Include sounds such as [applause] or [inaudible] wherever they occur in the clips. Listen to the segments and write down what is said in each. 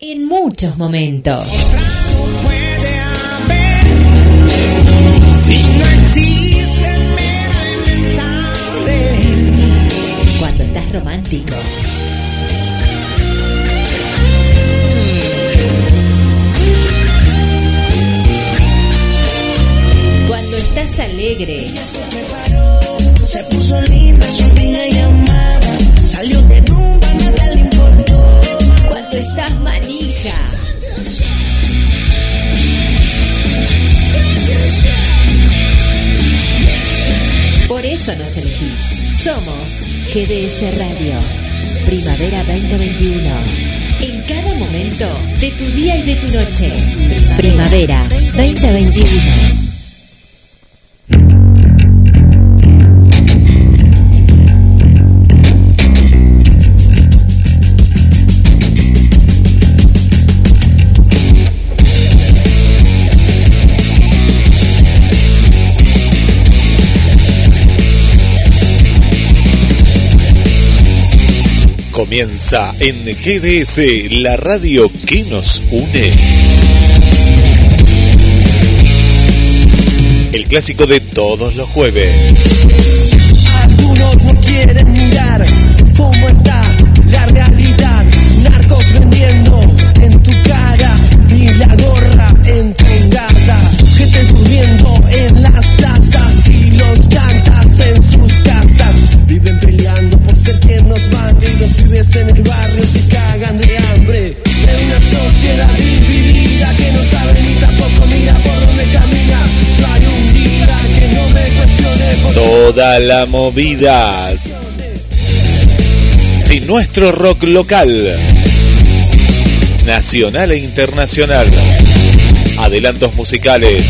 en muchos momentos. Cuando estás romántico. Cuando estás alegre. Se puso linda, su amiga Por eso nos elegís. Somos GDS Radio. Primavera 2021. En cada momento de tu día y de tu noche. Primavera 2021. Comienza en GDS, la radio que nos une. El clásico de todos los jueves. Toda la movida de nuestro rock local, nacional e internacional. Adelantos musicales,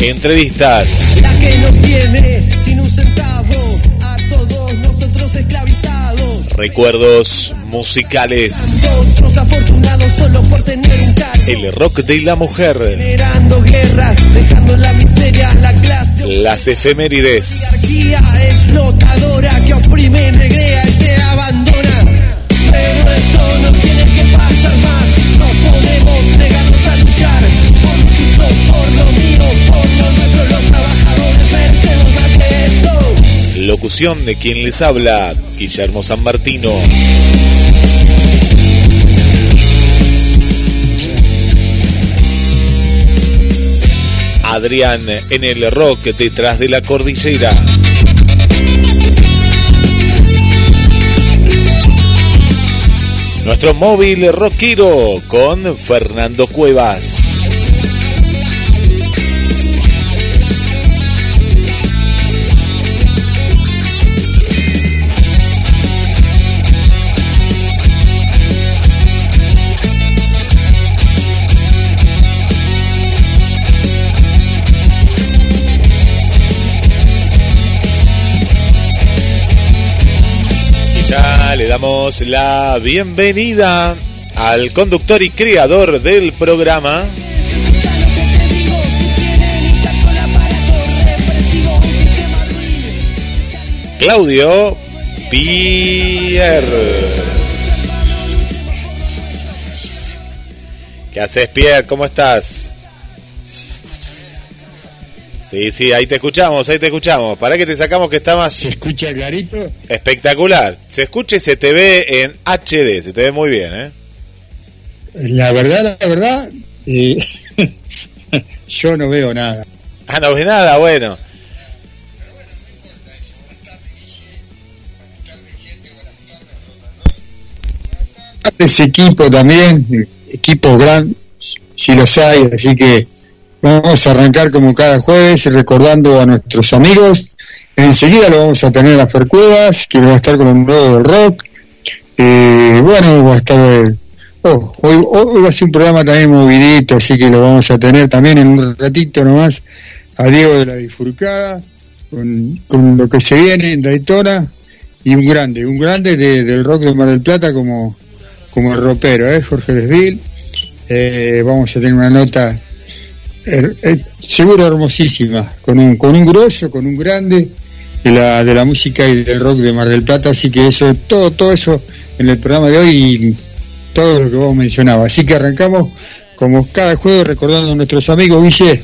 entrevistas, La que nos tiene sin un centavo, a todos nosotros esclavizados. recuerdos musicales, Nosotros afortunados solo por tener. El rock de la mujer, Generando guerras, dejando la miseria la clase. las efemérides, explotadora que oprime, negrea y te abandona. Pero esto no tiene que pasar más. No podemos negarnos a luchar por lo justo, por lo mío, por lo nuestro. Los trabajadores merecemos más que esto. locución de quien les habla, Guillermo San Martino. Adrián en el rock detrás de la cordillera. Nuestro móvil rockero con Fernando Cuevas. Le damos la bienvenida al conductor y creador del programa. Claudio Pierre. ¿Qué haces, Pierre? ¿Cómo estás? Sí, sí, ahí te escuchamos, ahí te escuchamos. Para que te sacamos que está más ¿Se escucha clarito? espectacular. Se escucha y se te ve en HD, se te ve muy bien, ¿eh? La verdad, la verdad, eh, [laughs] yo no veo nada. Ah, no ves nada, bueno. Ese equipo también, equipo gran, si los hay, así que vamos a arrancar como cada jueves recordando a nuestros amigos. Enseguida lo vamos a tener a Fer Cuevas, que va a estar con un nuevo del rock. Eh, bueno, va a estar... oh, hoy, hoy va a ser un programa también movidito, así que lo vamos a tener también en un ratito nomás a Diego de la Bifurcada, con, con lo que se viene en Daytona, y un grande, un grande de- del rock de Mar del Plata como, como el ropero, ¿eh? Jorge Lesville. Eh, vamos a tener una nota eh, eh, seguro hermosísima, con un, con un grosso, con un grande de la, de la música y del rock de Mar del Plata, así que eso, todo, todo eso en el programa de hoy y todo lo que vos mencionabas. Así que arrancamos como cada juego recordando a nuestros amigos, Guille.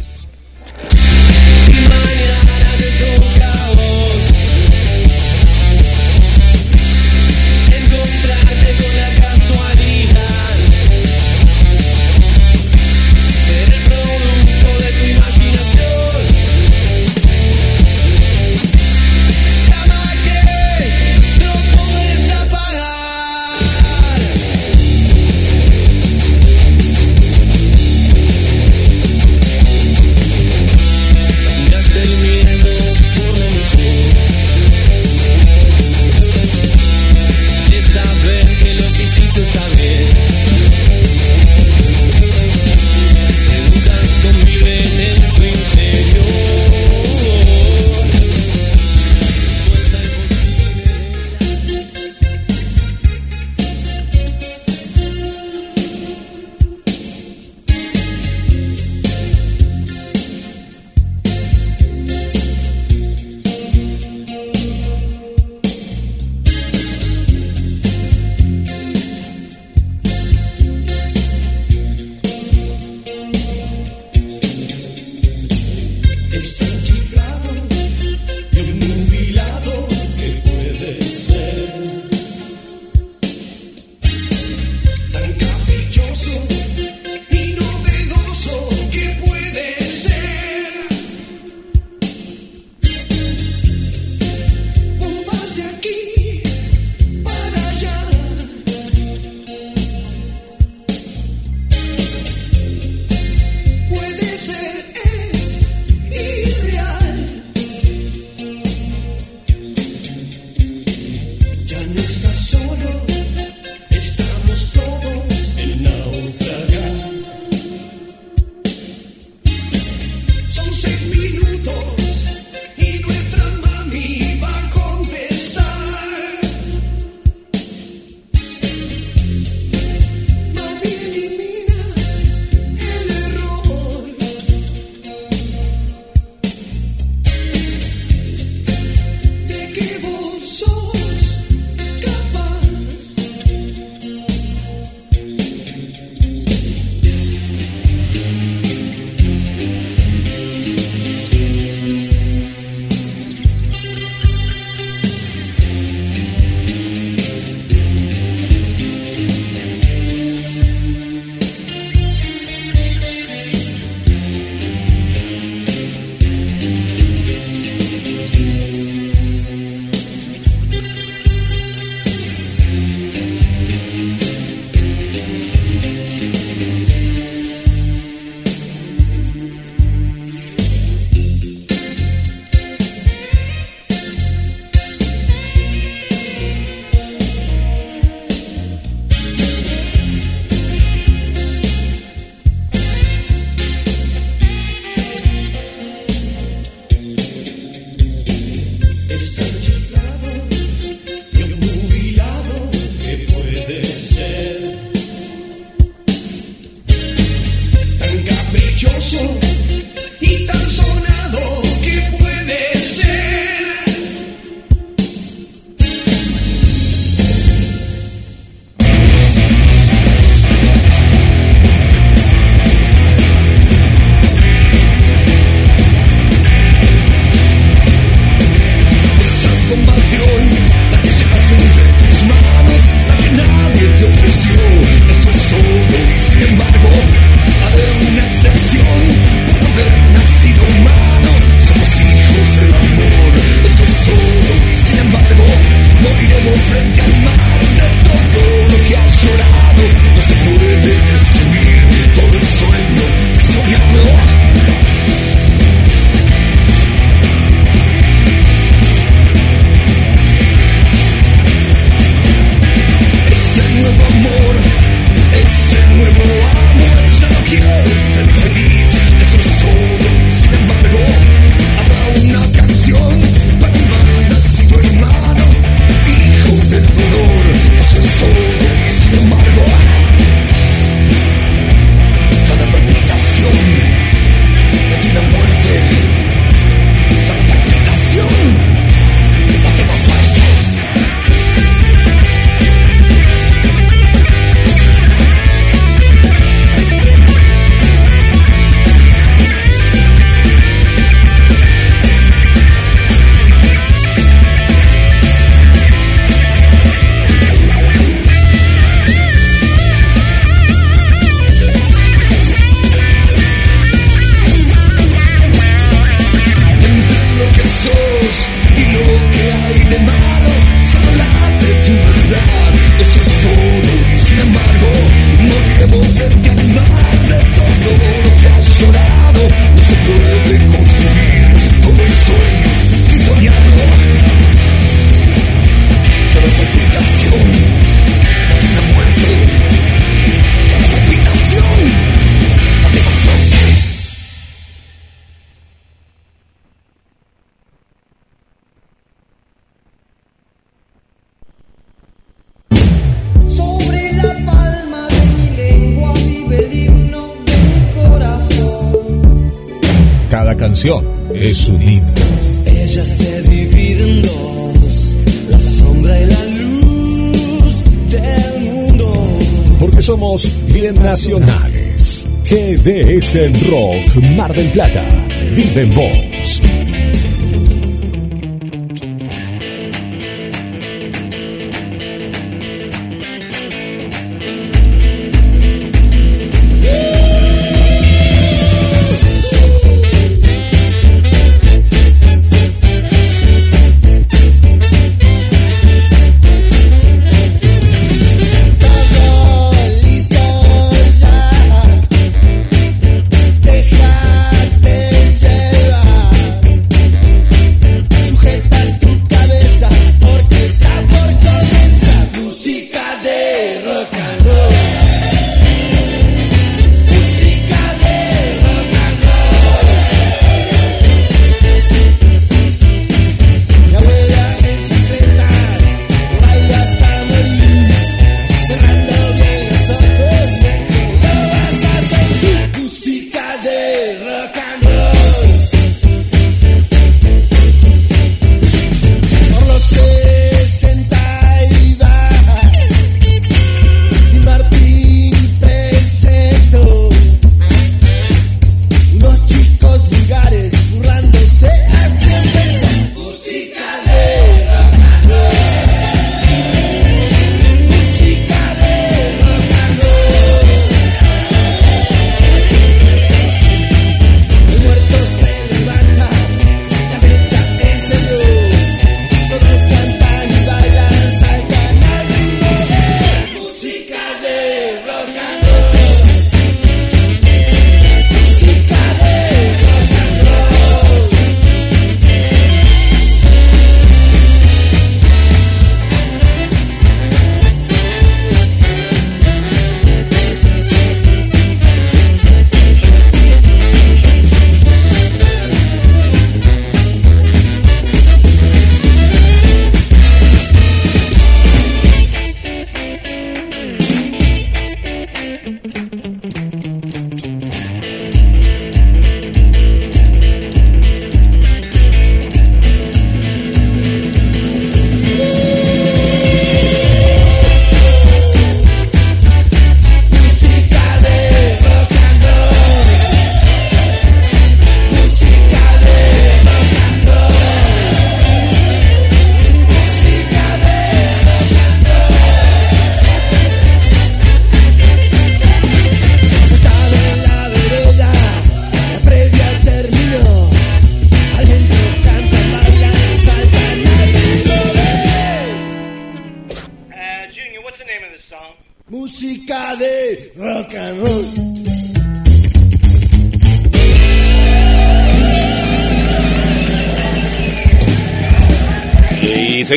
Somos bien nacionales. GDS Rock Mar del Plata. Vive en vos.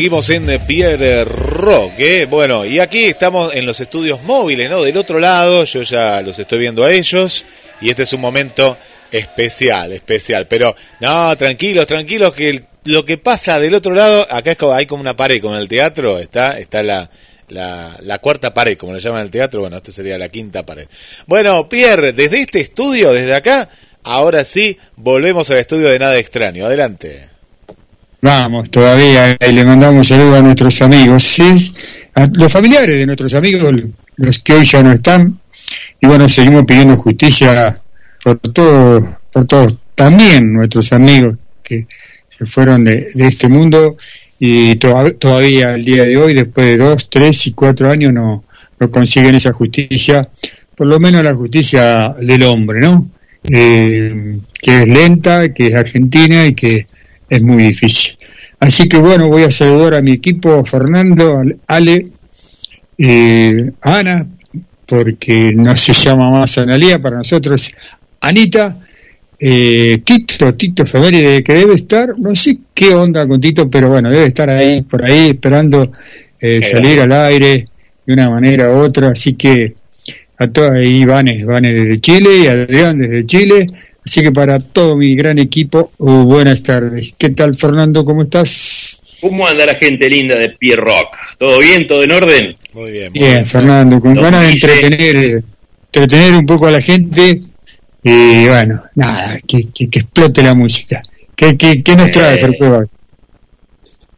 Seguimos en Pierre Rock. ¿eh? Bueno, y aquí estamos en los estudios móviles, ¿no? Del otro lado, yo ya los estoy viendo a ellos. Y este es un momento especial, especial. Pero, no, tranquilos, tranquilos, que lo que pasa del otro lado, acá es como, hay como una pared, como en el teatro, está, está la, la, la, cuarta pared, como le llaman el teatro, bueno, esta sería la quinta pared. Bueno, Pierre, desde este estudio, desde acá, ahora sí, volvemos al estudio de Nada Extraño. Adelante. Vamos, todavía, y le mandamos saludos a nuestros amigos, sí, a los familiares de nuestros amigos, los que hoy ya no están, y bueno, seguimos pidiendo justicia por todos, por todos, también nuestros amigos que se fueron de, este mundo y todavía al día de hoy, después de dos, tres y cuatro años, no, no consiguen esa justicia, por lo menos la justicia del hombre, ¿no? Eh, que es lenta, que es argentina y que es muy difícil. Así que bueno, voy a saludar a mi equipo, Fernando, Ale, eh, Ana, porque no se llama más Analía, para nosotros Anita, eh, Tito, Tito Femeride, que debe estar, no sé qué onda con Tito, pero bueno, debe estar ahí, por ahí, esperando eh, salir al aire de una manera u otra, así que a todos ahí Vanes, Vanes desde Chile y Adrián desde Chile, así que para todo mi gran equipo, uh, buenas tardes. ¿Qué tal Fernando? ¿Cómo estás? ¿Cómo anda la gente linda de Pierre Rock? ¿Todo bien? ¿Todo en orden? Muy bien. Muy bien, Fernando, con ganas de entretener, entretener un poco a la gente y bueno, nada, que, que, explote la música. ¿Qué, qué, qué nos trae, eh,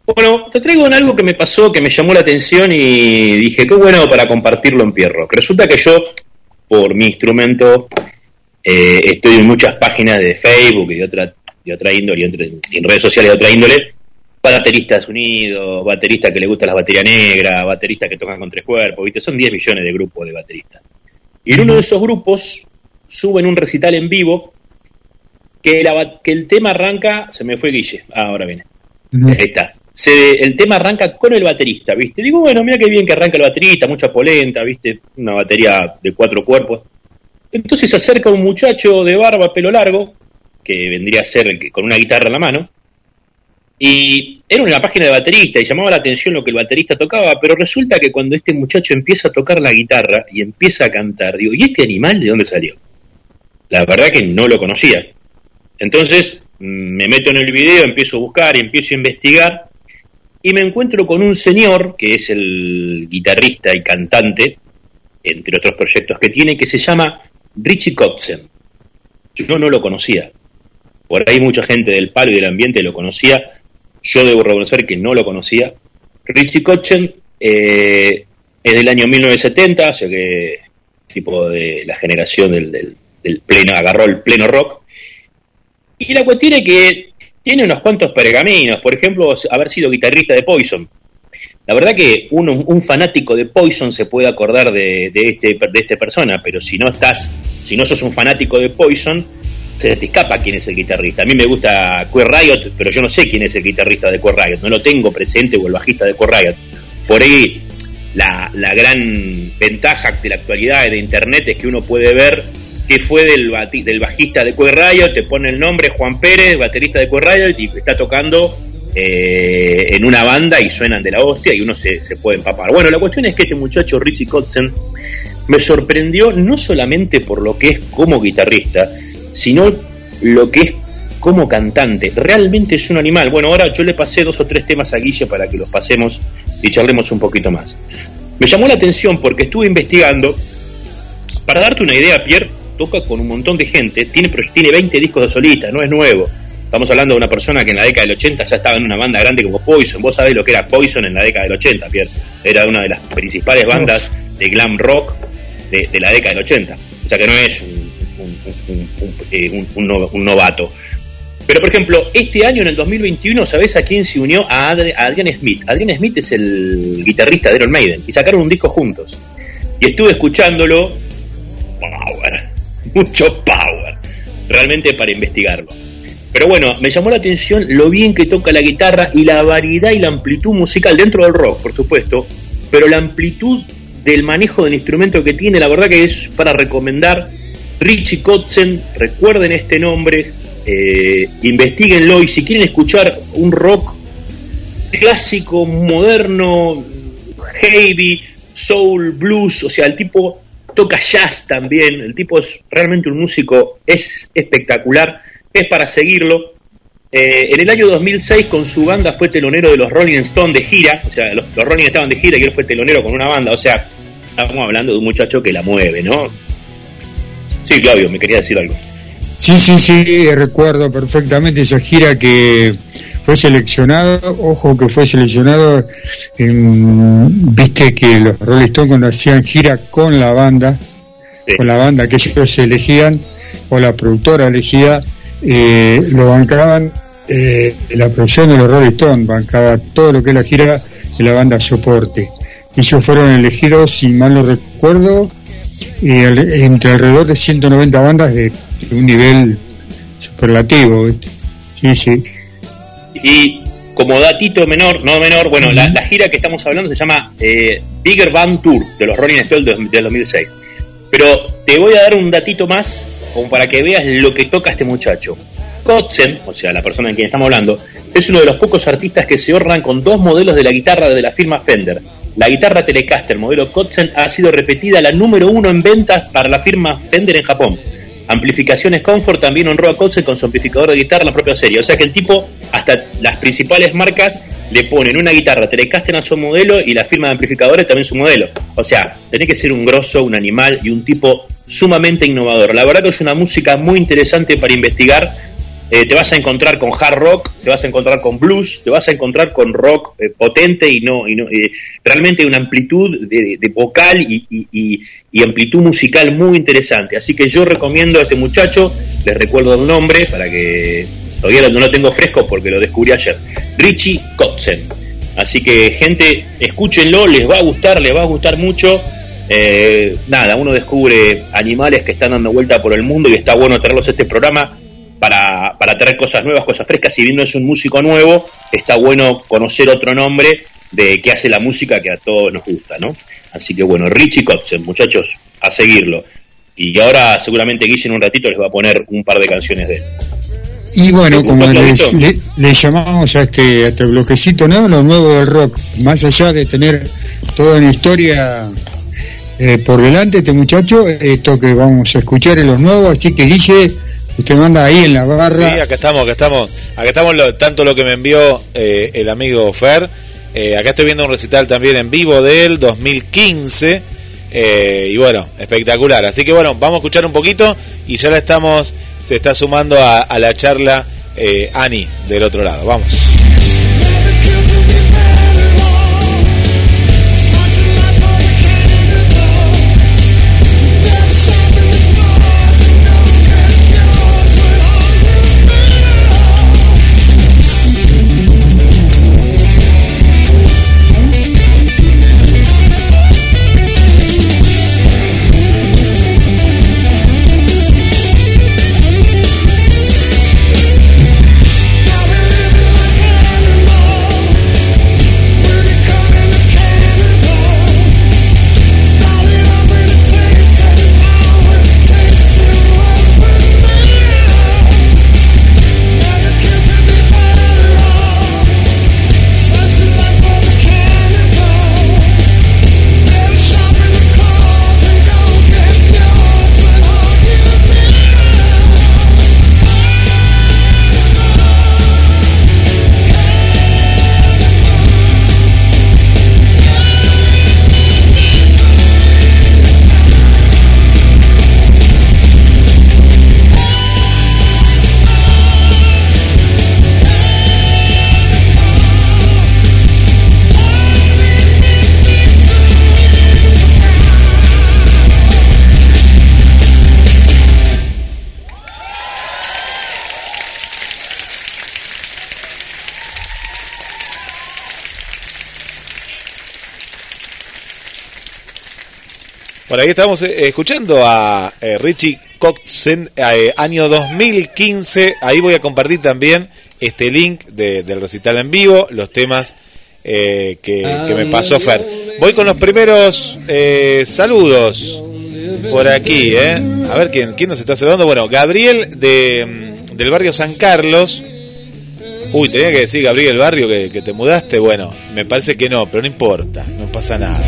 Bueno, te traigo algo que me pasó, que me llamó la atención y dije, qué bueno para compartirlo en Pierre Rock. Resulta que yo, por mi instrumento, eh, estoy en muchas páginas de Facebook y de otra, de otra índole, y en redes sociales de otra índole, bateristas unidos, bateristas que le gusta la batería negra, bateristas que tocan con tres cuerpos, ¿viste? Son 10 millones de grupos de bateristas. Y en uno de esos grupos suben un recital en vivo que, que el tema arranca, se me fue Guille, ah, ahora viene. Ahí está. Se, el tema arranca con el baterista, ¿viste? Digo, bueno, mira qué bien que arranca el baterista, mucha polenta, ¿viste? Una batería de cuatro cuerpos. Entonces se acerca un muchacho de barba, pelo largo, que vendría a ser con una guitarra en la mano, y era una página de baterista y llamaba la atención lo que el baterista tocaba, pero resulta que cuando este muchacho empieza a tocar la guitarra y empieza a cantar, digo, ¿y este animal de dónde salió? La verdad que no lo conocía. Entonces me meto en el video, empiezo a buscar, empiezo a investigar y me encuentro con un señor que es el guitarrista y cantante, entre otros proyectos que tiene, que se llama Richie Kotzen. Yo no lo conocía. Por ahí mucha gente del palo y del ambiente lo conocía, yo debo reconocer que no lo conocía. Richie Kotzen eh, es del año 1970, o sea que tipo de la generación del, pleno, agarró el pleno rock. Y la cuestión es que tiene unos cuantos pergaminos, por ejemplo, haber sido guitarrista de Poison. La verdad que uno, un fanático de Poison se puede acordar de, de, este, de esta persona, pero si no estás, si no sos un fanático de Poison, se te escapa quién es el guitarrista. A mí me gusta Queer Riot, pero yo no sé quién es el guitarrista de Queer Riot, no lo tengo presente o el bajista de Queer Riot. Por ahí la, gran ventaja de la actualidad de internet es que uno puede ver qué fue del, del bajista de Queer Riot, te pone el nombre Juan Pérez, baterista de Queer Riot, y está tocando eh, en una banda y suenan de la hostia y uno se, se puede empapar. Bueno, la cuestión es que este muchacho Richie Kotzen me sorprendió no solamente por lo que es como guitarrista, sino lo que es como cantante. Realmente es un animal. Bueno, ahora yo le pasé dos o tres temas a Guille para que los pasemos y charlemos un poquito más. Me llamó la atención porque estuve investigando. Para darte una idea, Pierre toca con un montón de gente, tiene, tiene 20 discos de solista, no es nuevo. Estamos hablando de una persona que en la década del 80 ya estaba en una banda grande como Poison. Vos sabés lo que era Poison en la década del 80, Pierre. Era una de las principales bandas de glam rock de, de la década del 80. O sea que no es un eh, un, novato. Pero, por ejemplo, este año, en el 2021, ¿sabes a quién se unió? A, Adrian Smith. Adrian Smith es el guitarrista de Iron Maiden y sacaron un disco juntos. Y estuve escuchándolo. Power. [laughs] Mucho power. Realmente para investigarlo. Pero bueno, me llamó la atención lo bien que toca la guitarra y la variedad y la amplitud musical dentro del rock, por supuesto. Pero la amplitud del manejo del instrumento que tiene, la verdad que es para recomendar Richie Kotzen, recuerden este nombre, eh, investiguenlo y si quieren escuchar un rock clásico, moderno, heavy, soul, blues, o sea, el tipo toca jazz también, el tipo es realmente un músico, es espectacular, es para seguirlo. Eh, en el año 2006 con su banda fue telonero de los Rolling Stones de gira, o sea, los, los Rolling estaban de gira y él fue telonero con una banda, o sea, estamos hablando de un muchacho que la mueve, ¿no? Sí, Claudio, me quería decir algo. Sí, sí, sí, recuerdo perfectamente esa gira que fue seleccionado, ojo que fue seleccionado, viste que los Rolling Stones cuando hacían gira con la banda, con la banda que ellos elegían, o la productora elegía, eh, lo bancaban, eh, la producción de los Rolling Stones bancaba todo lo que es la gira de la banda soporte. Ellos fueron elegidos, si mal no recuerdo, y entre alrededor de 190 bandas de, un nivel superlativo. Sí, sí. Y como datito menor, no menor, bueno, la, gira que estamos hablando se llama eh, Bigger Band Tour de los Rolling Stones del 2006. Pero te voy a dar un datito más, como para que veas lo que toca este muchacho. Kotzen, o sea, la persona en quien estamos hablando, es uno de los pocos artistas que se honran con dos modelos de la guitarra de la firma Fender. La guitarra Telecaster modelo Kotzen ha sido repetida la número uno en ventas para la firma Fender en Japón. Amplificaciones Comfort también honró a Kotzen con su amplificador de guitarra en la propia serie. O sea que el tipo, hasta las principales marcas le ponen una guitarra Telecaster a su modelo y la firma de amplificadores también su modelo. O sea, tenés que ser un grosso, un animal y un tipo sumamente innovador. La verdad que es una música muy interesante para investigar eh, te vas a encontrar con hard rock, te vas a encontrar con blues, te vas a encontrar con rock eh, potente y no, y no eh, realmente una amplitud de, vocal y, amplitud musical muy interesante. Así que yo recomiendo a este muchacho, les recuerdo el nombre para que todavía no lo tengo fresco porque lo descubrí ayer, Richie Kotzen. Así que gente, escúchenlo, les va a gustar, les va a gustar mucho. nada, uno descubre animales que están dando vuelta por el mundo y está bueno traerlos a este programa para, para traer cosas nuevas, cosas frescas. Si bien no es un músico nuevo, está bueno conocer otro nombre de que hace la música que a todos nos gusta, ¿no? Así que bueno, Richie Kotzen, muchachos, a seguirlo. Y ahora seguramente Guille en un ratito les va a poner un par de canciones de él. Y bueno, como le, llamamos a este, a este bloquecito, ¿no? Lo nuevo del rock, más allá de tener toda una historia eh, por delante, este muchacho, esto que vamos a escuchar en los nuevos, así que Guille, Usted manda ahí en la barra. Sí, acá estamos, acá estamos. Acá estamos tanto lo que me envió eh, el amigo Fer. Eh, acá estoy viendo un recital también en vivo de él, 2015. Eh, y bueno, espectacular. Así que bueno, vamos a escuchar un poquito y ya la estamos, se está sumando a, a la charla Ani del otro lado. Vamos. Por ahí estamos eh, escuchando a eh, Richie Coxen, eh, año 2015. Ahí voy a compartir también este link del recital en vivo, los temas que, me pasó Fer. Voy con los primeros saludos por aquí. A ver quién, quién nos está saludando. Bueno, Gabriel de, mm, del barrio San Carlos. Uy, tenía que decir Gabriel el barrio que, que te mudaste. Bueno, me parece que no, pero no importa, no pasa nada.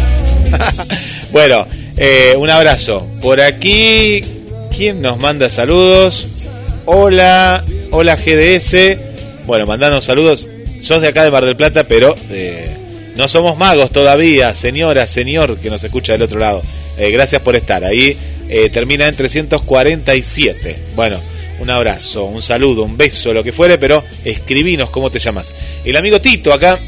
[laughs] bueno, eh, un abrazo. Por aquí, ¿quién nos manda saludos? Hola, hola GDS. Bueno, mandando saludos. Sos de acá de Mar del Plata, pero eh, no somos magos todavía, señora, señor que nos escucha del otro lado. Eh, gracias por estar ahí. termina en 347. Bueno, un abrazo, un saludo, un beso, lo que fuere, pero escribinos cómo te llamas. El amigo Tito acá,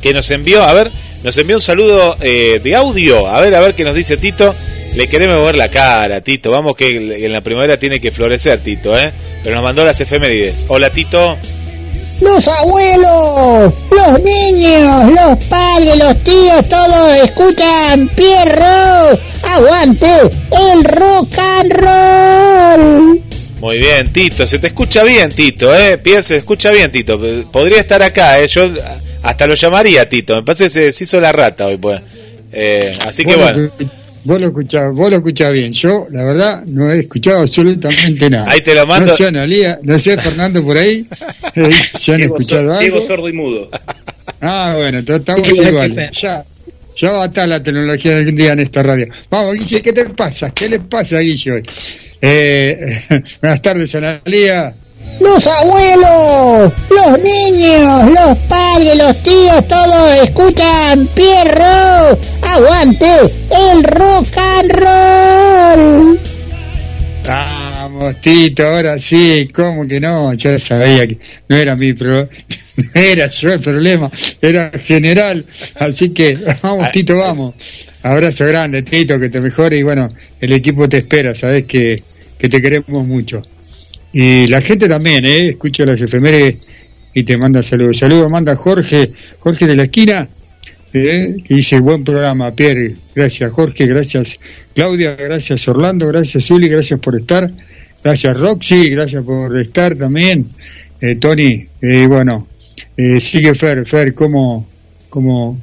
que nos envió, a ver, nos envió un saludo eh, de audio. A ver, a ver qué nos dice Tito. Le queremos ver la cara, Tito. Vamos que en la primavera tiene que florecer, Tito, ¿eh? Pero nos mandó las efemérides. Hola, Tito. Los abuelos, los niños, los padres, los tíos, todos escuchan Pierro. Aguante el rock and roll. Muy bien, Tito. Se te escucha bien, Tito, ¿eh? Pierre, se escucha bien, Tito. Podría estar acá, ¿eh? Yo hasta lo llamaría Tito. Me parece que se, hizo la rata hoy, pues. Eh, así que bueno. Vos lo escuchás, vos lo escuchás bien. Yo, la verdad, no he escuchado absolutamente nada. Ahí te lo mando. No sé, Analía, no sé, Fernando, por ahí, [laughs] eh, ¿se han escuchado sor- algo? ciego, sordo y mudo. Ah, bueno, entonces estamos Igual. Ya, ya va a estar la tecnología algún día en esta radio. Vamos, Guille, ¿qué te pasa? ¿Qué le pasa a Guille hoy? Eh, [laughs] buenas tardes, Analía. Los abuelos, los niños, los padres, los tíos, todos escuchan Pierro. Aguante el rock and roll. Vamos, Tito, ahora sí, ¿cómo que no? Yo sabía que no era mi problema, [laughs] no era yo el problema, era general. Así que, vamos, Tito, vamos. Abrazo grande, Tito, que te mejore y bueno, el equipo te espera, sabes que, que te queremos mucho. Y la gente también, ¿eh? Escucha las efemérides y te manda saludos. Saludos, manda Jorge, Jorge de la esquina, ¿eh? que dice buen programa, Pierre. Gracias, Jorge, gracias, Claudia, gracias, Orlando, gracias, Zuli, gracias por estar. Gracias, Roxy, gracias por estar también. Eh, Tony, eh, bueno, eh, sigue Fer, Fer, ¿cómo, cómo,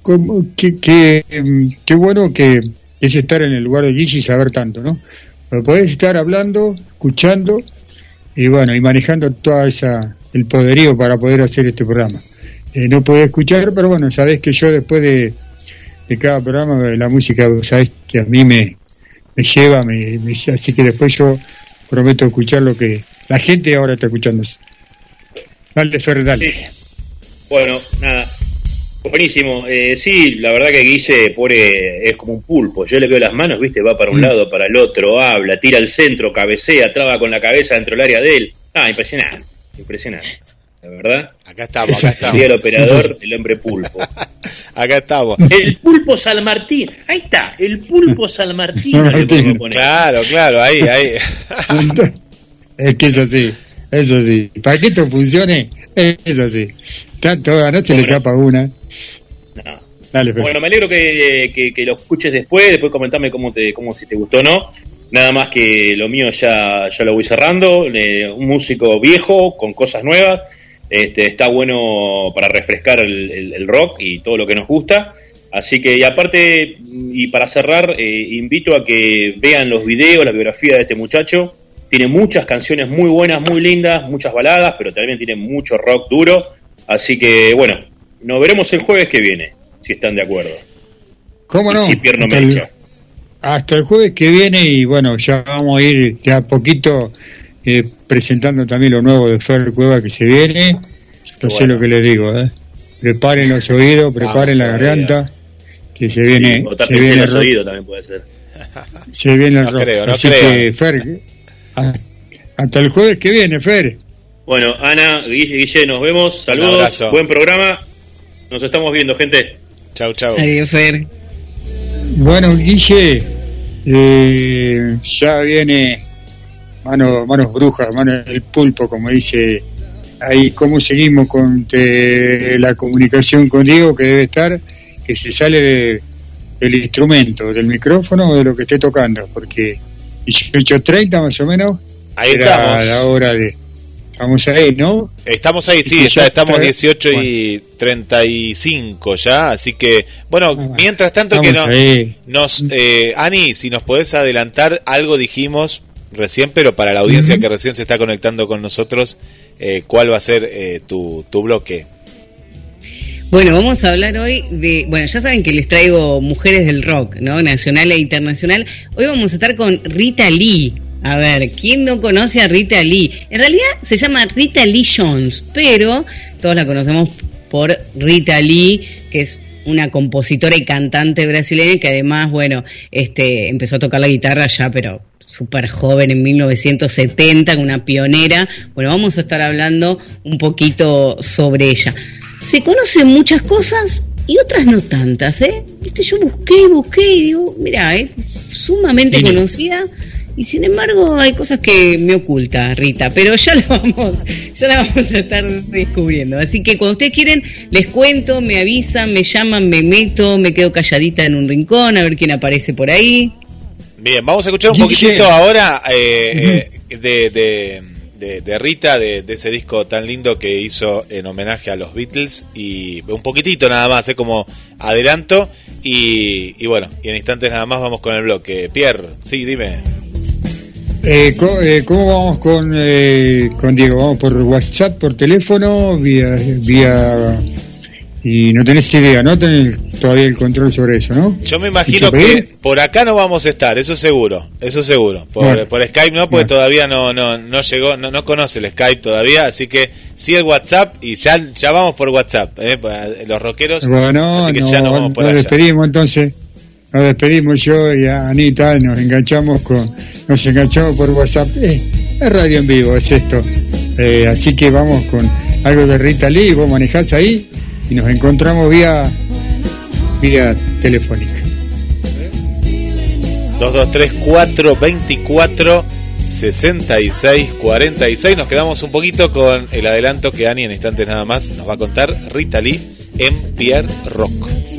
cómo- qué, qué, em, qué bueno que es estar en el lugar de Gigi y saber tanto, ¿no? Podés estar hablando, escuchando y bueno, y manejando toda esa, el poderío para poder hacer este programa. Eh, no podés escuchar, pero bueno, sabés que yo después de, de cada programa, la música, sabés que a mí me, me lleva, me, así que después yo prometo escuchar lo que la gente ahora está escuchando. Dale, Fer. Bueno, nada. Buenísimo. Eh, sí, la verdad que Guille pobre, es como un pulpo. Yo le veo las manos, viste, va para un Mm. lado, para el otro, habla, tira al centro, cabecea, traba con la cabeza dentro del área de él. Ah, impresionante. Impresionante. La verdad. Acá estamos, acá estamos. Sería el operador, el hombre pulpo. [laughs] Acá estamos. El pulpo San Martín. Ahí está, el pulpo San Martín. Martín. poner. Claro, claro, ahí, ahí. [laughs] es que es así, es así. Para que esto funcione, es así. Tanto, no se le escapa una. Bueno, me alegro que, lo escuches después, después comentame cómo te, cómo si te gustó o no. Nada más que lo mío ya, lo voy cerrando. Eh, un músico viejo con cosas nuevas. Este, está bueno para refrescar el rock y todo lo que nos gusta. Así que, y aparte, y para cerrar, eh, invito a que vean los videos, la biografía de este muchacho. Tiene muchas canciones muy buenas, muy lindas, muchas baladas, pero también tiene mucho rock duro. Así que, bueno, nos veremos el jueves que viene, si están de acuerdo. ¿Cómo no? Si Pierre no Hasta me el- echa. hasta el jueves que viene y bueno, ya vamos a ir de a poquito eh, presentando también lo nuevo de Fer Cueva que se viene. No sé bueno. lo que les digo, ¿eh? Preparen los oídos, preparen la garganta, que se viene, o se viene, los oídos también puede ser. [laughs] se viene el No rock. creo, no Así creo. que Fer, a- hasta el jueves que viene, Fer. Bueno, Ana, Guille, Guille, nos vemos. Saludos, buen programa. Nos estamos viendo, gente. Chau, chau. Adiós, Fer. Bueno, Guille, eh, ya viene mano, manos brujas, manos del pulpo, como dice ahí. ¿Cómo seguimos con eh, la comunicación con Diego que debe estar? Que se sale de- del instrumento, del micrófono o de lo que esté tocando, porque 18.30 más o menos Ahí era estamos. la hora de. Estamos ahí, ¿no? Estamos ahí, sí, está- ya estamos está- 18 y 35 ya, así que, bueno, mientras tanto que no, nos, eh, Ani, si nos podés adelantar, algo dijimos recién, pero para la audiencia que recién se está conectando con nosotros, eh, ¿cuál va a ser eh, tu, tu bloque? Bueno, vamos a hablar hoy de, bueno, ya saben que les traigo mujeres del rock, ¿no? Nacional e internacional. Hoy vamos a estar con Rita Lee. A ver, ¿quién no conoce a Rita Lee? En realidad se llama Rita Lee Jones, pero todos la conocemos por Rita Lee, que es una compositora y cantante brasileña que además, bueno, este, empezó a tocar la guitarra ya, pero súper joven en 1970, una pionera. Bueno, vamos a estar hablando un poquito sobre ella. Se conocen muchas cosas y otras no tantas, ¿eh? Viste, yo busqué, busqué y digo, mira, es sumamente conocida y sin embargo hay cosas que me oculta Rita, pero ya la [laughs] vamos, ya la vamos a estar descubriendo. Así que cuando ustedes quieren, les cuento, me avisan, me llaman, me meto, me quedo calladita en un rincón a ver quién aparece por ahí. Bien, vamos a escuchar un poquitito ahora eh, eh, de, de, de, de Rita, de, de ese disco tan lindo que hizo en homenaje a los Beatles y un poquitito nada más, es como adelanto y, y bueno, y en instantes nada más vamos con el bloque. Pierre, sí, dime. Eh, co- eh, ¿Cómo vamos con, eh, con Diego? ¿Vamos por WhatsApp, por teléfono, vía, vía... Y no tenés idea, ¿no? Tenés todavía el control sobre eso, ¿no? Yo me imagino ¿Dicho que por acá no vamos a estar, eso seguro, eso seguro. Por, Bueno. por Skype no, porque Bueno. todavía no, no, no llegó, no, no conoce el Skype todavía, así que sí el WhatsApp y ya, ya vamos por WhatsApp, ¿eh? Pa- los rockeros, Bueno, así que no, ya nos vamos por nos allá. despedimos entonces. Nos despedimos yo y a Anita, nos enganchamos con, nos enganchamos por WhatsApp. Es radio en vivo, es esto. Eh, así que vamos con algo de Rita Lee, vos manejás ahí y nos encontramos vía, vía telefónica. 223-424 6646. Nos quedamos un poquito con el adelanto que Ani en instantes nada más nos va a contar Rita Lee en Pierre Rock.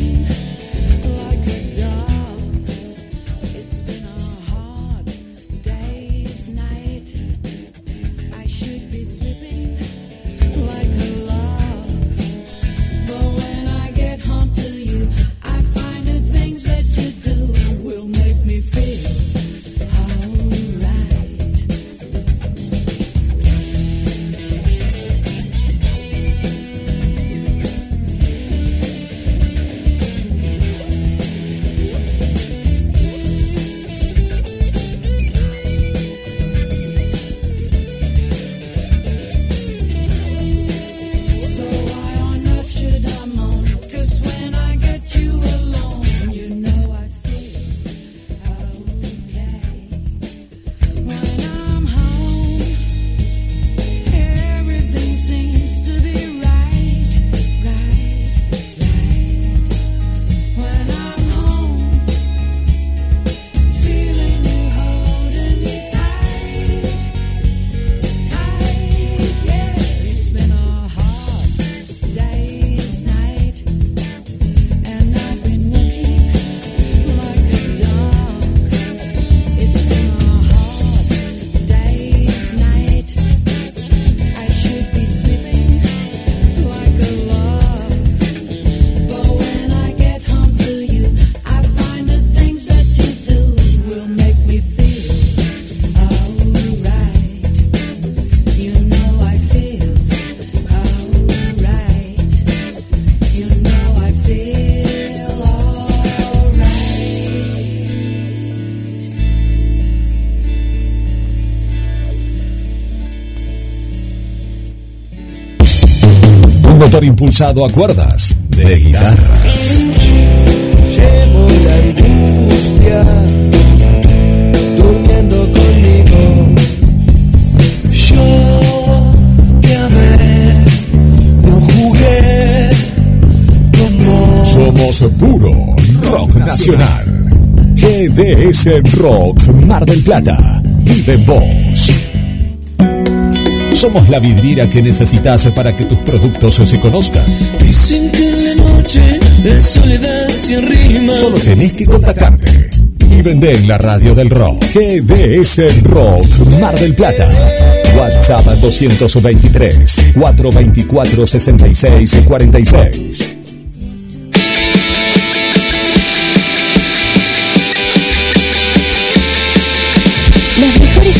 Impulsado a cuerdas de guitarras. Llevo la angustia durmiendo conmigo. Yo te amé, no jugué como Somos puro rock nacional. GDS Rock Mar del Plata. Vive en vos. Somos la vidriera que necesitas para que tus productos se conozcan. Dicen que en la noche la soledad se arrima. Solo tenés que contactarte y vender en la radio del rock. GDS Rock Mar del Plata. WhatsApp 223 424 66 46.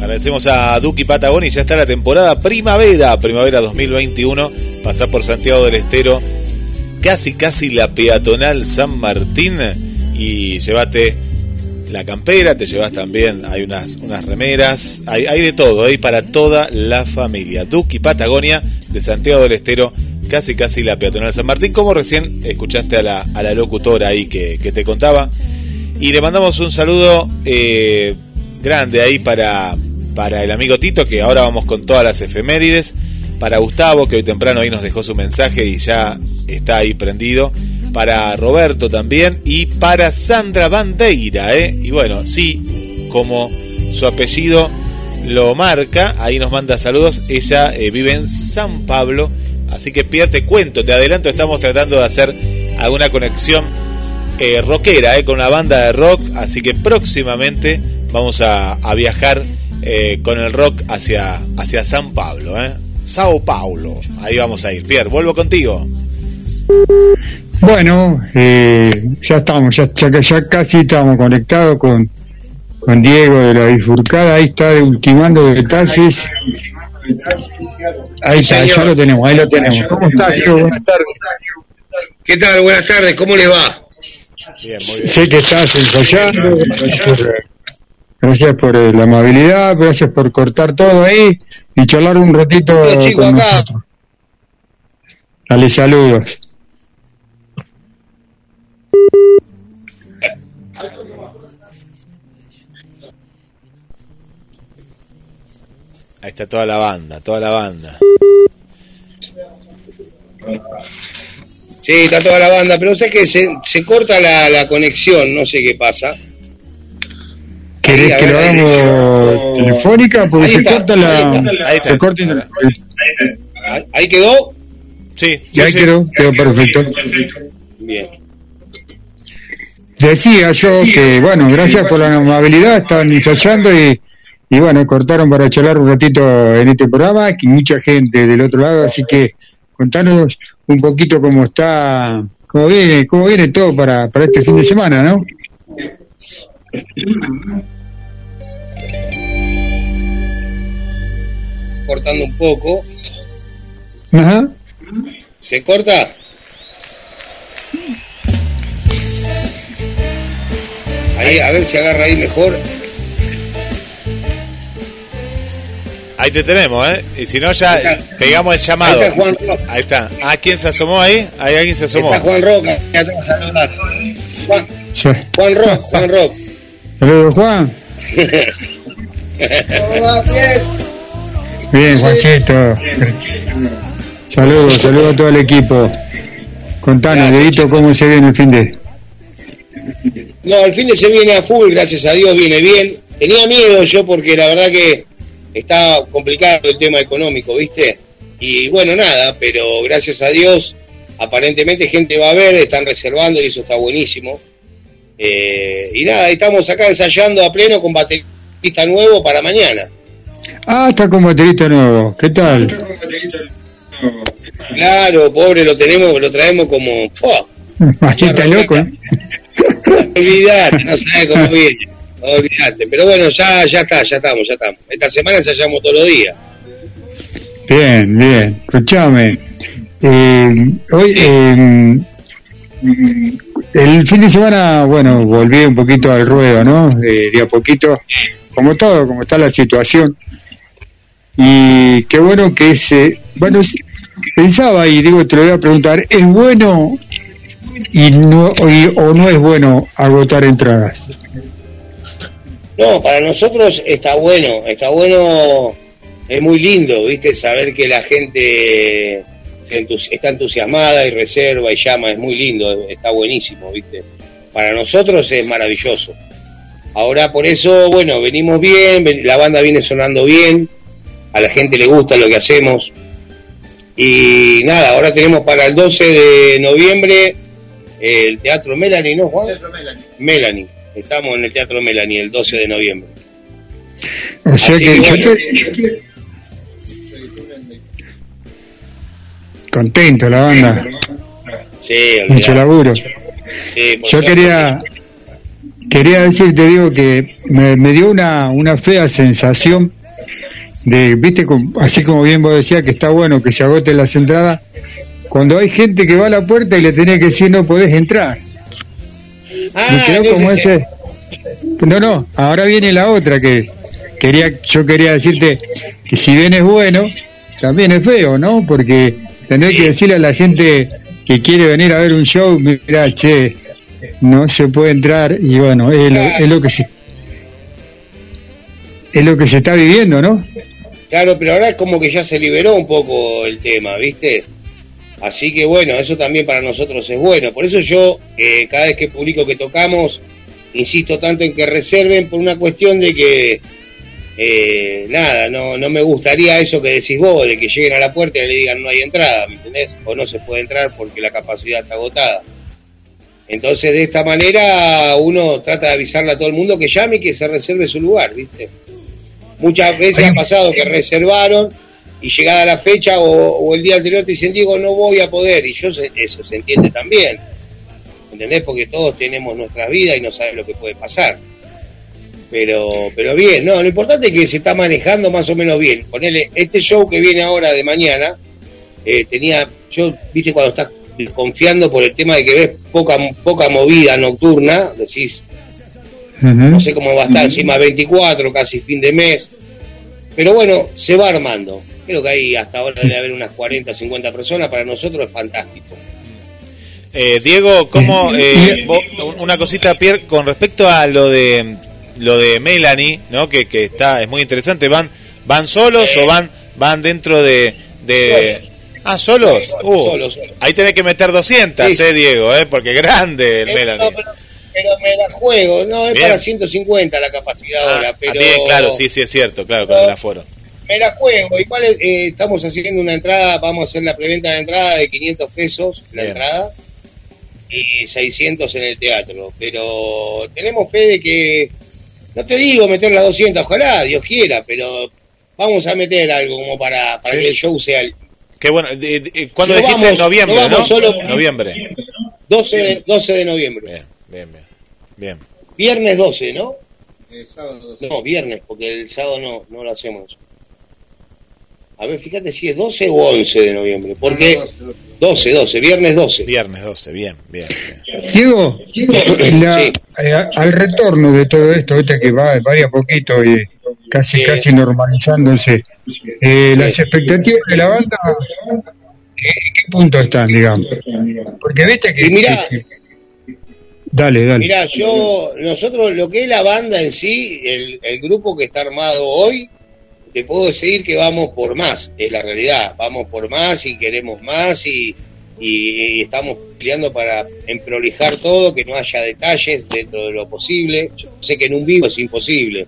Agradecemos a Duki Patagonia y ya está la temporada primavera, primavera 2021. Pasá por Santiago del Estero, casi casi la peatonal San Martín y llévate la campera, te llevas también, hay unas, unas remeras, hay, hay de todo, hay para toda la familia. Duki Patagonia de Santiago del Estero, casi casi la peatonal San Martín, como recién escuchaste a la, a la locutora ahí que, que te contaba. Y le mandamos un saludo eh, grande ahí para, para el amigo Tito, que ahora vamos con todas las efemérides. Para Gustavo, que hoy temprano ahí nos dejó su mensaje y ya está ahí prendido. Para Roberto también. Y para Sandra Bandeira, ¿eh? Y bueno, sí, como su apellido lo marca, ahí nos manda saludos. Ella eh, vive en San Pablo. Así que Pierre, te cuento, te adelanto, estamos tratando de hacer alguna conexión eh, rockera, eh, con una banda de rock. Así que próximamente vamos a, viajar eh, con el rock hacia, hacia San Pablo, ¿eh? Sao Paulo. Ahí vamos a ir. Pierre, vuelvo contigo. Bueno, ya estamos, ya, ya, casi estamos conectados con, con Diego de la Bifurcada. Ahí está ultimando detalles. Ahí está, ya lo tenemos, ahí lo tenemos. ¿Cómo está, Diego? Buenas tardes. ¿Qué tal? Buenas tardes, ¿cómo le va? Bien, muy bien. Sé que estás ensayando. Gracias por eh, la amabilidad, gracias por cortar todo ahí y charlar un ratito con nosotros. Dale saludos. Ahí está toda la banda, toda la banda. Sí, está toda la banda, pero sé que se, se corta la, la conexión, no sé qué pasa. ¿Querés que lo hagamos telefónica? Porque se corta la. Ahí está. ¿Ahí quedó? Sí. Ahí quedó, quedó perfecto. Bien. Decía yo que, bueno, gracias por la amabilidad, estaban ensayando y, y bueno, cortaron para charlar un ratito en este programa, que mucha gente del otro lado, así que contanos un poquito cómo está, cómo viene, cómo viene todo para, para este fin de semana, ¿no? Cortando un poco. Ajá. ¿Se corta? Ahí, a ver si agarra ahí mejor. Ahí te tenemos, ¿eh? Y si no, ya pegamos el llamado. Ahí está Juan Roca. Ahí está. ¿Ah, quién se asomó ahí? Ahí alguien se asomó. Está Juan Roca, ya te va a saludar. Juan, Juan Rock, Juan Rock. Saludos, Juan. bien? Juancito. Saludos, saludos a todo el equipo. Contanos, Dedito, ¿cómo se viene el fin de? No, el fin de se viene a full, gracias a Dios, viene bien. Tenía miedo yo porque la verdad que está complicado el tema económico, ¿viste? Y bueno, nada, pero gracias a Dios, aparentemente gente va a ver, están reservando y eso está buenísimo. Eh, y nada, estamos acá ensayando a pleno con baterista nuevo para mañana. Ah, está con baterista nuevo, ¿qué tal? Claro, pobre, lo tenemos, lo traemos como... Está [laughs] loco, ¿eh? Olvidate, no sabes cómo viene. Olvidate. Pero bueno, ya, ya está, ya estamos, ya estamos. Esta semana ensayamos todos los días. Bien, bien. Escuchame. Eh, hoy, eh, el fin de semana, bueno, volví un poquito al ruedo, ¿no? de a poquito, como todo, como está la situación. Y qué bueno que ese, bueno, pensaba y digo, te lo voy a preguntar, ¿es bueno y no o no es bueno agotar entradas? No, para nosotros está bueno, está bueno, es muy lindo, ¿viste? Saber que la gente está entusiasmada y reserva y llama, es muy lindo, está buenísimo, ¿viste? Para nosotros es maravilloso. Ahora por eso, bueno, venimos bien, la banda viene sonando bien, a la gente le gusta lo que hacemos. Y nada, ahora tenemos para el 12 de noviembre el Teatro Melanie, ¿no, Juan? Teatro Melanie. Melanie Estamos en el Teatro Melanie el 12 de noviembre. O sea que, contento la banda. Sí, mucho laburo. yo quería quería decirte digo que me, me dio una, una fea sensación de, viste, así como bien vos decías que está bueno que se agoten las entradas, cuando hay gente que va a la puerta y le tenés que decir no podés entrar. Ah, como ese. No, no, ahora viene la otra que quería, yo quería decirte que si bien es bueno, también es feo, ¿no? Porque tener que decirle a la gente que quiere venir a ver un show, mira, che, no se puede entrar y bueno, es lo, es lo que se es lo que se está viviendo, ¿no? Claro, pero ahora es como que ya se liberó un poco el tema, ¿viste? Así que bueno, eso también para nosotros es bueno. Por eso yo, eh, cada vez que publico que tocamos, insisto tanto en que reserven por una cuestión de que, eh, nada, no, no me gustaría eso que decís vos, de que lleguen a la puerta y le digan no hay entrada, ¿me entendés? O no se puede entrar porque la capacidad está agotada. Entonces, de esta manera, uno trata de avisarle a todo el mundo que llame y que se reserve su lugar, ¿viste? Muchas veces ha pasado que reservaron y llegada la fecha o, el día anterior te dicen, Diego, no voy a poder. Y yo sé- eso se entiende también. ¿Entendés? Porque todos tenemos nuestra vida y no sabes lo que puede pasar. Pero, pero bien, no, lo importante es que se está manejando más o menos bien. Ponele, este show que viene ahora de mañana, eh, tenía, yo, viste, cuando estás confiando por el tema de que ves poca, poca movida nocturna, decís, no sé cómo va a estar, encima 24, casi fin de mes. Pero bueno, se va armando. Creo que hay hasta ahora debe haber unas 40, 50 personas. Para nosotros es fantástico. Eh, Diego, ¿cómo, eh, vos- una cosita, Pierre, con respecto a lo de lo de Melanie, ¿no? Que, que está es muy interesante. ¿Van van solos o van van dentro de, de ah solos? Uh, Solos, solos. Ahí tenés que meter 200, Sí. eh, Diego, eh, porque grande el Eh, Melanie. no, pero, pero me la juego. No, es Bien. para 150 la capacidad Ah, ahora. Pero ah, bien, claro, sí, sí es cierto, claro, con el aforo. me la juego. Igual eh, estamos haciendo una entrada. Vamos a hacer la preventa de entrada de 500 pesos la Bien. entrada y 600 en el teatro. Pero tenemos fe de que. No te digo meter las 200, ojalá, Dios quiera, pero vamos a meter algo como para, para Sí. que el show sea el Qué bueno, de- de- ¿cuándo No dijiste? vamos- noviembre, no solo- Noviembre. 12 de, 12 de noviembre. Bien, bien, bien. Bien. Viernes 12, ¿no? No, viernes, porque el sábado no, no lo hacemos. A ver, fíjate si es 12 o 11 de noviembre. Porque 12, 12, viernes 12. Viernes 12, bien, bien. bien. Diego, la- Sí. eh, al retorno de todo esto, este que va, varía poquito y casi Sí. casi normalizándose, eh, las expectativas de la banda, ¿en qué punto están, digamos? Porque viste que... Y mirá- que- que- dale, dale. Mirá, yo, nosotros, lo que es la banda en sí, el, el grupo que está armado hoy, te puedo decir que vamos por más, es la realidad, vamos por más y queremos más y, estamos peleando para emprolijar todo, que no haya detalles dentro de lo posible. Yo sé que en un vivo es imposible,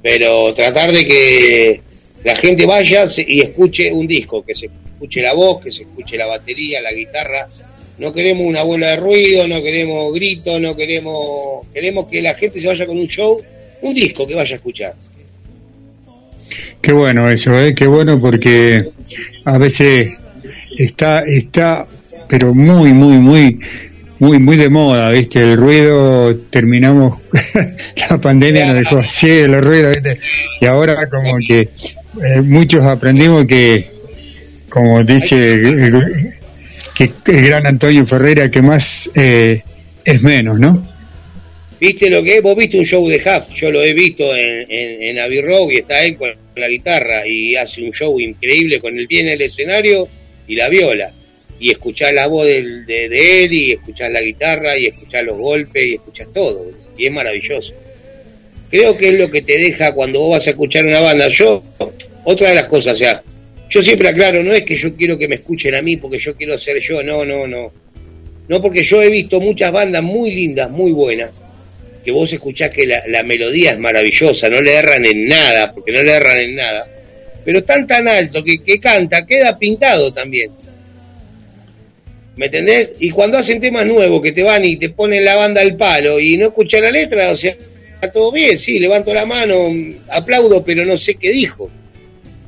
pero tratar de que la gente vaya y escuche un disco, que se escuche la voz, que se escuche la batería, la guitarra. No queremos una bola de ruido, no queremos gritos, no queremos... Queremos que la gente se vaya con un show, un disco que vaya a escuchar. Qué bueno eso, ¿eh? Qué bueno porque a veces está, está, pero muy, muy, muy, muy, muy de moda, ¿viste? El ruido, terminamos, [laughs] la pandemia nos dejó así de los ruidos, ¿viste? Y ahora como que eh, muchos aprendimos que, como dice el, que el gran Antonio Ferreira, que más eh, es menos, ¿no? ¿Viste lo que es? Vos viste un show de Huff, yo lo he visto en, en, en Abbey y está él con la guitarra y hace un show increíble con el pie en el escenario y la viola. Y escuchás la voz de, de él y escuchás la guitarra y escuchás los golpes y escuchás todo. Y es maravilloso. Creo que es lo que te deja cuando vos vas a escuchar una banda. Yo, otra de las cosas, o sea, yo siempre aclaro, no es que yo quiero que me escuchen a mí porque yo quiero ser yo, no, no, no. No, porque yo he visto muchas bandas muy lindas, muy buenas, que vos escuchás que la, la melodía es maravillosa, no le erran en nada, porque no le erran en nada, pero están tan alto que, que canta, queda pintado también. ¿Me entendés? Y cuando hacen temas nuevos que te van y te ponen la banda al palo y no escuchas la letra, o sea, está todo bien, sí, levanto la mano, aplaudo, pero no sé qué dijo.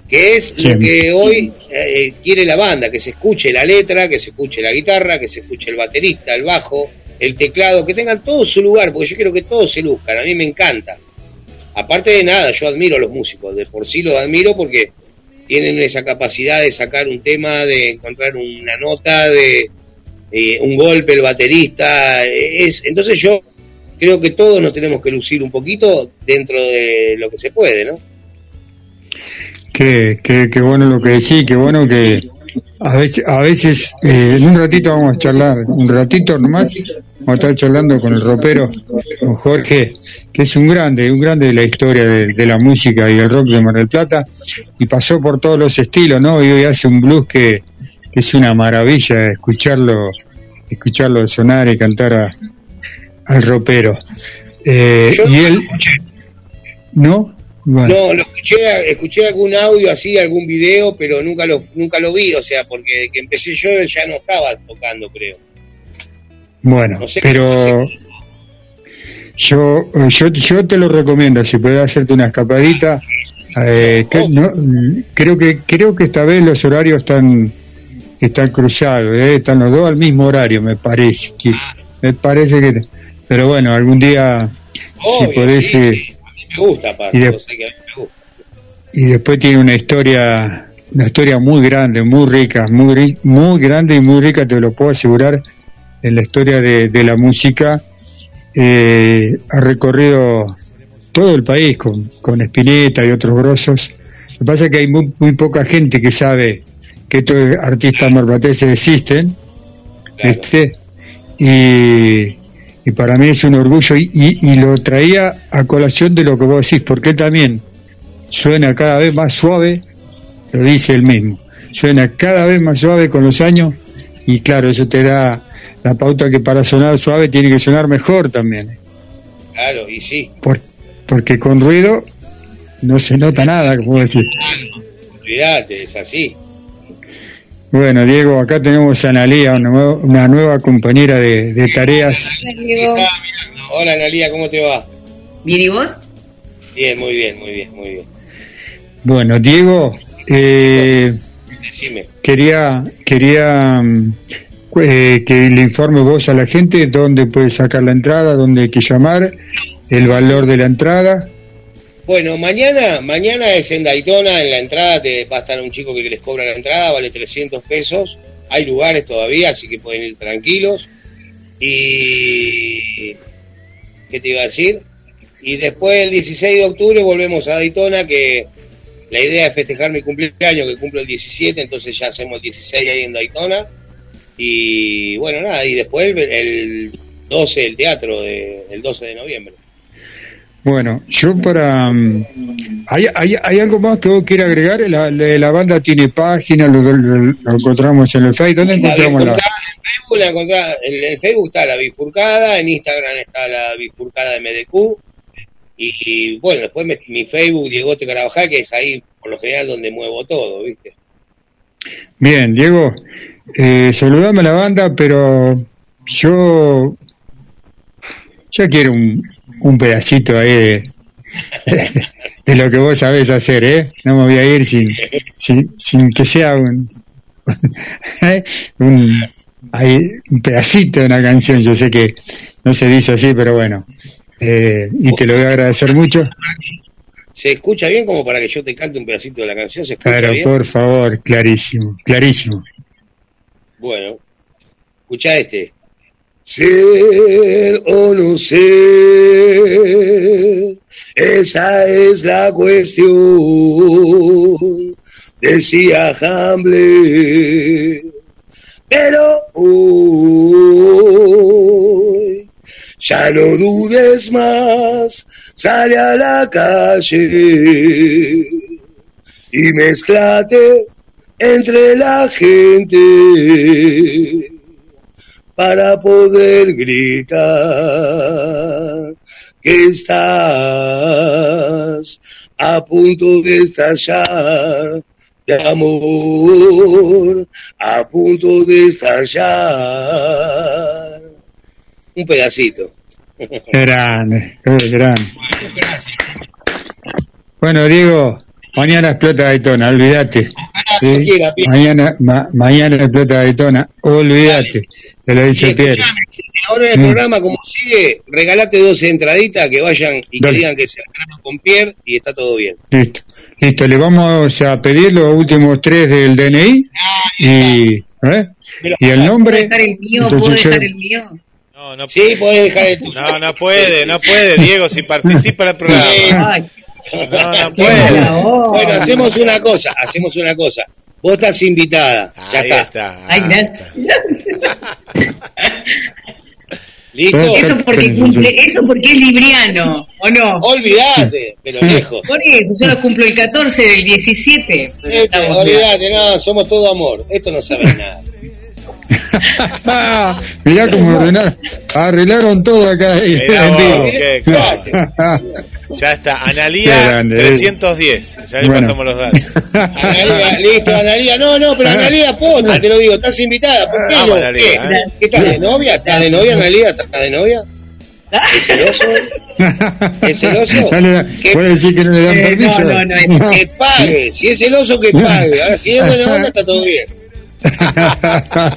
Que es lo que hoy eh, quiere la banda, que se escuche la letra, que se escuche la guitarra, que se escuche el baterista, el bajo, el teclado, que tengan todo su lugar, porque yo quiero que todos se luzcan, a mí me encanta. Aparte de nada, yo admiro a los músicos, de por sí los admiro porque tienen esa capacidad de sacar un tema, de encontrar una nota, de eh, un golpe, el baterista. eh, Es, entonces yo creo que todos nos tenemos que lucir un poquito dentro de lo que se puede, ¿no? Qué, qué, qué bueno lo que decís, qué bueno que, A veces, a veces eh, en un ratito vamos a charlar, un ratito nomás, vamos a estar charlando con el ropero, con Jorge, que es un grande, un grande de la historia de, de la música y el rock de Mar del Plata, y pasó por todos los estilos, ¿no? Y hoy hace un blues que, que es una maravilla escucharlo, escucharlo sonar y cantar a- al ropero. Eh, y él. ¿no? Bueno. No, lo escuché, escuché algún audio así, algún video, pero nunca lo, nunca lo vi, o sea, porque desde que empecé yo ya no estaba tocando, creo. Bueno, No sé qué pero yo, yo, yo te lo recomiendo, si puedes hacerte una escapadita. eh, que- no, creo que creo que esta vez los horarios están están cruzados, eh, están los dos al mismo horario, me parece. Que, me parece que, pero bueno, algún día si podés sí, eh, me gusta, aparte, y de- que a mí me gusta. y después tiene una historia una historia muy grande muy rica muy muy grande y muy rica te lo puedo asegurar en la historia de, de la música eh, ha recorrido todo el país con, con Spinetta y otros grosos lo que pasa es que hay muy, muy poca gente que sabe que estos artistas marplatenses existen Claro. ¿viste? y, y para mí es un orgullo y, y- y lo traía a colación de lo que vos decís porque también suena cada vez más suave, lo dice él mismo, suena cada vez más suave con los años y claro, eso te da la pauta que para sonar suave tiene que sonar mejor también, Claro, y sí, por- porque con ruido no se nota nada, como decir. olvídate, es así. Bueno, Diego, acá tenemos a Analía, una, nueva- una nueva compañera de, de tareas. Mirando. Hola, Analia, ¿cómo te va? ¿Bien y vos? Bien, muy bien, muy bien, muy bien. Bueno, Diego, eh, Decime. quería quería mm, eh, que le informe vos a la gente dónde puede sacar la entrada, dónde hay que llamar, el valor de la entrada. Bueno, mañana, mañana es en Daytona, en la entrada te va a estar un chico que les cobra la entrada, vale 300 pesos. Hay lugares todavía, así que pueden ir tranquilos. Y... ¿Qué te iba a decir? Y después el 16 de octubre volvemos a Daytona, que la idea es festejar mi cumpleaños, que cumplo el 17, entonces ya hacemos el 16 ahí en Daytona. Y bueno, nada, y después el, el 12 el teatro, de, el 12 de noviembre. Bueno, yo para... mm, ¿Hay, hay, hay algo más que vos quieras agregar? La, la, la banda tiene página, lo, lo- lo encontramos en el Facebook. ¿Dónde encontramos la...? en Facebook la encontrá- en el Facebook está la bifurcada, en Instagram está la bifurcada de MDQ. Y, y, bueno, después me- mi Facebook, Diego Carabajal, que es ahí por lo general donde muevo todo, ¿viste? Bien, Diego, eh, saludame a la banda, pero yo yo quiero un, un pedacito ahí de, de lo que vos sabés hacer, ¿eh? No me voy a ir sin, sin, sin que sea un, [laughs] un, ahí, un pedacito de una canción. Yo sé que no se dice así, pero bueno. Eh, y te lo voy a agradecer mucho. ¿Se escucha bien como para que yo te cante un pedacito de la canción? ¿Se escucha Pero bien? por favor, clarísimo, clarísimo. Bueno, escucha este. Ser o no ser, esa es la cuestión, decía Hamlet. Pero hoy ya no dudes más, sale a la calle y mezclate entre la gente para poder gritar que estás a punto de estallar de amor, a punto de estallar. Un pedacito. Grande, eh, grande. Bueno, Diego, mañana explota Daytona, olvídate. ¿sí? Mañana, ma- mañana explota Daytona, olvídate. Te lo he dicho Pierre. Ahora en el Mm. programa, como sigue, regalate dos entraditas que vayan y Dale. que digan que se ganaron con Pierre y está todo bien. Listo, listo, le vamos a pedir los últimos tres del DNI y, ¿eh? y el ¿Puedo nombre. dejar el mío? ¿Puedo dejar el mío? No, no, Sí, podés dejar el [laughs] tuyo. no, no puede, no puede, Diego, si participa en el [laughs] programa. No, no puede. Bueno, hacemos una cosa, hacemos una cosa. Vos estás invitada. Ya Ahí está. está. Ahí está. [laughs] ¿Listo? Eso porque cumple, eso porque es libriano, ¿o no? Olvidate, pero lejos. Por eso, yo lo cumplo el 14 del 17. pero Este, olvidate, no, somos todo amor. Esto no sabe nada. [laughs] Ah, mirá cómo ordenaron, arreglaron todo acá Mirá vos, qué. [laughs] Ya está, Qué Analía grande, eh. 310. Ya le Bueno. pasamos los datos. Analia, listo, Analia. No, no, pero Analia, posta, te lo digo, estás invitada. ¿Por qué Vamos, no? Analia, ¿Qué? ¿eh? ¿Qué estás de novia? ¿Estás de novia, Analia? ¿Estás de novia? ¿Es celoso? ¿Es celoso? [laughs] No le da- ¿Qué? puede decir que no le dan Eh, permiso. no, no, no, es- Que [laughs] pague. Si es celoso, que pague. Ahora, si es buena onda, está todo bien. [laughs]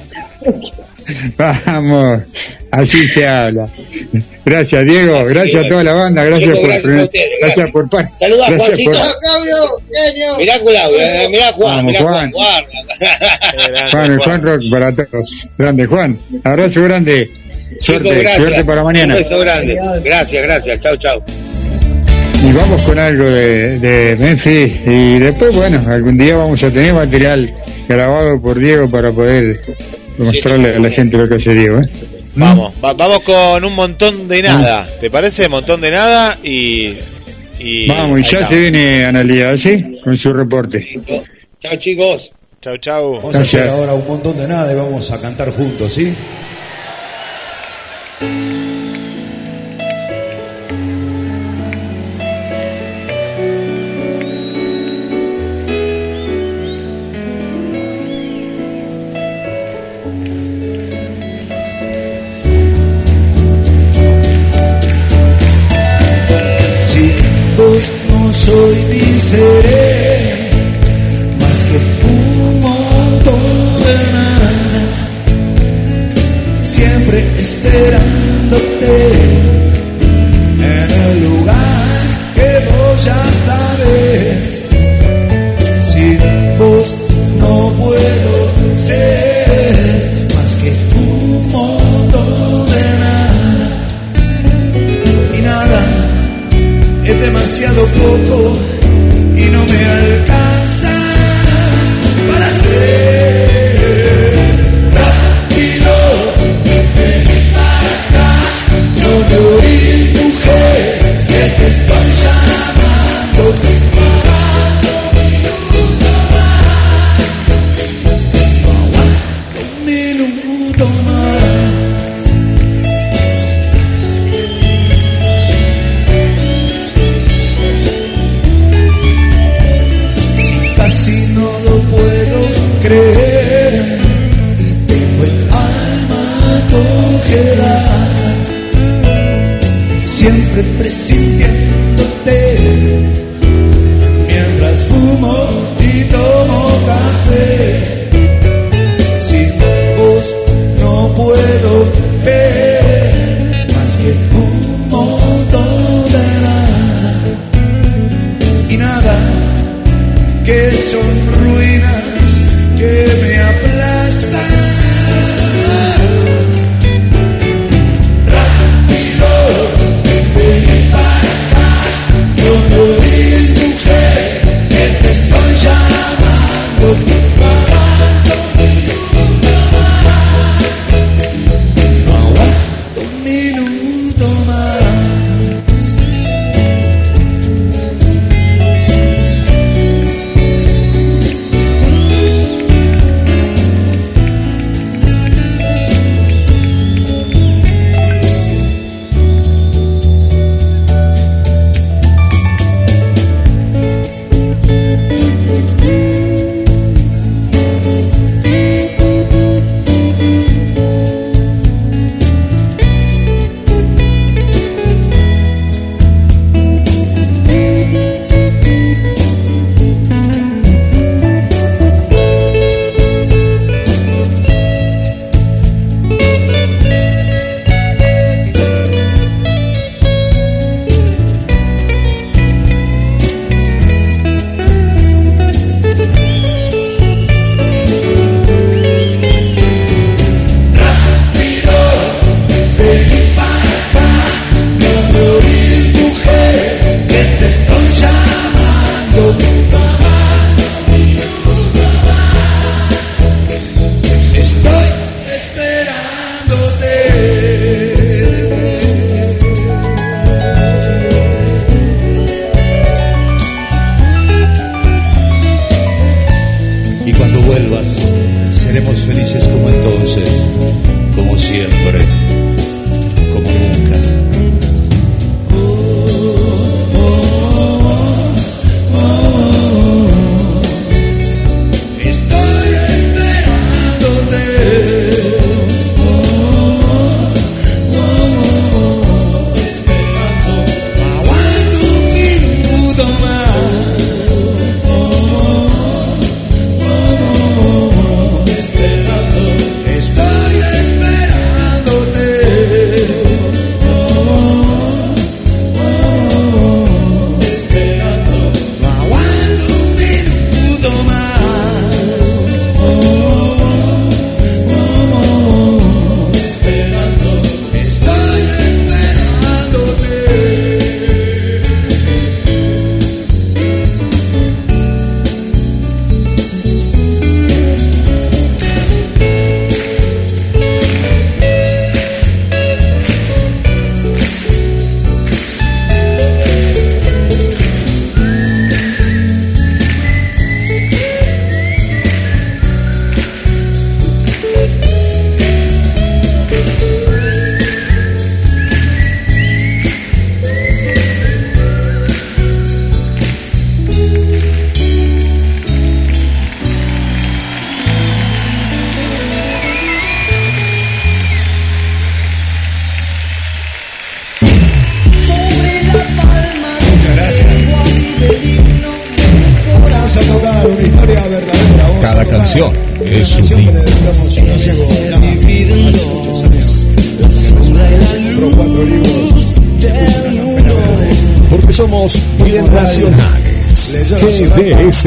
Vamos, así se habla. Gracias, Diego. Gracias a toda la banda. Gracias Diego, por gracias ustedes, gracias por par. Saluda a Gracias Juancito. por Mirá Claudia, eh, mirá Juan, Vamos, mirá Juan. Juan. guarda. Juan, el Juan Rock para todos. Grande, Juan. Abrazo grande. Suerte, suerte para mañana. Un beso grande. Gracias, gracias. Chau, chau. Y vamos con algo de, de Memphis. Y después, bueno, algún día vamos a tener material grabado por Diego para poder mostrarle a la gente lo que hace Diego. ¿eh? Vamos, va- vamos con un montón de nada. ¿Te parece? Montón de nada y. y Vamos, y ya está. se viene Analia, ¿sí? Con su reporte. Chau, chicos. Chau, chau. Vamos a hacer ahora un montón de nada y vamos a cantar juntos, ¿sí?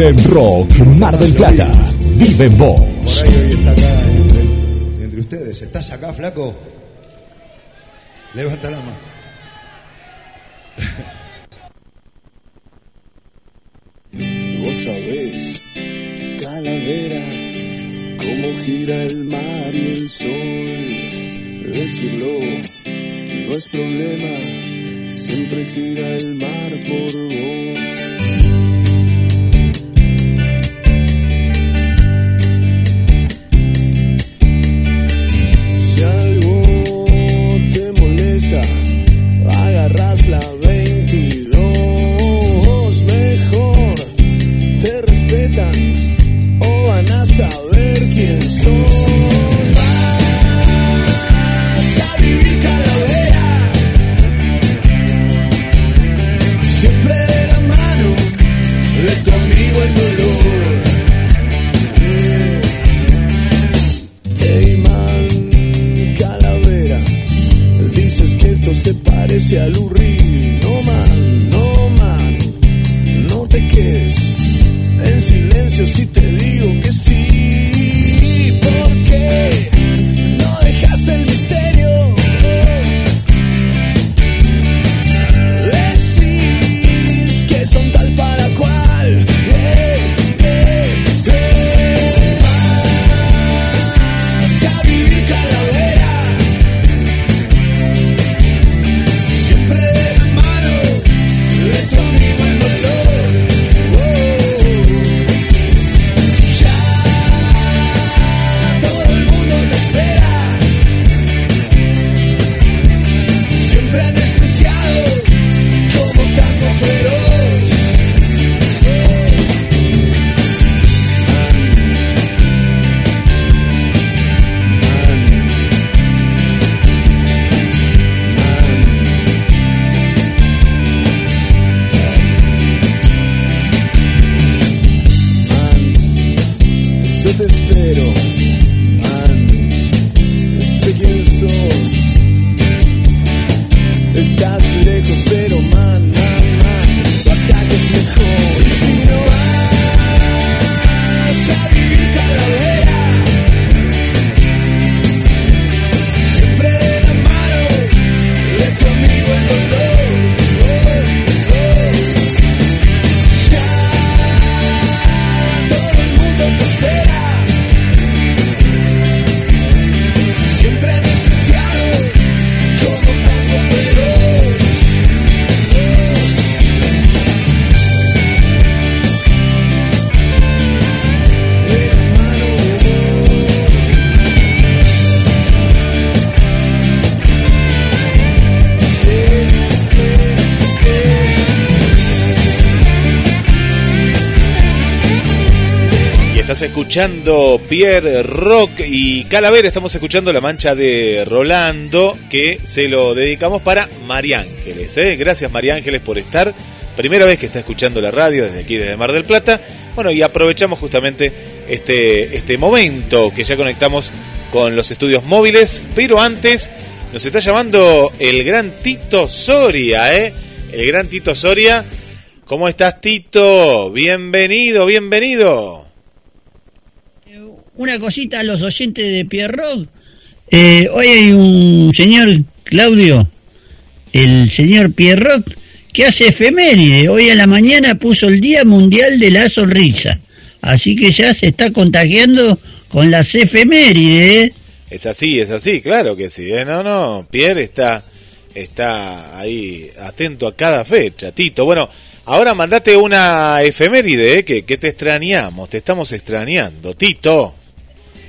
GDS Rock Mar del Plata. Vive en vos. Por ahí hoy está acá entre, entre ustedes. ¿Estás acá, flaco? Levanta la mano. Pierre Rock y Calavera. Estamos escuchando la mancha de Rolando que se lo dedicamos para María Ángeles. ¿eh? Gracias María Ángeles por estar. Primera vez que está escuchando la radio desde aquí, desde Mar del Plata. Bueno, y aprovechamos justamente este, este momento que ya conectamos con los estudios móviles. Pero antes nos está llamando el gran Tito Soria, ¿eh? El gran Tito Soria. ¿Cómo estás, Tito? Bienvenido, bienvenido. Una cosita a los oyentes de Pierrot. Eh, hoy hay un señor, Claudio, el señor Pierrot, que hace efeméride. Hoy a la mañana puso el Día Mundial de la Sonrisa. Así que ya se está contagiando con las efemérides. ¿eh? Es así, es así, claro que sí. ¿eh? No, no, Pierre está, está ahí atento a cada fecha, Tito. Bueno, ahora mandate una efeméride, ¿eh? que, que te extrañamos, te estamos extrañando, Tito.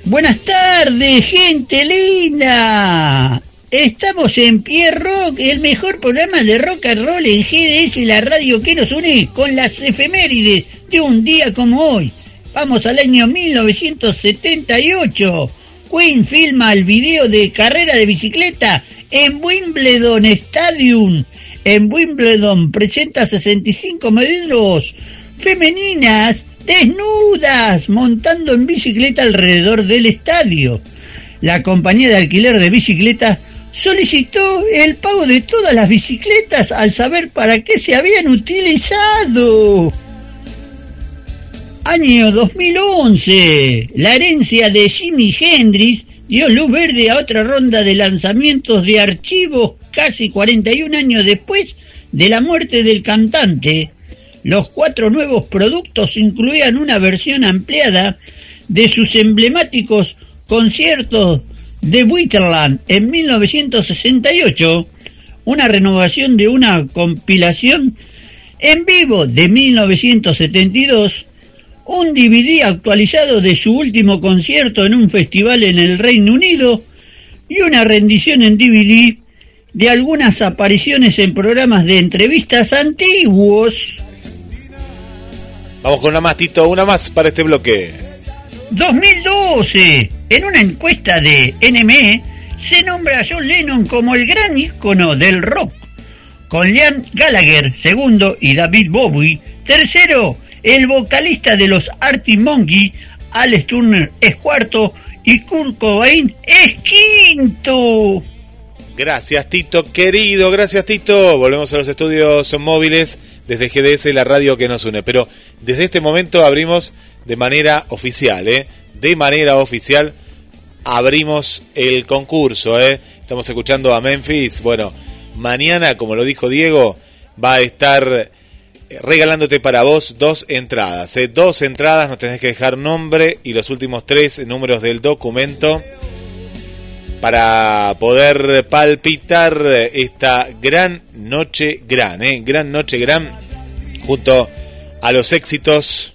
Buenas tardes, gente linda. Estamos en Pierre Rock, el mejor programa de rock and roll en GDS, la radio que nos une con las efemérides de un día como hoy. Vamos al año 1978. Queen filma el video de carrera de bicicleta en Wimbledon Stadium. En Wimbledon presenta 65 modelos femeninas desnudas, montando en bicicleta alrededor del estadio. La compañía de alquiler de bicicletas solicitó el pago de todas las bicicletas al saber para qué se habían utilizado. Año 2011. La herencia de Jimi Hendrix dio luz verde a otra ronda de lanzamientos de archivos casi 41 años después de la muerte del cantante. Los cuatro nuevos productos incluían una versión ampliada de sus emblemáticos conciertos de Witterland en 1968, una renovación de una compilación en vivo de 1972, un DVD actualizado de su último concierto en un festival en el Reino Unido y una rendición en DVD de algunas apariciones en programas de entrevistas antiguos. Vamos con una más, Tito, una más para este bloque. 2012. En una encuesta de NME se nombra a John Lennon como el gran ícono del rock, con Liam Gallagher segundo y David Bowie tercero. El vocalista de los Arctic Monkeys, Alex Turner, es cuarto y Kurt Cobain es quinto. Gracias, Tito, querido, gracias, Tito. Volvemos a los estudios móviles desde GDS, la radio que nos une. Pero desde este momento abrimos de manera oficial, ¿eh? De manera oficial abrimos el concurso, ¿eh? Estamos escuchando a Memphis. Bueno, mañana, como lo dijo Diego, va a estar regalándote para vos dos entradas. ¿eh? Dos entradas, nos tenés que dejar nombre y los últimos tres números del documento para poder palpitar esta gran noche gran, ¿eh? gran noche gran, junto a los éxitos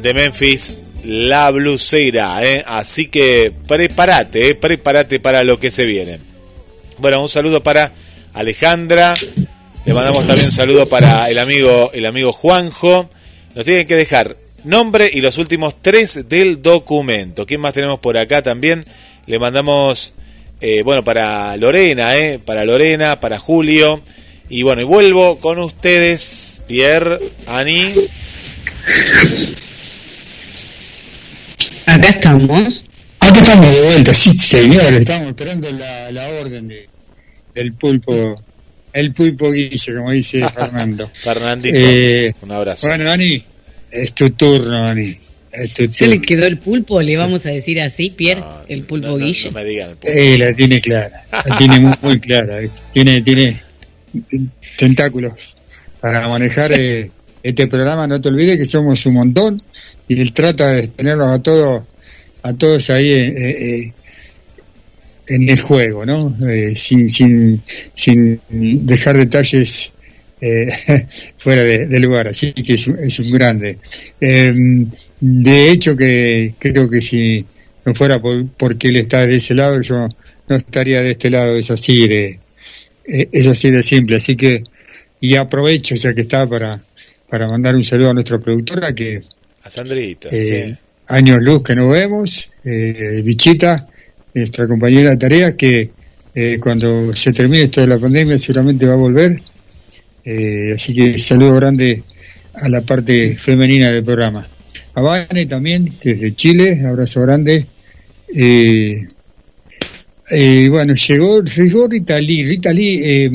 de Memphis, la blusera. ¿eh? Así que prepárate, ¿eh? prepárate para lo que se viene. Bueno, un saludo para Alejandra. Le mandamos también un saludo para el amigo, el amigo Juanjo. Nos tienen que dejar nombre y los últimos tres del documento. ¿Quién más tenemos por acá también? Le mandamos, eh, bueno, para Lorena, ¿eh? Para Lorena, para Julio. Y bueno, y vuelvo con ustedes, Pierre, Ani. Acá estamos. Acá estamos de vuelta, sí, señor. Estamos esperando la, la orden de, del pulpo. El pulpo Guille, como dice [laughs] Fernando. Fernandito, Eh, un abrazo. Bueno, Ani, es tu turno, Ani. ¿Se le quedó el pulpo? ¿Le vamos a decir así, Pierre? el pulpo no, no, Guille. me digan. Eh, la tiene clara, la tiene muy, muy clara. Tiene, tiene tentáculos para manejar eh, este programa. No te olvides que somos un montón y él trata de tenerlos a todos, a todos ahí eh, eh, en el juego, ¿no? Eh, sin, sin, sin dejar detalles eh, [laughs] fuera de, de lugar. Así que es, un- es un grande. Eh, de hecho, que creo que si no fuera por, porque él está de ese lado, yo no estaría de este lado. Es así de, eh, es así de simple. Así que, y aprovecho ya que está para, para mandar un saludo a nuestra productora que A Sandrita, eh, sí. años luz que no vemos, eh, Bichita, nuestra compañera de tarea, que eh, cuando se termine esto de la pandemia seguramente va a volver. Eh, así que saludo grande a la parte femenina del programa. A Vane también, desde Chile, abrazo grande. Eh, eh, bueno, llegó, llegó Rita Lee. Rita Lee, eh,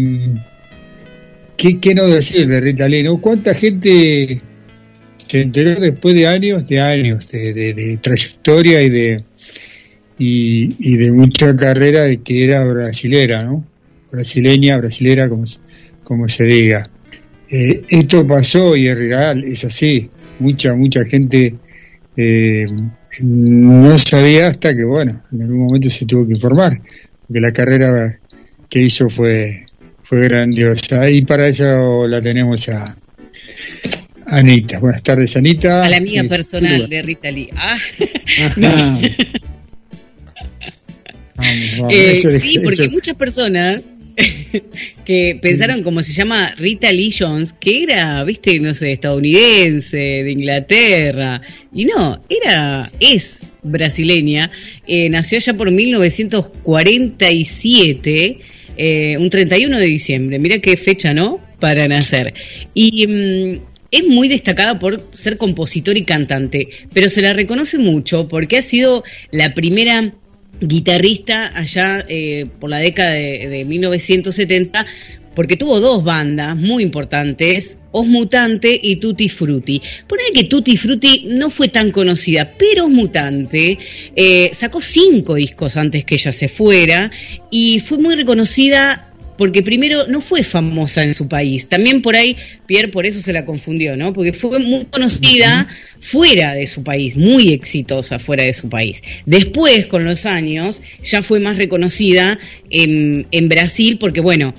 ¿qué, ¿qué no decir de Rita Lee? ¿no? ¿Cuánta gente se enteró después de años, de años de trayectoria y de y, y de mucha carrera de que era brasilera, ¿no? Brasileña, brasilera, como, se- como se diga. Eh, esto pasó y es real, es así. Mucha, mucha gente eh, no sabía hasta que, bueno, en algún momento se tuvo que informar, porque la carrera que hizo fue, fue grandiosa. Y para eso la tenemos a Anita. Buenas tardes, Anita. A la amiga Eh, personal de Rita Lee. Ah, Ajá. [laughs] Vamos, vamos, eh, eso sí, porque muchas personas [laughs] que pensaron como se llama Rita Lee Jones, que era, viste, no sé, estadounidense, de Inglaterra, y no, era, es brasileña, eh, nació ya por 1947, eh, un 31 de diciembre, mira qué fecha, ¿no? Para nacer. Y mm, es muy destacada por ser compositor y cantante, pero se la reconoce mucho porque ha sido la primera guitarrista allá eh, por la década de, de 1970 porque tuvo dos bandas muy importantes, Os Mutante y Tutti Frutti. Poner que Tutti Frutti no fue tan conocida, pero Os Mutante eh, sacó cinco discos antes que ella se fuera y fue muy reconocida porque primero no fue famosa en su país. También por ahí Pierre por eso se la confundió, ¿no? Porque fue muy conocida fuera de su país, muy exitosa fuera de su país. Después, con los años, ya fue más reconocida en, en Brasil porque, bueno,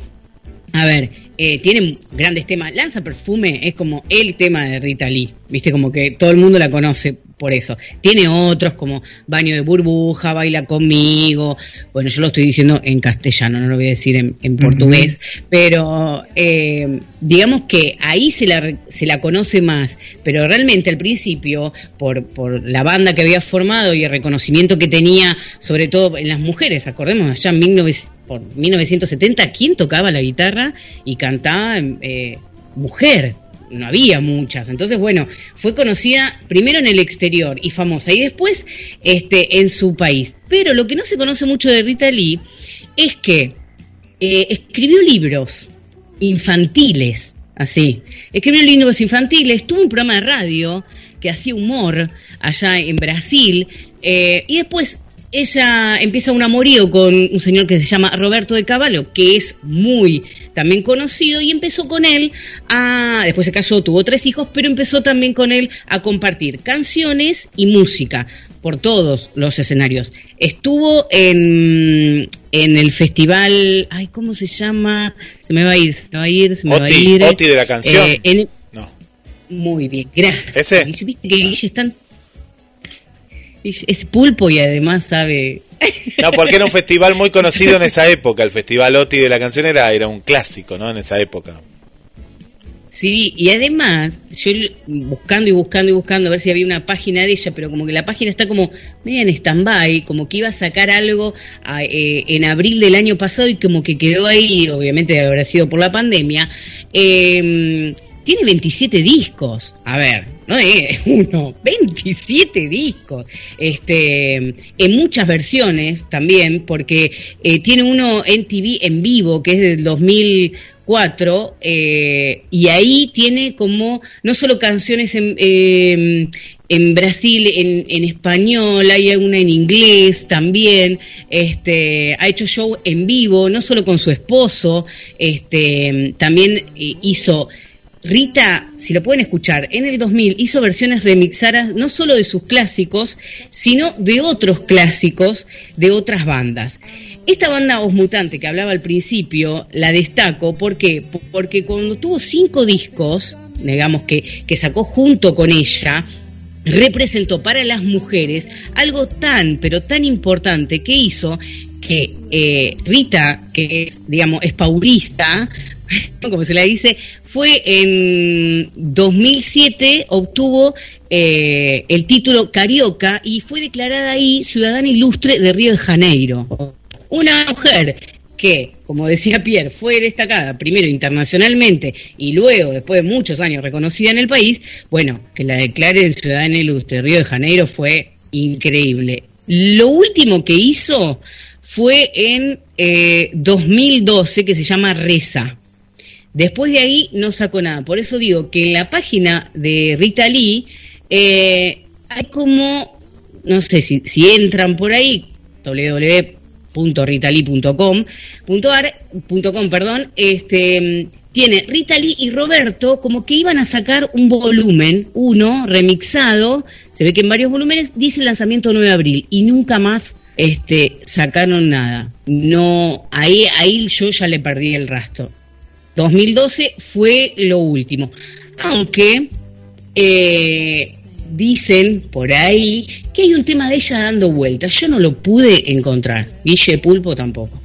a ver, eh, tiene grandes temas. Lanza Perfume es como el tema de Rita Lee, viste, como que todo el mundo la conoce por eso. Tiene otros como Baño de Burbuja, Baila conmigo. Bueno, yo lo estoy diciendo en castellano, no lo voy a decir en, en portugués, pero eh, digamos que ahí se la, se la conoce más, pero realmente al principio, por, por la banda que había formado y el reconocimiento que tenía, sobre todo en las mujeres, acordemos allá en 1900 por 1970, ¿quién tocaba la guitarra y cantaba eh, mujer? No había muchas. Entonces, bueno, fue conocida primero en el exterior y famosa, y después este, en su país. Pero lo que no se conoce mucho de Rita Lee es que eh, escribió libros infantiles, así. Escribió libros infantiles, tuvo un programa de radio que hacía humor allá en Brasil, eh, y después ella empieza un amorío con un señor que se llama Roberto de Caballo, que es muy también conocido, y empezó con él a, después se casó, tuvo tres hijos, pero empezó también con él a compartir canciones y música por todos los escenarios. Estuvo en, en el festival, ay, ¿cómo se llama? Se me va a ir, se me va a ir, se me va a ir. Oti de la canción. Eh, en- No. Muy bien, gracias. ¿Ese? Viste que Guille es tan... Es pulpo y además sabe... No, porque era un festival muy conocido en esa época. El Festival Oti de la canción era, era un clásico, ¿no? En esa época. Sí, y además, yo buscando y buscando y buscando a ver si había una página de ella, pero como que la página está como media en stand-by, como que iba a sacar algo eh, en abril del año pasado y como que quedó ahí, obviamente habrá sido por la pandemia. Eh, tiene 27 discos, a ver, no es uno, [laughs] 27 discos, este, en muchas versiones también, porque eh, tiene uno en TV en vivo, que es del 2004, eh, y ahí tiene como, no solo canciones en... eh, en Brasil en, en español, hay una en inglés también, este, ha hecho show en vivo, no solo con su esposo, este, también eh, hizo Rita, si lo pueden escuchar, en el 2000 hizo versiones remixadas no solo de sus clásicos, sino de otros clásicos de otras bandas. Esta banda Os Mutante que hablaba al principio, la destaco, ¿por qué? Porque cuando tuvo cinco discos, digamos que, que sacó junto con ella, representó para las mujeres algo tan, pero tan importante que hizo que eh, Rita, que es, digamos, es paulista, [laughs] como se la dice, fue en 2007, obtuvo eh, el título Carioca y fue declarada ahí ciudadana ilustre de Río de Janeiro. Una mujer que, como decía Pierre, fue destacada primero internacionalmente y luego, después de muchos años, reconocida en el país, bueno, que la declare ciudadana ilustre de Río de Janeiro fue increíble. Lo último que hizo fue en eh, 2012, que se llama Reza. Después de ahí no sacó nada. Por eso digo que en la página de Rita Lee eh, hay como, no sé si, entran por ahí, www.ritali.com.ar, .com, perdón, este, tiene Rita Lee y Roberto como que iban a sacar un volumen, uno remixado, se ve que en varios volúmenes dice lanzamiento 9 de abril y nunca más este, sacaron nada. No, ahí, ahí yo ya le perdí el rastro. 2012 fue lo último. Aunque eh, dicen por ahí que hay un tema de ella dando vueltas. Yo no lo pude encontrar. Guille Pulpo tampoco.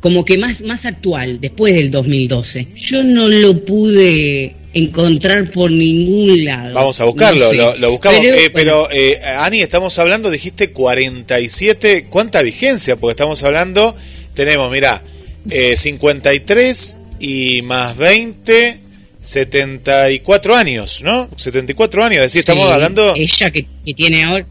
Como que más, más actual, después del 2012. Yo no lo pude encontrar por ningún lado. Vamos a buscarlo, No sé. lo, lo buscamos. Pero, Eh, pero, eh, Ani, estamos hablando, dijiste 47. ¿Cuánta vigencia? Porque estamos hablando, tenemos, mira, eh, 53 y más 20, 74 años, ¿no? 74 años, es decir, estamos Sí, hablando Ella que, que tiene ahora.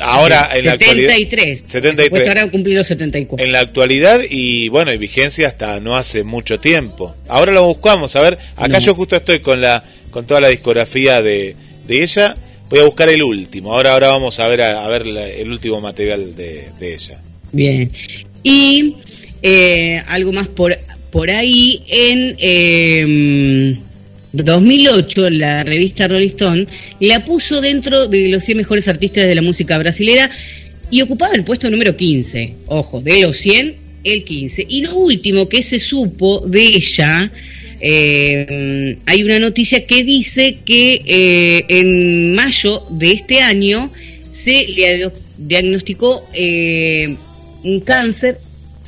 ahora en la actualidad. 73. 73. Supuesto ahora cumplido 74. En la actualidad y bueno, y vigencia hasta no hace mucho tiempo. Ahora lo buscamos, a ver, acá No. yo justo estoy con la con toda la discografía de, de ella. Voy a buscar el último. Ahora ahora vamos a ver a, a ver la- el último material de, de ella. Bien. Y eh, algo más por, por ahí, en eh, 2008 la revista Rolling Stone la puso dentro de los 100 mejores artistas de la música brasilera y ocupaba el puesto número 15. Ojo, de los 100, el 15. Y lo último que se supo de ella, eh, hay una noticia que dice que eh, en mayo de este año se le diagnosticó eh, un cáncer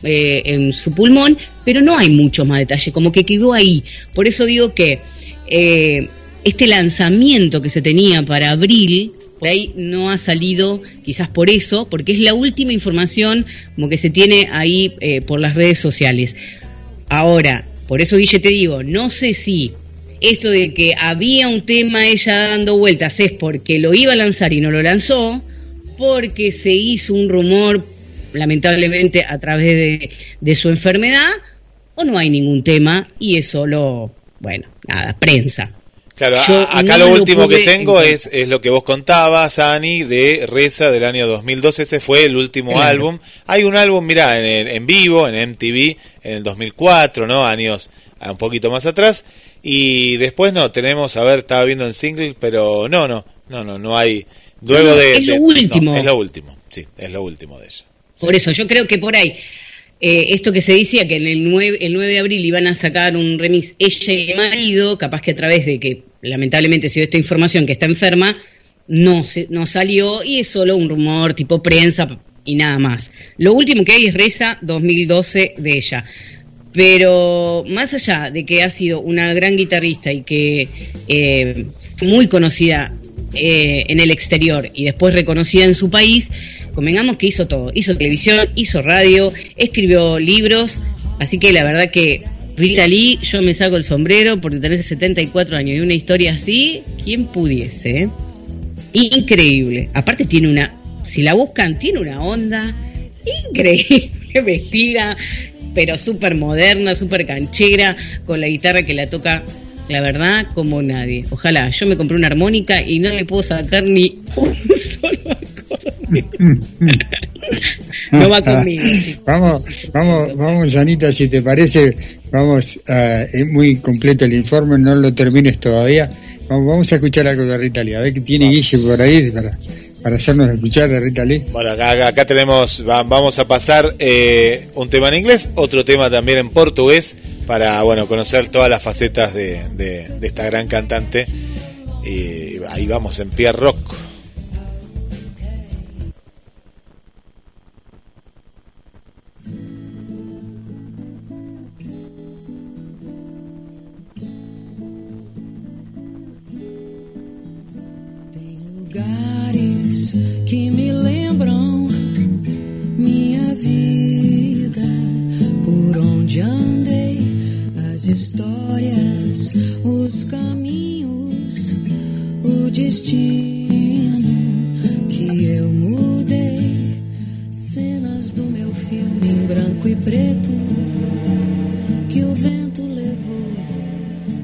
eh, en su pulmón, pero no hay mucho más detalle, como que quedó ahí. Por eso digo que eh, este lanzamiento que se tenía para abril, por ahí no ha salido, quizás por eso, porque es la última información como que se tiene ahí eh, por las redes sociales. Ahora, por eso Guille te digo, no sé si esto de que había un tema ella dando vueltas es porque lo iba a lanzar y no lo lanzó, porque se hizo un rumor, lamentablemente, a través de, de su enfermedad, o no hay ningún tema y es solo, bueno, nada, prensa. Claro, Yo acá no lo lo último que tengo es, es lo que vos contabas, Ani, de Reza del año 2012. Ese fue el último Claro. álbum. Hay un álbum, mirá, en, el- en vivo, en MTV, en el 2004, ¿no? Años un poquito más atrás. Y después no, tenemos, a ver, estaba viendo en single, pero no, no, no, no, no hay. Luego No, de. es lo de- último. no, es lo último, sí, es lo último de ella. Por eso, yo creo que por ahí, eh, esto que se decía que en el 9, el 9 de abril iban a sacar un remix ella y el marido, capaz que a través de que lamentablemente se dio esta información que está enferma, no, se, no salió y es solo un rumor tipo prensa y nada más. Lo último que hay es Reza 2012 de ella. Pero más allá de que ha sido una gran guitarrista y que eh, muy conocida eh, en el exterior y después reconocida en su país, convengamos que hizo todo. Hizo televisión, hizo radio, escribió libros, así que la verdad que Rita Lee, yo me saco el sombrero porque tener 74 años y una historia así, ¿quién pudiese? eh? Increíble. Aparte tiene una, si la buscan, tiene una onda increíble [laughs] vestida, pero súper moderna, súper canchera, con la guitarra que la toca, la verdad, como nadie. Ojalá, yo me compré una armónica y no le puedo sacar ni [laughs] un solo acorde. No va conmigo. [laughs] chicos. Vamos, vamos, vamos, Anita, si te parece, vamos, ah, es muy completo el informe, no lo termines todavía. Vamos, vamos a escuchar algo de Rita Lee, a ver qué tiene Guille por ahí para, para hacernos escuchar de Rita Lee. Bueno, acá, acá tenemos, va- vamos a pasar eh, un tema en inglés, otro tema también en portugués, para bueno conocer todas las facetas de, de- esta gran cantante. Y ahí vamos en Pierre Rock. Destino que eu mudei, cenas do meu filme em branco e preto que o vento levou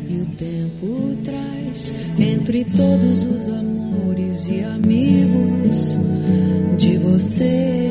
e o tempo traz entre todos os amores e amigos de você.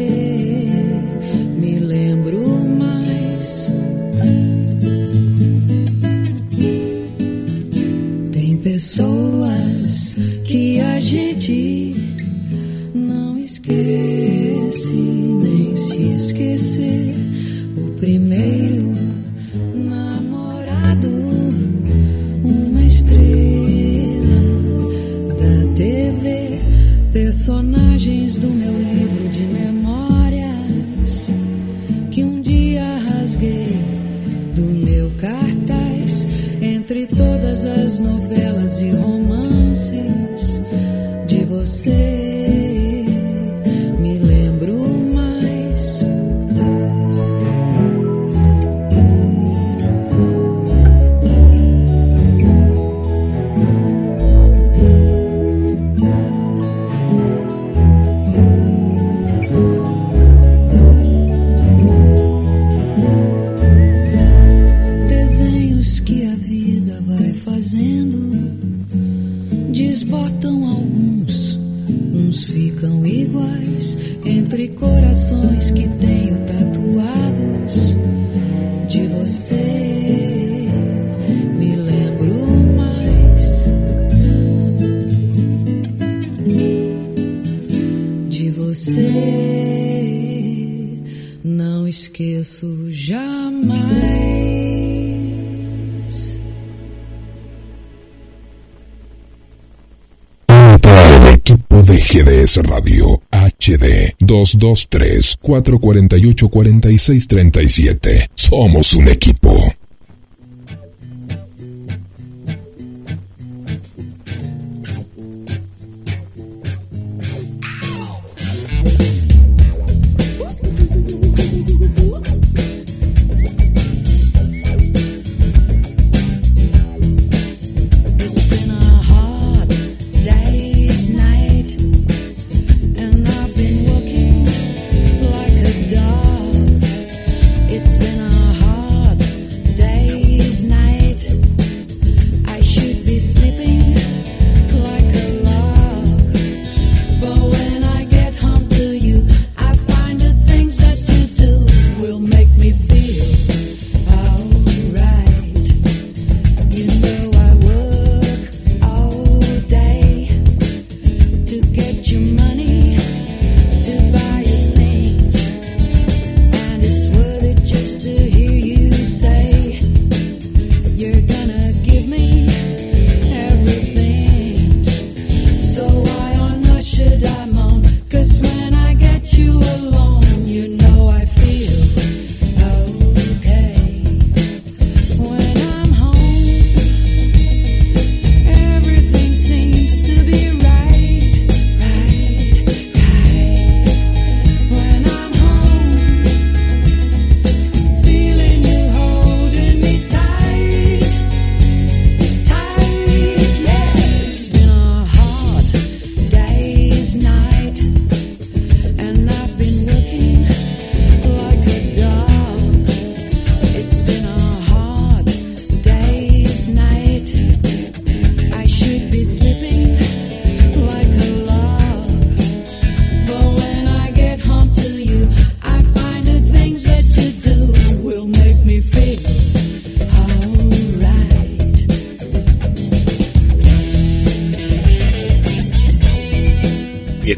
Esqueço jamais. Equipo de GDS Radio HD 223 448 4637. Somos un equipo.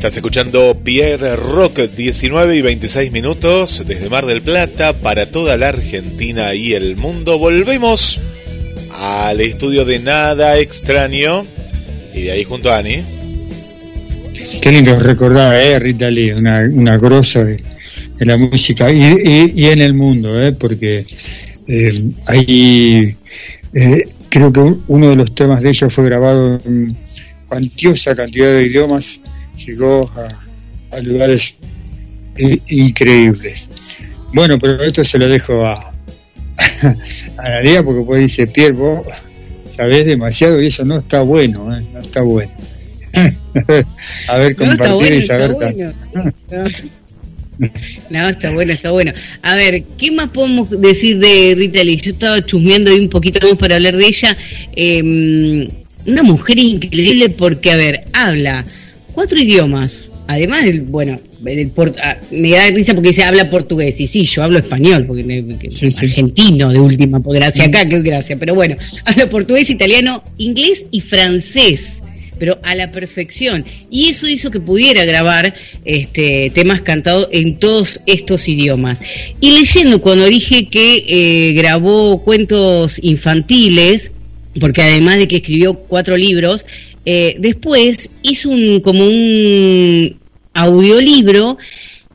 Estás escuchando Pierre Rock, 19 y 26 minutos desde Mar del Plata para toda la Argentina y el mundo. Volvemos al estudio de Nada Extraño y de ahí junto a Ani. Qué lindo recordar, ¿eh? Rita Lee, una, una grosa de, de la música y, y- en el mundo, ¿eh? Porque eh, ahí eh, creo que uno de los temas de ellos fue grabado en cuantiosa cantidad de idiomas, llegó a, a lugares eh, increíbles. Bueno, pero esto se lo dejo a, [laughs] a Nadia porque pues dice, Pierre, vos sabés demasiado y eso no está bueno, ¿eh? no está bueno. [laughs] a ver, No, compartir bueno, y saber bueno. tanto. [laughs] No, está bueno, está bueno. A ver, ¿qué más podemos decir de Rita Lee? Yo estaba chusmeando ahí un poquito más para hablar de ella. Eh, una mujer increíble porque, a ver, habla cuatro idiomas. Además del, bueno, del ah, me da risa porque dice habla portugués. Y sí, yo hablo español, porque que- argentino de última, por gracia acá, qué gracia. Pero bueno, habla portugués, italiano, inglés y francés pero a la perfección. Y eso hizo que pudiera grabar este, temas cantados en todos estos idiomas. Y leyendo, cuando dije que eh, grabó cuentos infantiles, porque además de que escribió cuatro libros, eh, después hizo un como un audiolibro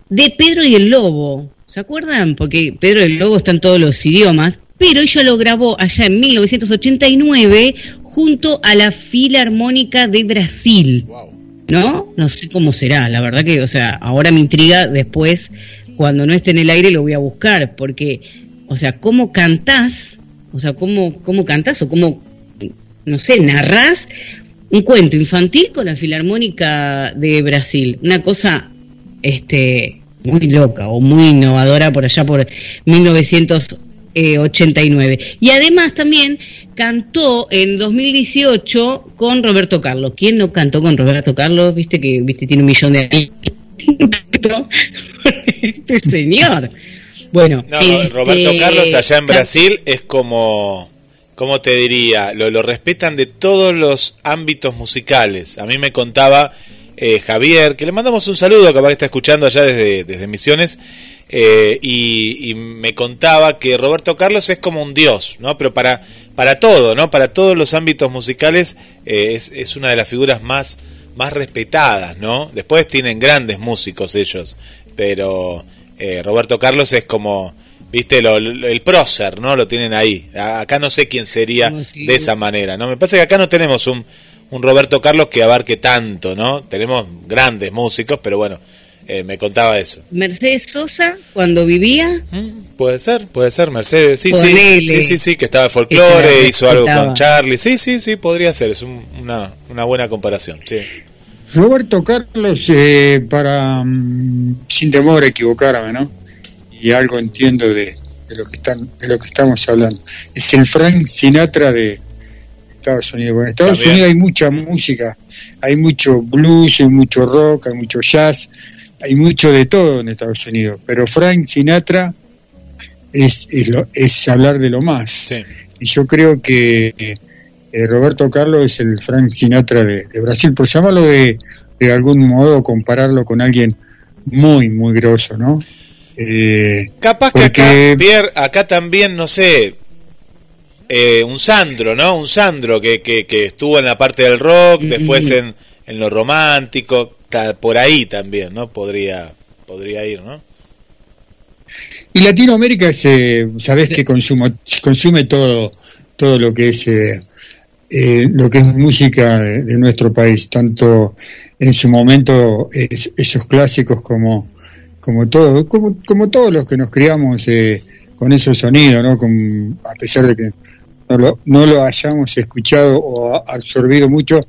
de Pedro y el Lobo. ¿Se acuerdan? Porque Pedro y el Lobo está en todos los idiomas. Pero ella lo grabó allá en 1989 junto a la Filarmónica de Brasil. ¿No? No sé cómo será, la verdad que, o sea, ahora me intriga después, cuando no esté en el aire lo voy a buscar, porque, o sea, ¿cómo cantás? O sea, ¿cómo, cómo cantás o cómo, no sé, narrás un cuento infantil con la Filarmónica de Brasil? Una cosa, este, muy loca o muy innovadora por allá por 1989. eh, 89. Y además también cantó en 2018 con Roberto Carlos. ¿Quién no cantó con Roberto Carlos? Viste que viste tiene un millón de [laughs] este señor. Bueno, No, no, este, Roberto Carlos allá en Brasil es como, ¿cómo te diría? Lo, lo respetan de todos los ámbitos musicales. A mí me contaba eh, Javier, que le mandamos un saludo, capaz que está escuchando allá desde, desde Misiones, eh, y, me contaba que Roberto Carlos es como un dios, ¿no? Pero para, para todo, ¿no? Para todos los ámbitos musicales eh, es, es una de las figuras más, más respetadas, ¿no? Después tienen grandes músicos ellos, pero eh, Roberto Carlos es como, viste, lo- lo- el prócer, ¿no? Lo tienen ahí. Acá no sé quién sería de esa manera, ¿no? Me parece que acá no tenemos un, un Roberto Carlos que abarque tanto, ¿no? Tenemos grandes músicos, pero bueno, eh, me contaba eso. Mercedes Sosa, cuando vivía, Puede ser, puede ser, Mercedes, sí, sí, Ponele. sí, sí, sí, que estaba de folclore, Estaba- hizo algo estaba. con Charlie, sí, sí, sí, podría ser, es un- una, una buena comparación, sí. Roberto Carlos, eh, para mm, sin temor a equivocarme, ¿no? Y algo entiendo de, de lo que están, de lo que estamos hablando. Es el Frank Sinatra de Estados Unidos. Bueno, en Estados También. Unidos hay mucha música, hay mucho blues, hay mucho rock, hay mucho jazz, hay mucho de todo en Estados Unidos. Pero Frank Sinatra es, es, lo- es hablar de lo más. Y yo creo que eh, Roberto Carlos es el Frank Sinatra de, de Brasil, por llamarlo de, de algún modo, compararlo con alguien muy, muy grosso, ¿no? Eh, Capaz que porque- acá, Pierre, acá también, no sé, eh, un Sandro, ¿no? Un Sandro que, que, que estuvo en la parte del rock, después en, en lo romántico, ta- por ahí también, ¿no? Podría, podría ir, ¿no? Y Latinoamérica es, eh, sabes que consumo, consume todo, todo lo que es, eh, eh, lo que es música de, de nuestro país, tanto en su momento es- esos clásicos como, como todo, como, como todos los que nos criamos eh, con esos sonidos, ¿no? Con- a pesar de que no lo, no lo hayamos escuchado o absorbido mucho,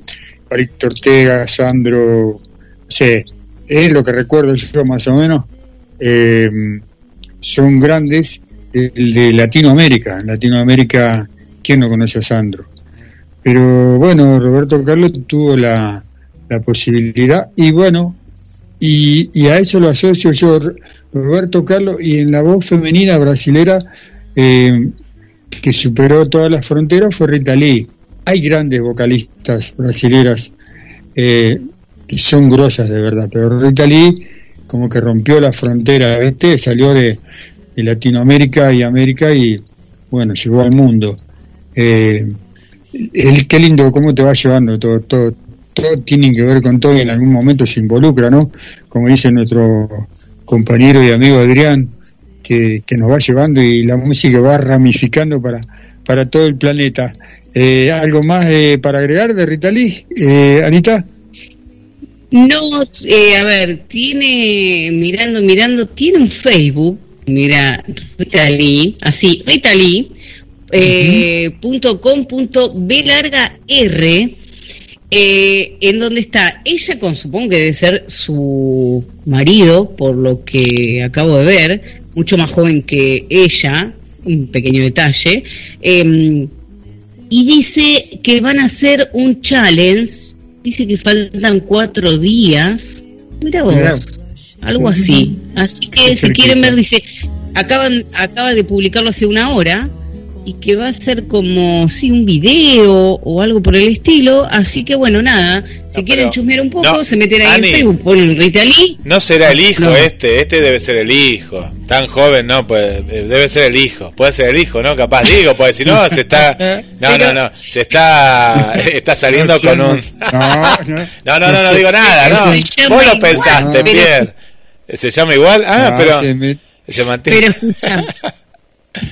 Parito Ortega, Sandro, no sé, es lo que recuerdo yo más o menos. Eh, son grandes de, de Latinoamérica. En Latinoamérica, ¿quién no conoce a Sandro? Pero bueno, Roberto Carlos tuvo la, la posibilidad y bueno, y, y a eso lo asocio yo, Roberto Carlos, y en la voz femenina brasilera eh, que superó todas las fronteras fue Rita Lee. Hay grandes vocalistas brasileras eh, que son grosas de verdad, pero Rita Lee como que rompió la frontera, ¿viste? Salió de, Latinoamérica y América y, bueno, llegó al mundo. Eh, el, qué lindo cómo te va llevando todo, todo, todo tiene que ver con todo y en algún momento se involucra, ¿no? Como dice nuestro compañero y amigo Adrián, que, que nos va llevando y la música va ramificando para, para todo el planeta. Eh, ¿Algo más eh, para agregar de Rita Lee, eh, Anita? No, eh, a ver, tiene, mirando, mirando, tiene un Facebook, mira, Rita Lee, así, Rita Lee, eh, punto com punto B larga R, eh, en donde está ella con, supongo que debe ser su marido, por lo que acabo de ver, mucho más joven que ella, un pequeño detalle, eh, y dice que van a hacer un challenge, dice que faltan cuatro días, mira vos, Mirá. algo así. Así que si quieren ver, dice, acaban, acaba de publicarlo hace una hora y que va a ser como, sí, un video o algo por el estilo. Así que bueno, nada, si No, quieren chusmear un poco, no, se meten ahí Ani. en Facebook, ponen Rita Lee. No será el hijo No. este, este debe ser el hijo. Tan joven, no, pues eh, debe ser el hijo. Puede ser el hijo, ¿no? Capaz digo, pues si no, se está. [laughs] No, no, no, se está. [laughs] Está saliendo No, con un. [laughs] no, no. No, no, digo nada, no. Se llama Vos lo pensaste, Pierre. Se llama igual, ah, No, pero. se me- Se mantiene. Pero escucha,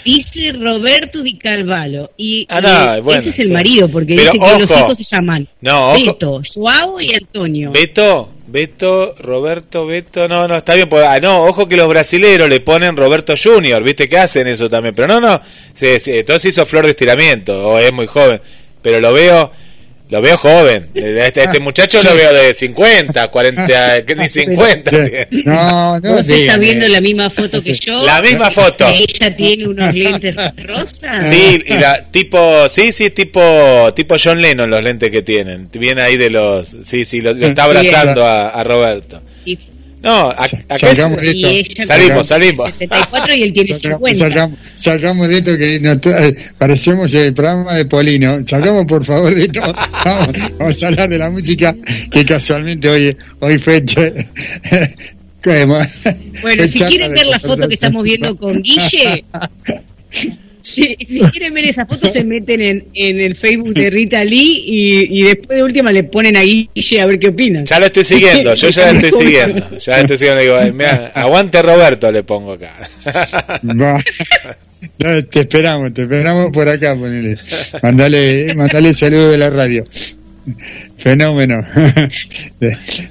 dice Roberto Di Carvalho y, Ah, no, bueno, ese es el sí. marido porque Pero dice que los hijos se llaman No. Beto, Joao y Antonio. Beto, Beto, Roberto, Beto, no, no, está bien, pues, ah, no, ojo que los brasileros le ponen Roberto Junior, viste que hacen eso también, pero no, no, sí, entonces hizo flor de estiramiento, o es muy joven, pero lo veo, Lo veo joven. Este, este muchacho lo veo de 50, 40, ¿qué ni 50? [laughs] No, no. ¿Vos estás digan, viendo eh. la misma foto que yo? La misma foto. Que ella tiene unos lentes rosas. Sí, y la tipo, sí, sí, tipo, tipo John Lennon los lentes que tienen. Viene ahí de los, sí, sí, lo, lo está abrazando a, a Roberto. No, a- acá Salgamos de es- esto. y ella salimos, salimos. 74 y él tiene Sacamos, 50. sacamos, sacamos de esto que nos tra- eh, parecemos el programa de Polino. Sacamos por favor de esto. [laughs] Vamos, vamos a hablar de la música que casualmente hoy, hoy fue. [laughs] Bueno, fue si quieren de ver la foto que estamos viendo con Guille, [laughs] si, si quieren ver esa foto se meten en, en el Facebook de Rita Lee y, y después de última le ponen a Guille a ver qué opinan. Ya lo estoy siguiendo, yo ya lo estoy [laughs] siguiendo. Ya lo estoy siguiendo. Digo, "Ay, mirá, aguante Roberto, le pongo acá. [laughs] No, te esperamos, te esperamos por acá, ponele. Mandale, mandale saludo de la radio. [laughs] Fenómeno. [laughs]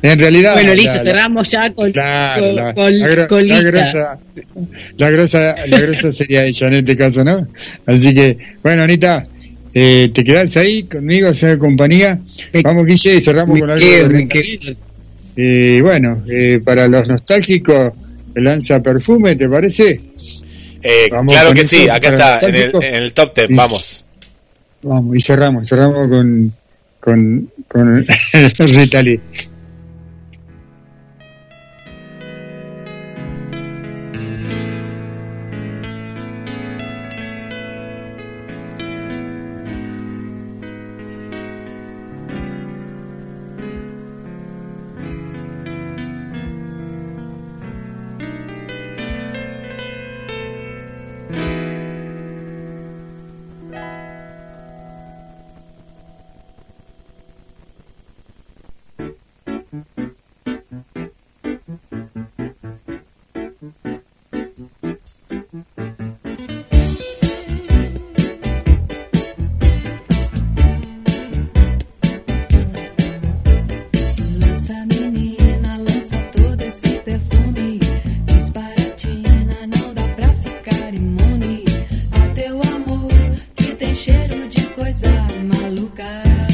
En realidad. bueno, listo, la- la- cerramos ya con, Claro, con, la, con- la gro- con la grosa, la grosa, la grosa sería ella en este caso, ¿no? Así que, bueno, Anita, eh, te quedás ahí conmigo, hacer compañía. Vamos, Guille, y cerramos Me con algo quedo, de. Eh, bueno, eh, para los nostálgicos, lanza perfume, ¿te parece? Eh, Vamos claro que eso sí, acá está, en el, en el top 10, Sí. vamos. Vamos, y cerramos, cerramos con, con, con [laughs] Rita Lee. coisa maluca.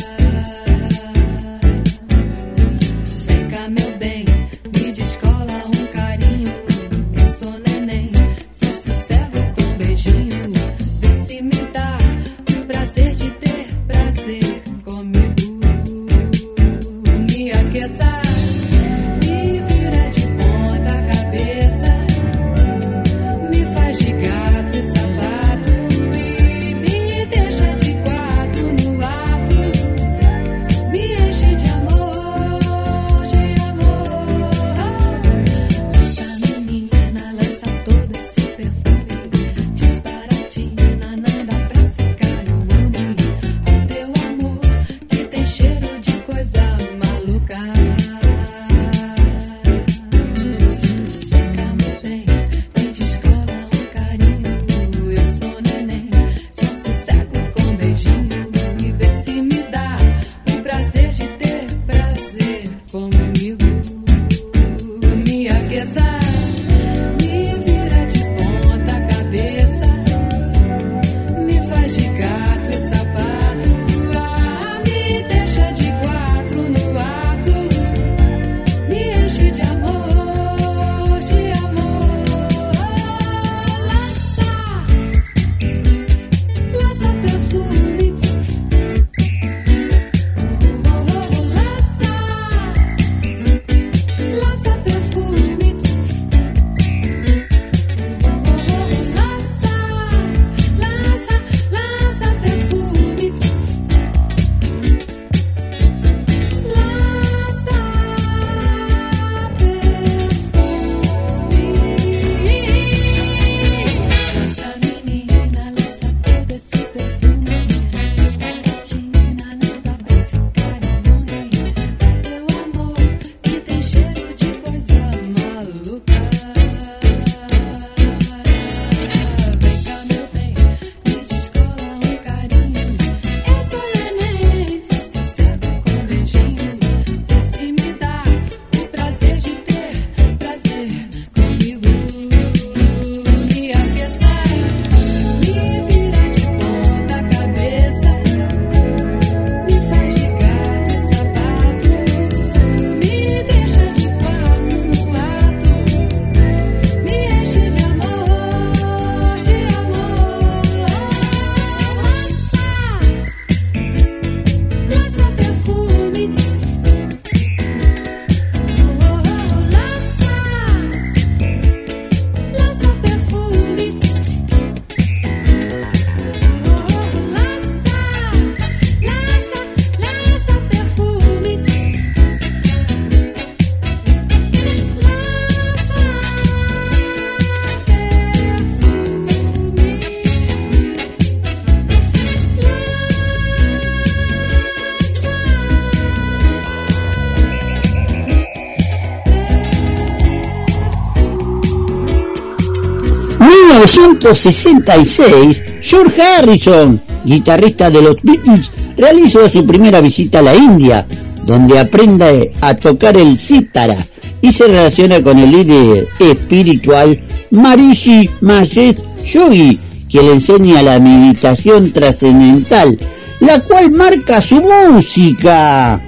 1966, George Harrison, guitarrista de los Beatles, realizó su primera visita a la India, donde aprende a tocar el cítara y se relaciona con el líder espiritual Marishi Mahesh Yogi, que le enseña la meditación trascendental, la cual marca su música.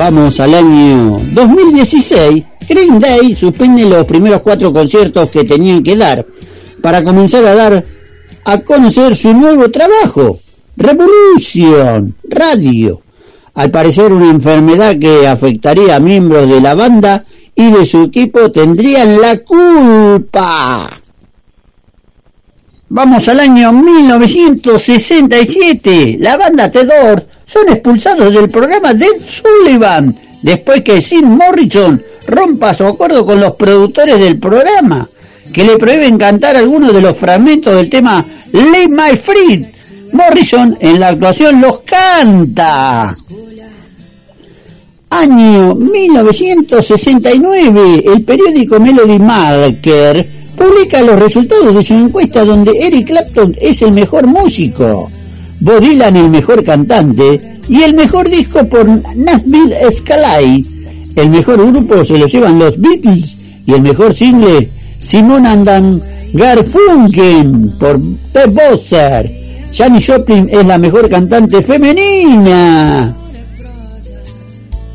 Vamos al año 2016. Green Day suspende los primeros cuatro conciertos que tenían que dar para comenzar a dar a conocer su nuevo trabajo, Revolution Radio. Al parecer una enfermedad que afectaría a miembros de la banda y de su equipo tendrían la culpa. Vamos al año 1967. La banda The Doors son expulsados del programa de Sullivan después que Sim Morrison rompa su acuerdo con los productores del programa, que le prohíben cantar algunos de los fragmentos del tema Leave My Free. Morrison en la actuación los canta. Año 1969, el periódico Melody Marker publica los resultados de su encuesta donde Eric Clapton es el mejor músico, Bob el mejor cantante y el mejor disco por Nashville Sky. El mejor grupo se lo llevan los Beatles y el mejor single Simon and Garfunkel por The Bosser. Janis Joplin es la mejor cantante femenina.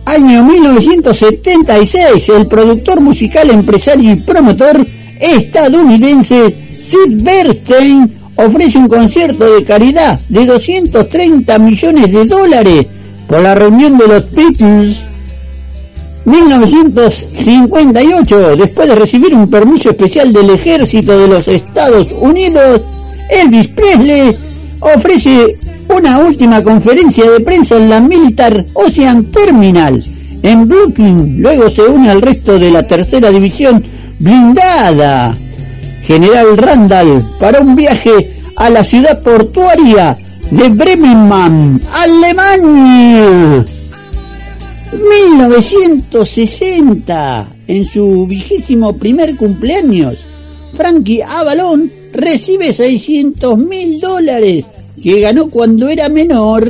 Año 1976, el productor musical, empresario y promotor estadounidense Sid Bernstein ofrece un concierto de caridad de 230 millones de dólares por la reunión de los Beatles. 1958, después de recibir un permiso especial del ejército de los Estados Unidos, Elvis Presley ofrece una última conferencia de prensa en la Militar Ocean Terminal en Brooklyn. Luego se une al resto de la tercera división blindada. General Randall para un viaje a la ciudad portuaria de Bremen, Alemania. 1960, en su vigésimo primer cumpleaños, Frankie Avalon recibe 600 mil dólares que ganó cuando era menor.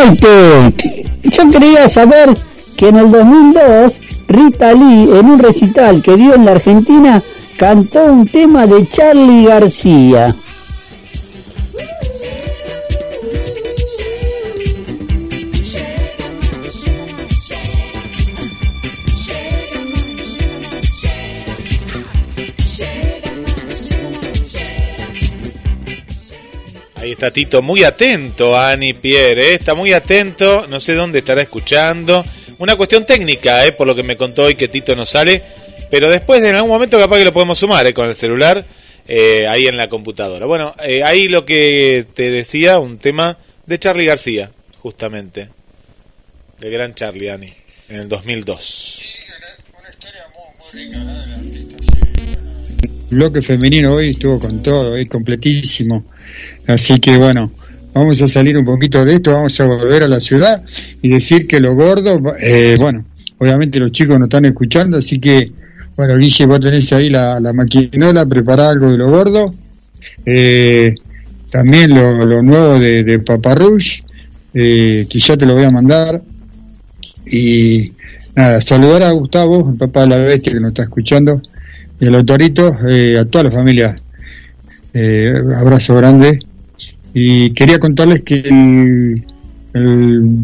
Yo quería saber que en el 2002 Rita Lee en un recital que dio en la Argentina cantó un tema de Charlie García. Está Tito, muy atento, Ani Pierre, ¿eh? está muy atento, no sé dónde estará escuchando. Una cuestión técnica, ¿eh? por lo que me contó hoy que Tito no sale, pero después en algún momento capaz que lo podemos sumar ¿eh? con el celular, eh, ahí en la computadora. Bueno, eh, ahí lo que te decía, un tema de Charlie García, justamente, de gran Charlie, Ani, en el 2002. El bloque femenino hoy estuvo con todo, hoy completísimo. Así que bueno, vamos a salir un poquito de esto, vamos a volver a la ciudad y decir que los gordos, eh, bueno, obviamente los chicos no están escuchando, así que, bueno, Guille, vos tenés ahí la, la maquinola, prepará algo de los gordos. Eh, también lo, lo nuevo de, de Paparrush, eh, que ya te lo voy a mandar. Y nada, saludar a Gustavo, el papá de la bestia que nos está escuchando, y a los toritos, eh, a toda la familia. Eh, abrazo grande. Y quería contarles que el,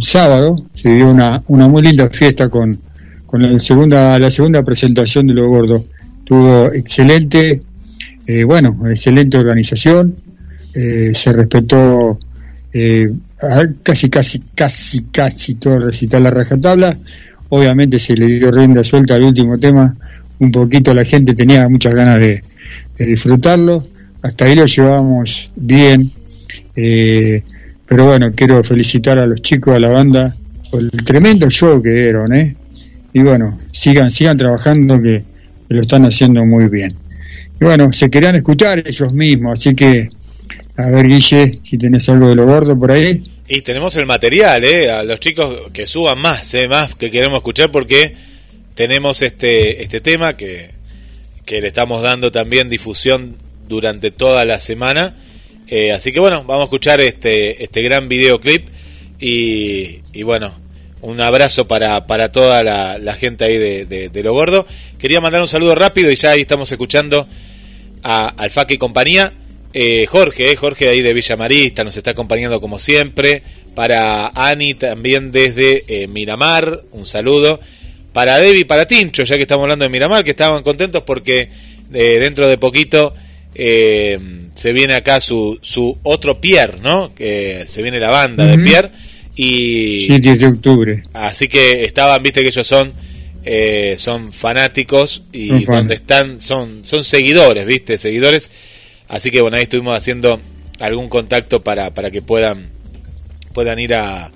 sábado se dio una, una muy linda fiesta con, con el segunda, la segunda presentación de Los Gordos. Tuvo excelente, eh, bueno, excelente organización, eh, se respetó eh, casi, casi, casi, casi todo recital la rajatabla. Obviamente se le dio rienda suelta al último tema, un poquito la gente tenía muchas ganas de, de disfrutarlo. Hasta ahí lo llevábamos bien. Eh, pero bueno, quiero felicitar a los chicos, a la banda, por el tremendo show que dieron, ¿eh? Y bueno, sigan, sigan trabajando que, que lo están haciendo muy bien. Y bueno, se querían escuchar ellos mismos, así que, a ver, Guille, si tenés algo de lo gordo por ahí. Y tenemos el material, ¿eh? A los chicos que suban más, ¿eh? Más que queremos escuchar porque tenemos este, este tema que, que le estamos dando también difusión durante toda la semana. Eh, así que bueno, vamos a escuchar este, este gran videoclip y, y bueno, un abrazo para, para toda la, gente ahí de, de, Lo Gordo. Quería mandar un saludo rápido y ya ahí estamos escuchando a Alfaque y compañía. Eh, Jorge, eh, Jorge ahí de Villa Marista nos está acompañando como siempre. Para Ani también desde Miramar, un saludo. Para Debbie para Tincho, ya que estamos hablando de Miramar, que estaban contentos porque dentro de poquito eh, se viene acá su, su otro Pierre, ¿no? Que se viene la banda de. Pierre. Y Sí, 10 de octubre. Así que estaban, viste que ellos son eh, son fanáticos y Son fan. donde están son son seguidores, viste, seguidores. Así que bueno, ahí estuvimos haciendo algún contacto para, para que puedan puedan ir a,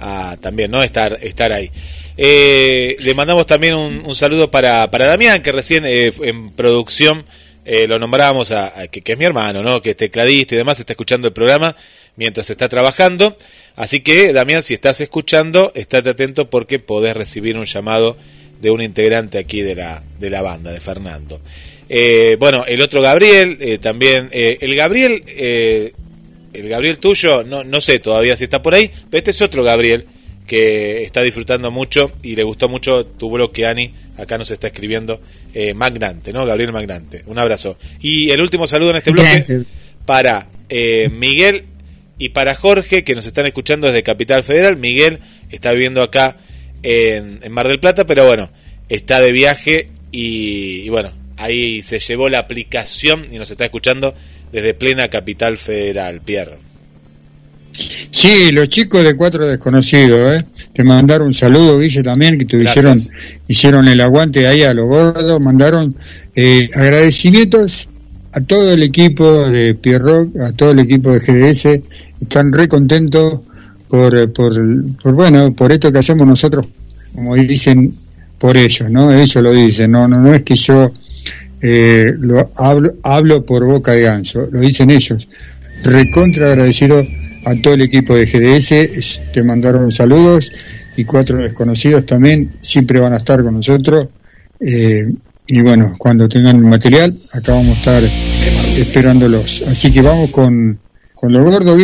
a también, ¿no? Estar estar ahí. Eh, le mandamos también un, un saludo para, para Damián, que recién eh, en producción eh, lo nombrábamos, a, que es mi hermano, ¿no? Que es tecladista y demás, está escuchando el programa mientras está trabajando. Así que, Damián, si estás escuchando, estate atento porque podés recibir un llamado de un integrante aquí de la, de la banda, de Fernando. Eh, bueno, el otro Gabriel, eh, también, eh, el Gabriel, eh, el Gabriel tuyo, no, no sé todavía si está por ahí, pero este es otro Gabriel que está disfrutando mucho y le gustó mucho tu bloque, Ani. Acá nos está escribiendo eh, Magnante, ¿no? Gabriel Magnante. Un abrazo. Y el último saludo en este bloque Gracias. para eh, Miguel y para Jorge, que nos están escuchando desde Capital Federal. Miguel está viviendo acá en, en Mar del Plata, pero bueno, está de viaje y, y bueno, ahí se llevó la aplicación y nos está escuchando desde plena Capital Federal, Pierre. Sí, los chicos de Cuatro Desconocidos, ¿eh? Te mandaron un saludo, Guille, también, que te hicieron, hicieron el aguante ahí a los gordos, mandaron eh, agradecimientos a todo el equipo de Pierrock, a todo el equipo de GDS, están re contentos por, eh, por, por, bueno, por esto que hacemos nosotros, como dicen, por ellos, ¿no? Ellos lo dicen, no, no, no es que yo eh, lo hablo, hablo por boca de ganso, lo dicen ellos. Recontra agradecido a todo el equipo de GDS, te mandaron saludos y cuatro desconocidos también siempre van a estar con nosotros. eh, y bueno, cuando tengan el material, acá vamos a estar esperándolos. Así que vamos con, con lo gordo.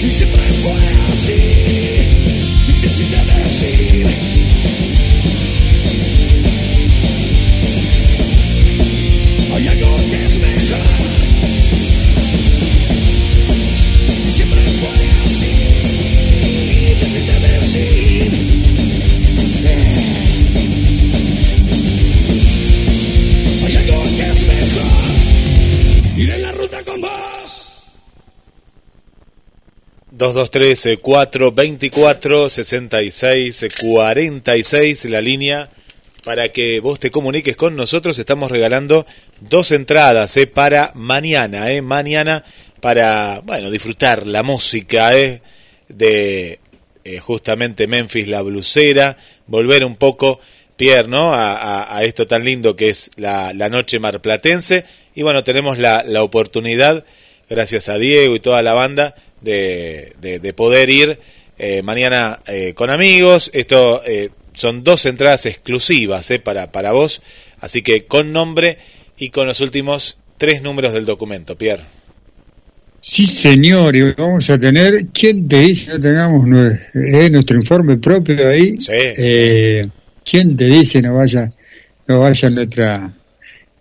Y siempre fue así, difícil de decir. 223 424 66 46 la línea para que vos te comuniques con nosotros. Estamos regalando dos entradas eh, para mañana, eh, mañana para bueno disfrutar la música eh, de eh, justamente Memphis la blusera, volver un poco Pierre, ¿no? A, a- esto tan lindo que es la, la noche marplatense y bueno tenemos la, la oportunidad gracias a Diego y toda la banda de, de- de poder ir eh, mañana eh, con amigos. Esto eh, son dos entradas exclusivas eh, para, para vos, así que con nombre y con los últimos tres números del documento, Pierre. Sí, señor, y vamos a tener, ¿quién te dice no tengamos eh, nuestro informe propio ahí? ¿Quién te dice no vaya, no vaya nuestra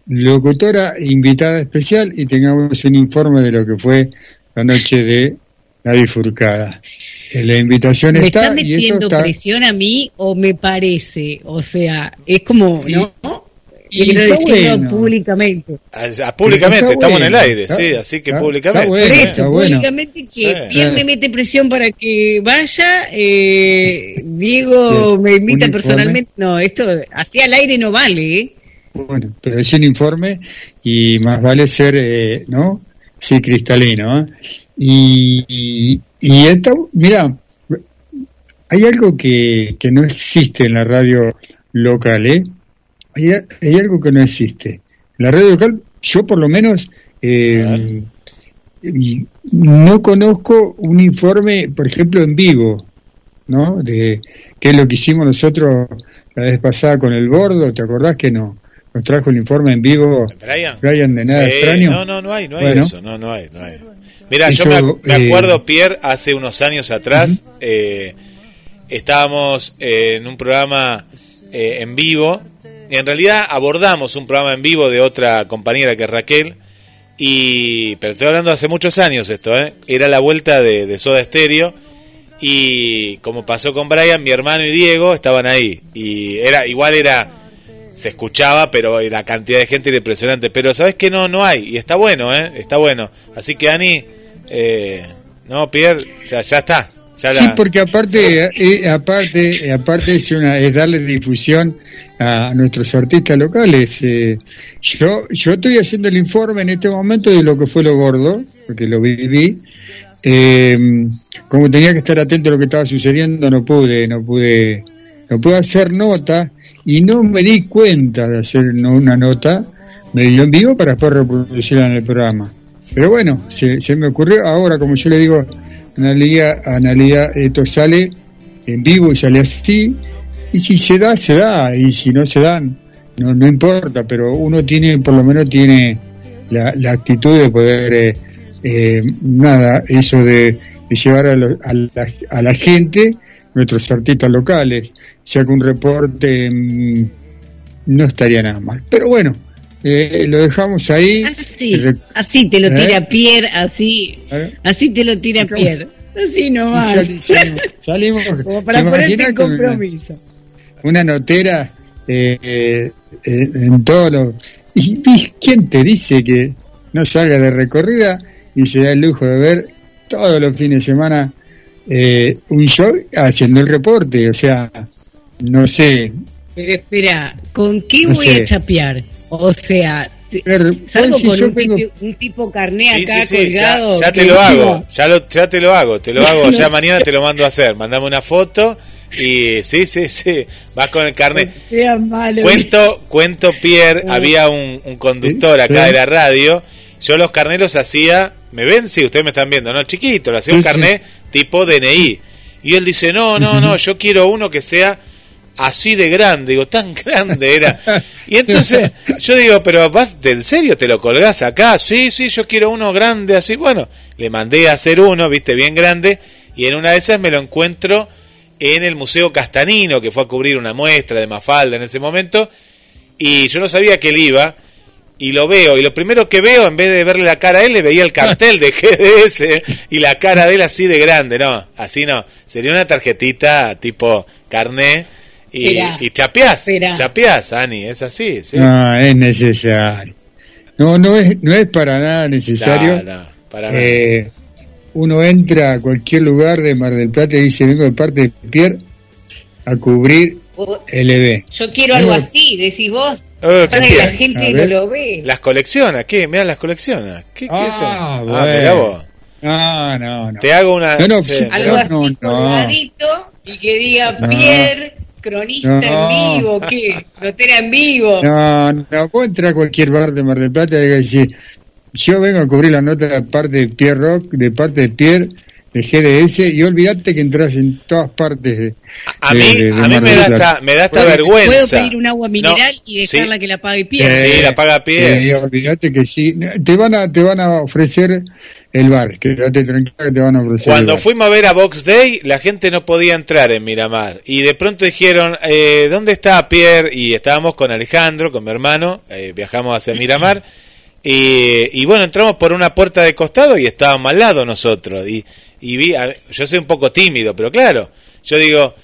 locutora invitada especial y tengamos un informe de lo que fue la noche de la bifurcada? Eh, La invitación ¿Me está están y esto metiendo está... presión a mí o me parece? O sea, es como, ¿no? y Quiero está decirlo bueno. públicamente. Ah, ah, públicamente, estamos en el bueno, aire, está- sí, así que está- públicamente. está bueno, Por eso, bueno. públicamente que Sí. Pierre me mete presión para que vaya, eh, [laughs] Diego me un invita informe. personalmente. No, esto así al aire no vale, ¿eh? Bueno, pero es un informe y más vale ser, eh, ¿no? Sí, cristalino. ¿eh? Y, y, esta, mira, hay algo que, que no existe en la radio local, ¿eh? Hay, hay algo que no existe. La radio local, yo por lo menos eh, no conozco un informe, por ejemplo, en vivo, ¿no? De qué es lo que hicimos nosotros la vez pasada con el bordo, ¿te acordás que no? Nos trajo el informe en vivo Brian. de nada Sí, extraño. No, no, no hay, no hay Bueno. eso, no, no hay, no hay. Mira, yo me, eh, acuerdo, Pierre, hace unos años atrás, eh, estábamos eh, en un programa en vivo en realidad abordamos un programa en vivo de otra compañera que es Raquel, y pero estoy hablando de hace muchos años esto, era la vuelta de, de Soda Stereo, y como pasó con Brian, mi hermano y Diego estaban ahí, y era igual era se escuchaba, pero la cantidad de gente era impresionante. Pero sabes que no, no hay, y está bueno, ¿eh? Está bueno. Así que Ani, eh, no, Pierre, ya, ya está. Ya Sí, la- porque aparte, eh, aparte, aparte es una, es darle difusión a nuestros artistas locales. eh. yo, yo estoy haciendo el informe en este momento de lo que fue lo gordo, porque lo viví. Eh, como tenía que estar atento a lo que estaba sucediendo, no pude, no pude, no pude hacer nota y no me di cuenta de hacer una nota, me dio en vivo para después reproducirla en el programa. Pero bueno, se, se me ocurrió. Ahora, como yo le digo, Analia, Analia, esto sale en vivo y sale así, y si se da, se da, y si no se dan, no, no importa, pero uno tiene, por lo menos tiene la, la actitud de poder, eh, eh, nada, eso de, de llevar a, lo- a la, a la gente nuestros artistas locales, ya que un reporte mm, no estaría nada mal. Pero bueno, eh, lo dejamos ahí. Así, Re- así te lo ¿Eh? tira Pierre, así, ¿Eh? así te lo tira Pierre. Así nomás. sali- salimos, [laughs] salimos, Como para ¿te ponerte en con una- compromiso. una notera eh, eh, eh, en todos los... ¿Y vi- quién te dice que no salga de recorrida y se da el lujo de ver todos los fines de semana eh, un show haciendo el reporte? O sea, no sé. Pero espera, ¿con qué No voy sé. a chapear? O sea, te- Ver, salgo si con yo un, tipo, un tipo carné Sí, acá sí, sí, ya, colgado. ya te lo digo, hago, ya, lo, ya te lo hago, te lo hago, No [laughs] ya sé. mañana te lo mando a hacer, mandame una foto y sí, sí, sí, vas con el carnet. Sea malo. Cuento, cuento Pierre, había un, un conductor acá Sí. de la radio, yo los carneros hacía, ¿me ven? Sí, ustedes me están viendo, ¿no? Chiquito, le hacía un carnet tipo DNI. Y él dice, no, no, no, yo quiero uno que sea así de grande, digo, tan grande era. Y entonces yo digo, pero vas, ¿de en serio te lo colgás acá? Sí, sí, yo quiero uno grande así. Bueno, le mandé a hacer uno, viste, bien grande, y en una de esas me lo encuentro en el Museo Castanino, que fue a cubrir una muestra de Mafalda en ese momento, y yo no sabía que él iba, y lo veo, y lo primero que veo, en vez de verle la cara a él, le veía el cartel de [laughs] GDS y la cara de él así de grande, no, así no, sería una tarjetita tipo carné y, y chapeás, esperá. chapeás, Ani, es así, sí. No, es necesario. No, no es, no es para nada necesario. No, no, para nada. Eh, uno entra a cualquier lugar de Mar del Plata y dice, vengo de parte de Pierre a cubrir Vos- LB. Yo quiero algo así, decís vos. Eh, ¿qué Para que la tiene? gente A no lo ve. Las colecciona, ¿qué? Mirá las colecciona. ¿Qué, qué Ah, son? bueno. Ah, mirá vos. No, no, no. Te hago una... No, no, mirá. Algo así No, no. colgadito y que diga No. Pierre, cronista No. en vivo, ¿qué? Notera en vivo. No, no, vos entrar a cualquier bar de Mar del Plata y decir, yo vengo a cubrir la nota de parte de Pierre Rock, de parte de Pierre, de GDS, y olvídate que entras en todas partes de, A mí, de- de a mí me da esta, me da esta Puedo- vergüenza. Puedo pedir un agua mineral No, y dejarla sí. que la pague Pierre. Sí, la paga Pierre. Sí, olvídate que sí. Te van a, te van a ofrecer el bar, quédate tranquila que te van a ofrecer el Cuando bar. fuimos a ver a Box Day, la gente no podía entrar en Miramar. Y de pronto dijeron, eh, ¿dónde está Pierre? Y estábamos con Alejandro, con mi hermano, eh, viajamos hacia Miramar. Y, y bueno, entramos por una puerta de costado y estábamos al lado nosotros. Y, y vi, a- yo soy un poco tímido, pero claro, yo digo,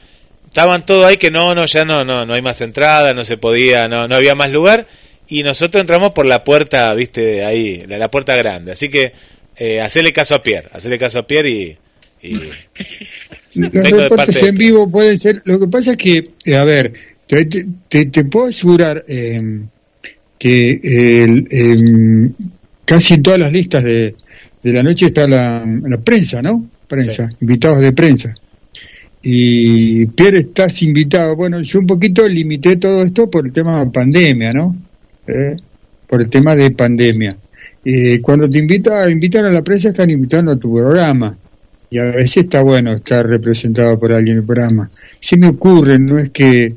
estaban todos ahí que no, no, ya no, no, no hay más entrada, no se podía, no, no había más lugar. Y nosotros entramos por la puerta, viste, ahí, la, la puerta grande. Así que, eh, hacerle caso a Pierre, hacerle caso a Pierre y, y- reportes en vivo pueden ser. Lo que pasa es que, eh, a ver, te, te- te- te puedo asegurar eh, que el- em, casi en todas las listas de, de la noche está la, la prensa, ¿no? Prensa, invitados de prensa. Y Pierre, estás invitado. Bueno, yo un poquito limité todo esto por el tema de pandemia, ¿no? Eh, por el tema de pandemia. Eh, cuando te invita, invitan a la prensa, están invitando a tu programa y a veces está bueno estar representado por alguien en el programa. Se me ocurre, no es que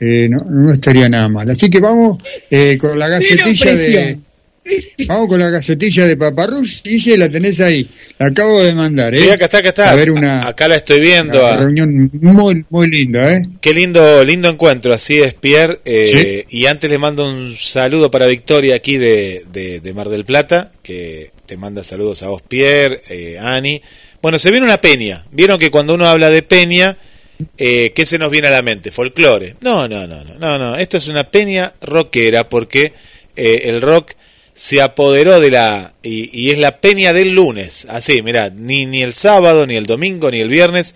eh, no, no estaría nada mal. Así que vamos eh, con la gacetilla de. Vamos con la gacetilla de Paparrus, Guille, la tenés ahí. La acabo de mandar, ¿eh? Sí, acá está, acá está. A ver una, Acá la estoy viendo. una a- reunión muy, muy linda, ¿eh? Qué lindo, lindo encuentro, así es, Pierre. eh, Y antes le mando un saludo para Victoria aquí de, de- de Mar del Plata, que te manda saludos a vos, Pierre, eh, Ani. Bueno, se viene una peña. Vieron que cuando uno habla de peña, eh, ¿qué se nos viene a la mente? Folclore. No, no, no, no, no, no. Esto es una peña rockera porque eh, el rock se apoderó de la y, es la peña del lunes. Así, mirá, ni ni el sábado, ni el domingo, ni el viernes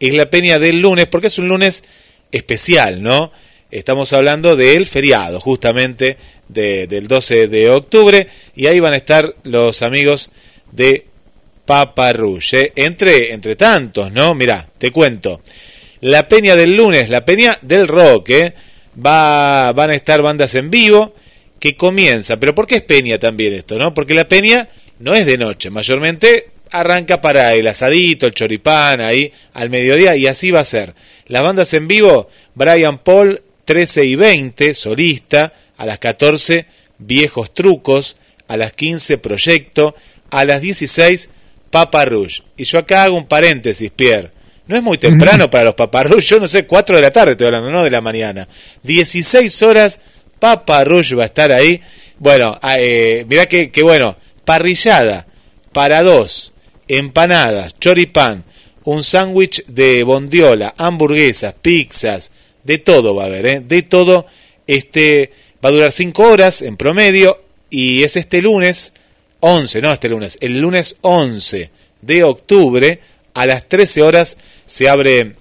es la peña del lunes porque es un lunes especial, ¿no? Estamos hablando del feriado, justamente de- del 12 de octubre y ahí van a estar los amigos de Papa Rouge, ¿eh? entre entre tantos, ¿no? Mirá, te cuento. La peña del lunes, la peña del rock, ¿eh? Va, van a estar bandas en vivo que comienza. Pero ¿por qué es peña también esto, no? Porque la peña no es de noche, mayormente arranca para el asadito, el choripán, ahí al mediodía, y así va a ser. Las bandas en vivo, Brian Paul, 13 y 20, solista, a las 14, Viejos Trucos, a las 15, Proyecto, a las 16, Papa Rouge. Y yo acá hago un paréntesis, Pierre. No es muy temprano para los Papa Rouge, yo no sé, 4 de la tarde estoy hablando, no de la mañana. 16 horas, Papa Rouge va a estar ahí. Bueno, ah, eh, mirá que, que bueno, parrillada para dos, empanadas, choripán, un sándwich de bondiola, hamburguesas, pizzas, de todo va a haber, ¿eh? de todo. Este va a durar 5 horas en promedio y es este lunes 11, no este lunes, el lunes 11 de octubre a las 13 horas se abre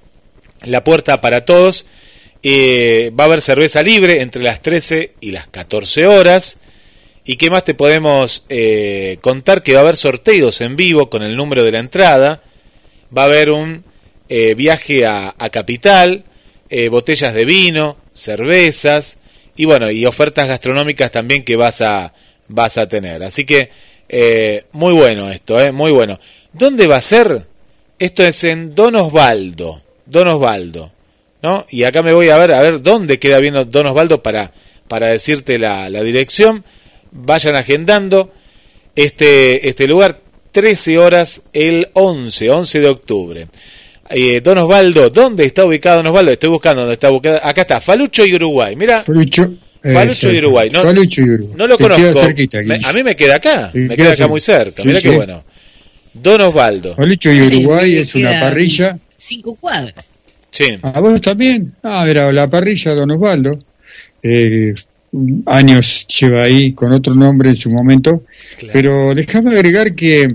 la puerta para todos. Eh, va a haber cerveza libre entre las 13 y las 14 horas. ¿Y qué más te podemos eh, contar? Que va a haber sorteos en vivo con el número de la entrada. Va a haber un eh, viaje a, Capital, botellas de vino, cervezas y bueno, y ofertas gastronómicas también que vas a, vas a tener. Así que muy bueno esto, muy bueno. ¿Dónde va a ser? Esto es en Don Osvaldo, Don Osvaldo, ¿no? Y acá me voy a ver, a ver dónde queda bien Don Osvaldo para, para decirte la, la dirección. Vayan agendando este, este lugar, 13 horas el 11, 11 de octubre. Eh, Don Osvaldo, ¿dónde está ubicado Don Osvaldo? Estoy buscando dónde está ubicado. Acá está, Falucho y Uruguay. Mira, Falucho, eh, Falucho y. Uruguay. No, Falucho y Uruguay. no lo Te conozco. cerquita, Me- Guille. a mí me queda acá, me queda acá cerca. muy cerca. Sí, Mira sí. qué bueno. Don Osvaldo. Falucho y Uruguay es una parrilla. Cinco cuadras. Sí. ¿A vos también? Ah, era la parrilla Don Osvaldo. Eh, años lleva ahí con otro nombre en su momento. Pero déjame agregar que eh,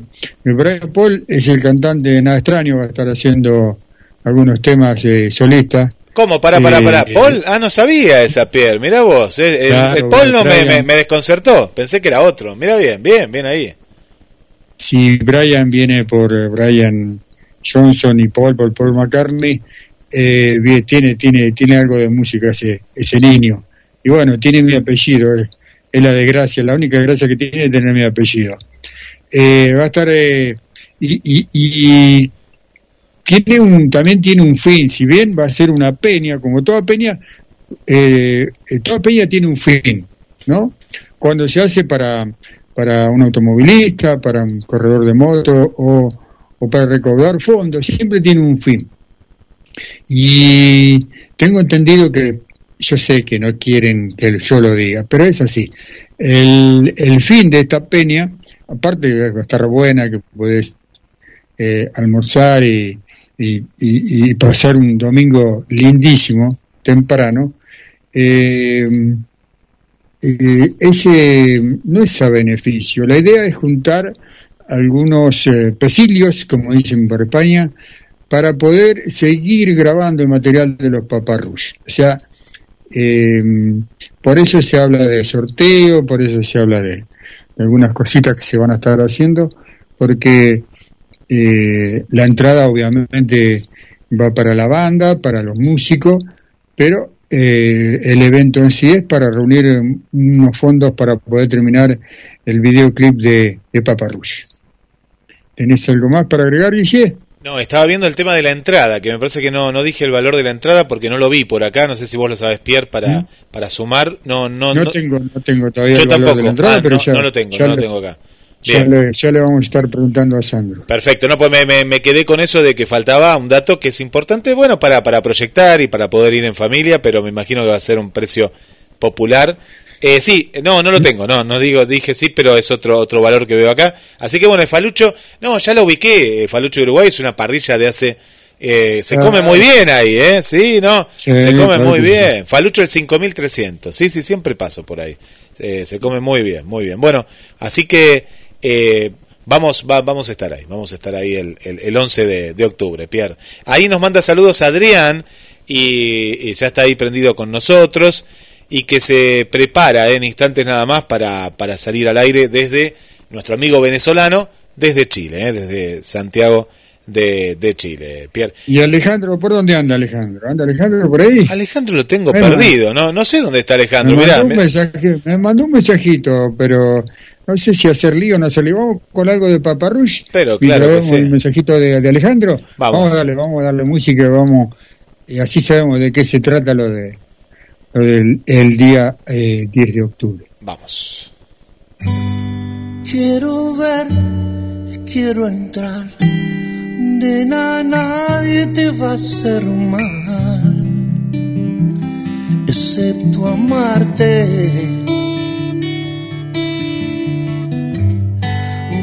Brian Paul es el cantante de Nada Extraño, va a estar haciendo algunos temas eh, solistas. ¿Cómo? Pará, pará, Eh, pará. Paul, ah, no sabía esa Pierre. Mira vos. eh, el, Claro, el Paul no me, me- me desconcertó. Pensé que era otro. Mira bien, bien, bien ahí. Si Brian viene por eh, Brian Johnson y Paul por Paul McCartney, eh, tiene, tiene, tiene algo de música ese, ese niño. Y bueno, tiene mi apellido, eh, es la desgracia, la única desgracia que tiene es tener mi apellido. Eh, va a estar, eh, y, y, y tiene un, también tiene un fin, si bien va a ser una peña, como toda peña, eh, eh, toda peña tiene un fin, ¿no? Cuando se hace para, para un automovilista, para un corredor de moto o, para recaudar fondos, siempre tiene un fin. Y tengo entendido que, yo sé que no quieren que yo lo diga, pero es así. El, fin de esta peña, aparte de estar buena, que puedes eh, almorzar y, y, y- y pasar un domingo lindísimo, temprano, eh, eh, ese no es a beneficio. La idea es juntar algunos eh, pesillos, como dicen por España, para poder seguir grabando el material de los paparrush. O sea, eh, por eso se habla de sorteo, por eso se habla de, de algunas cositas que se van a estar haciendo, porque eh, la entrada obviamente va para la banda, para los músicos, pero eh, el evento en sí es para reunir unos fondos para poder terminar el videoclip de, de Papa Rush. ¿Tenés algo más para agregar, Guille? No, estaba viendo el tema de la entrada, que me parece que no no dije el valor de la entrada porque no lo vi por acá. No sé si vos lo sabes, Pierre, para, para sumar. No, no, No, no- tengo, no tengo todavía Yo el valor tampoco. de la entrada, Ah, pero no, ya, no lo tengo, ya no lo tengo acá. Ya le, ya le vamos a estar preguntando a Sandro. Perfecto, no, pues me, me- me quedé con eso de que faltaba un dato que es importante, bueno, para, para proyectar y para poder ir en familia, pero me imagino que va a ser un precio popular. Eh, sí, no, no lo tengo, no, no digo, dije sí, pero es otro otro valor que veo acá. Así que bueno, el Falucho, no, ya lo ubiqué, eh, Falucho de Uruguay es una parrilla de hace... eh, se Ah. come muy bien ahí, ¿eh? Sí, no, Sí, se come claro muy sí. bien. Falucho el 5300, sí, sí, siempre paso por ahí. Eh, se come muy bien, muy bien. Bueno, así que eh, vamos va- vamos a estar ahí, vamos a estar ahí el, el, el 11 de, de octubre, Pierre. Ahí nos manda saludos Adrián y, y ya está ahí prendido con nosotros y que se prepara en instantes nada más para, para salir al aire desde nuestro amigo venezolano, desde Chile, eh, desde Santiago de, de Chile, Pierre. ¿Y Alejandro, por dónde anda Alejandro? ¿Anda Alejandro por ahí? Alejandro lo tengo Bueno. perdido, no no sé dónde está Me Alejandro, mandó, mirá, un mensaje, me mandó un mensajito, pero no sé si hacer lío o no hacer lío. Vamos con algo de Paparrush. Pero y claro que grabemos sí. el mensajito de, de Alejandro. Vamos. a darle, vamos a darle música, vamos. Y así sabemos de qué se trata lo de lo del el día eh, 10 de octubre. Vamos. Quiero ver, quiero entrar. Nena, nadie te va a hacer mal, excepto amarte.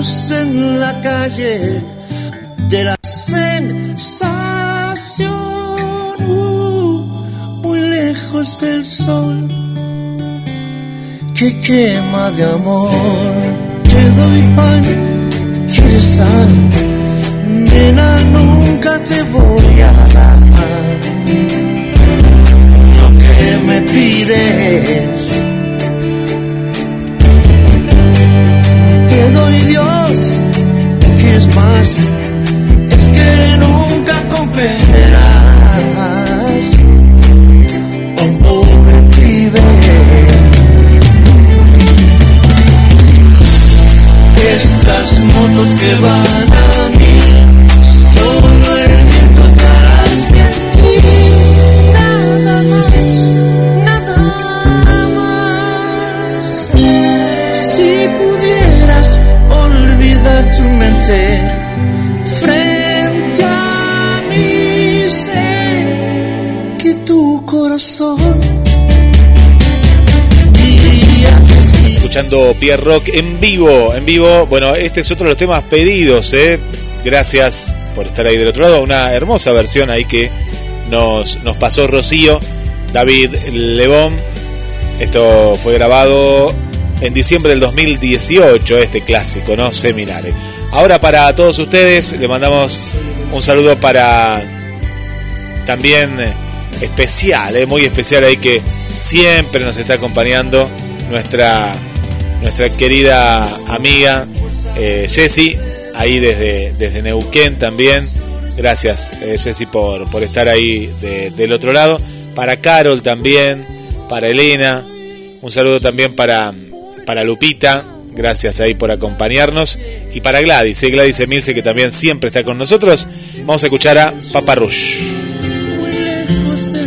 En la calle de la sensación, uh, muy lejos del sol que quema de amor. Te doy pan, quieres sal, nena, nunca te voy a dar lo que me pides. Te doy Dios, quieres más, es que nunca comprenderás pobre pibe. Esas motos que van a mí, frente a mí, sé que tu corazón escuchando Pierre Rock en vivo, en vivo. Bueno, este es otro de los temas pedidos, ¿eh? Gracias por estar ahí del otro lado. Una hermosa versión ahí que nos, nos pasó Rocío, David Lebón. Esto fue grabado en diciembre del 2018, este clásico, ¿no? Seminare. Ahora para todos ustedes le mandamos un saludo para también eh, especial, eh, muy especial ahí que siempre nos está acompañando nuestra nuestra querida amiga eh, Jessie, ahí desde, desde Neuquén también. Gracias eh, Jessie por, por estar ahí de- del otro lado. Para Carol también, para Elena, un saludo también para, para Lupita, gracias ahí por acompañarnos. Y para Gladys, eh, Gladys Emilce que también siempre está con nosotros. Vamos a escuchar a Papa Rush.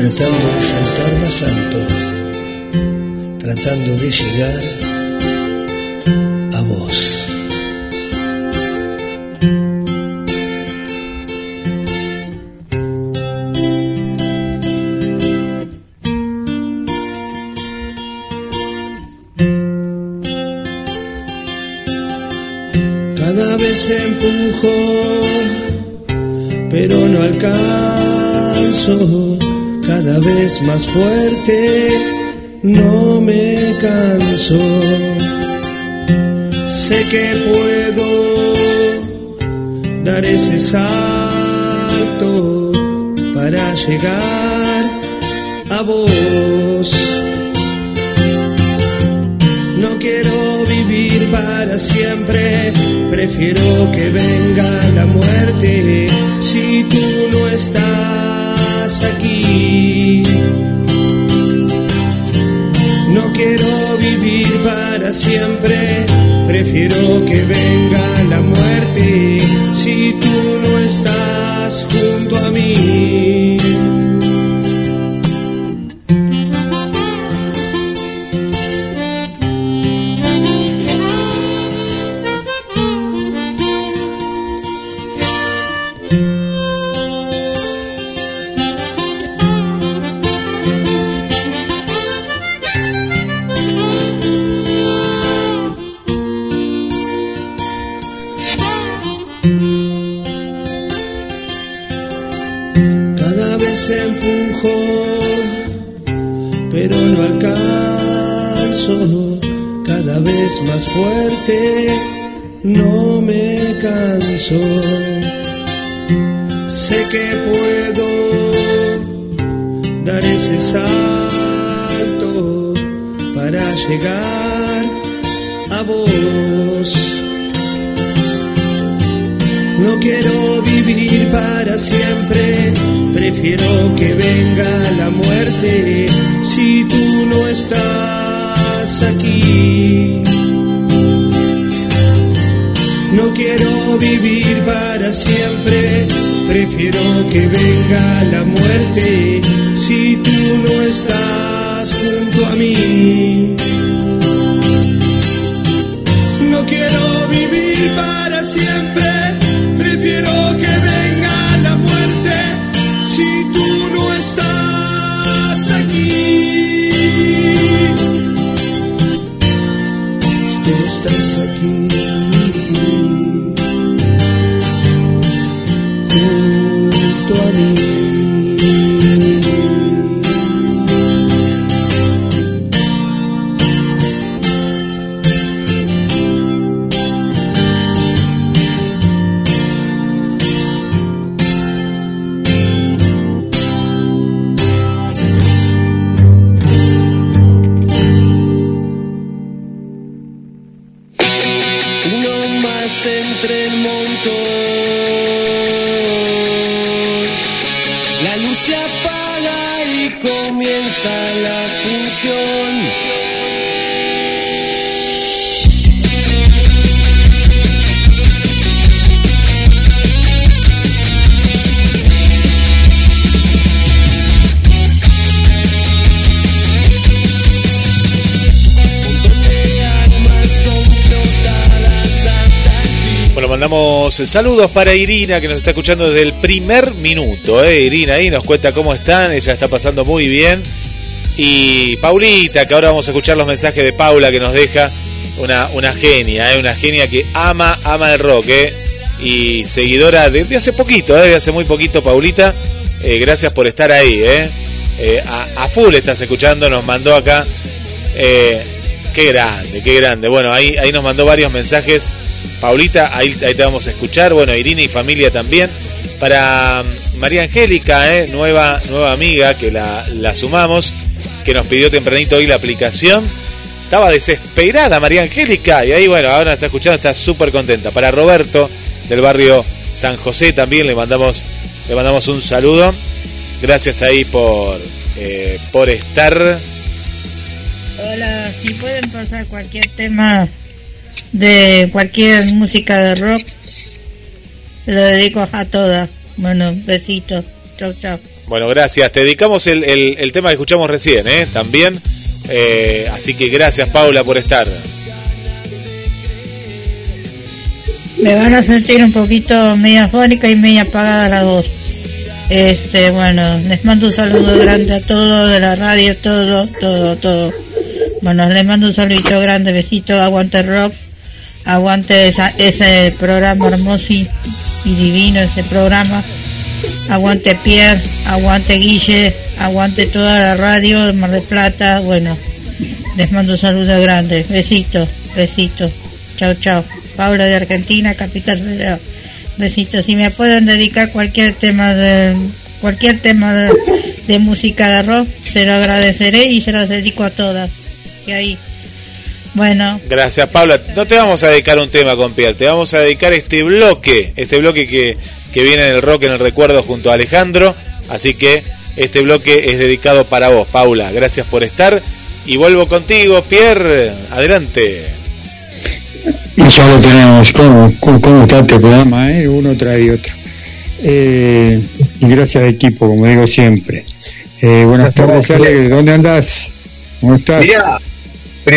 de saltar más alto, tratando de llegar a vos. Vez más fuerte, no me canso. Sé que puedo dar ese salto para llegar a vos. No quiero vivir para siempre, prefiero que venga la muerte si tú no estás aquí. No quiero vivir para siempre, prefiero que venga la muerte saludos para Irina que nos está escuchando desde el primer minuto. ¿eh? Irina ahí nos cuenta cómo están, ella está pasando muy bien. Y Paulita, que ahora vamos a escuchar los mensajes de Paula que nos deja. Una, genia, ¿eh? una genia que ama, ama el rock. ¿eh? Y seguidora desde hace poquito, ¿eh? de hace muy poquito, Paulita. Eh, gracias por estar ahí. ¿eh? Eh, a, a full estás escuchando, nos mandó acá. Qué grande, qué grande. Bueno, ahí, ahí nos mandó varios mensajes. Paulita, ahí, te vamos a escuchar. Bueno, Irina y familia también. Para mm, María Angélica, ¿eh? nueva, nueva amiga que la, la sumamos, que nos pidió tempranito hoy la aplicación. Estaba desesperada María Angélica y ahí, bueno, ahora está escuchando, está súper contenta. Para Roberto, del barrio San José, también le mandamos, le mandamos un saludo. Gracias ahí por, eh, por estar. Hola, si pueden pasar cualquier tema de cualquier música de rock, se lo dedico a todas. Bueno, besitos. Chau, chau. Bueno, gracias. Te dedicamos el, el- el tema que escuchamos recién, ¿eh? También. Eh, así que gracias, Paula, por estar. Me van a sentir un poquito media fónica y media apagada la voz. Este, bueno, les mando un saludo grande a todos de la radio, todo, todo, todo. Bueno, les mando un saludito grande, besito, aguante rock, aguante esa- ese programa hermoso y, divino, ese programa. Aguante Pierre, aguante Guille, aguante toda la radio de Mar del Plata. Bueno, les mando un saludo grande, besitos, besitos. Chao, chao. Paula de Argentina, capital federal. Besitos. Si me pueden dedicar cualquier tema de cualquier tema de, de música de rock, se lo agradeceré y se los dedico a todas. Y ahí, bueno, Gracias, Paula. No te vamos a dedicar un tema con Pierre, te vamos a dedicar este bloque, este bloque que, que viene del rock en el recuerdo junto a Alejandro. Así que este bloque es dedicado para vos, Paula. Gracias por estar. Y vuelvo contigo, Pierre. Adelante. Y ya lo tenemos. ¿Cómo, cómo, cómo está este programa? Eh? Uno trae otro. Eh, y gracias equipo, como digo siempre. Eh, buenas tardes, Ale. ¿Dónde andás? ¿Cómo estás? Mirá,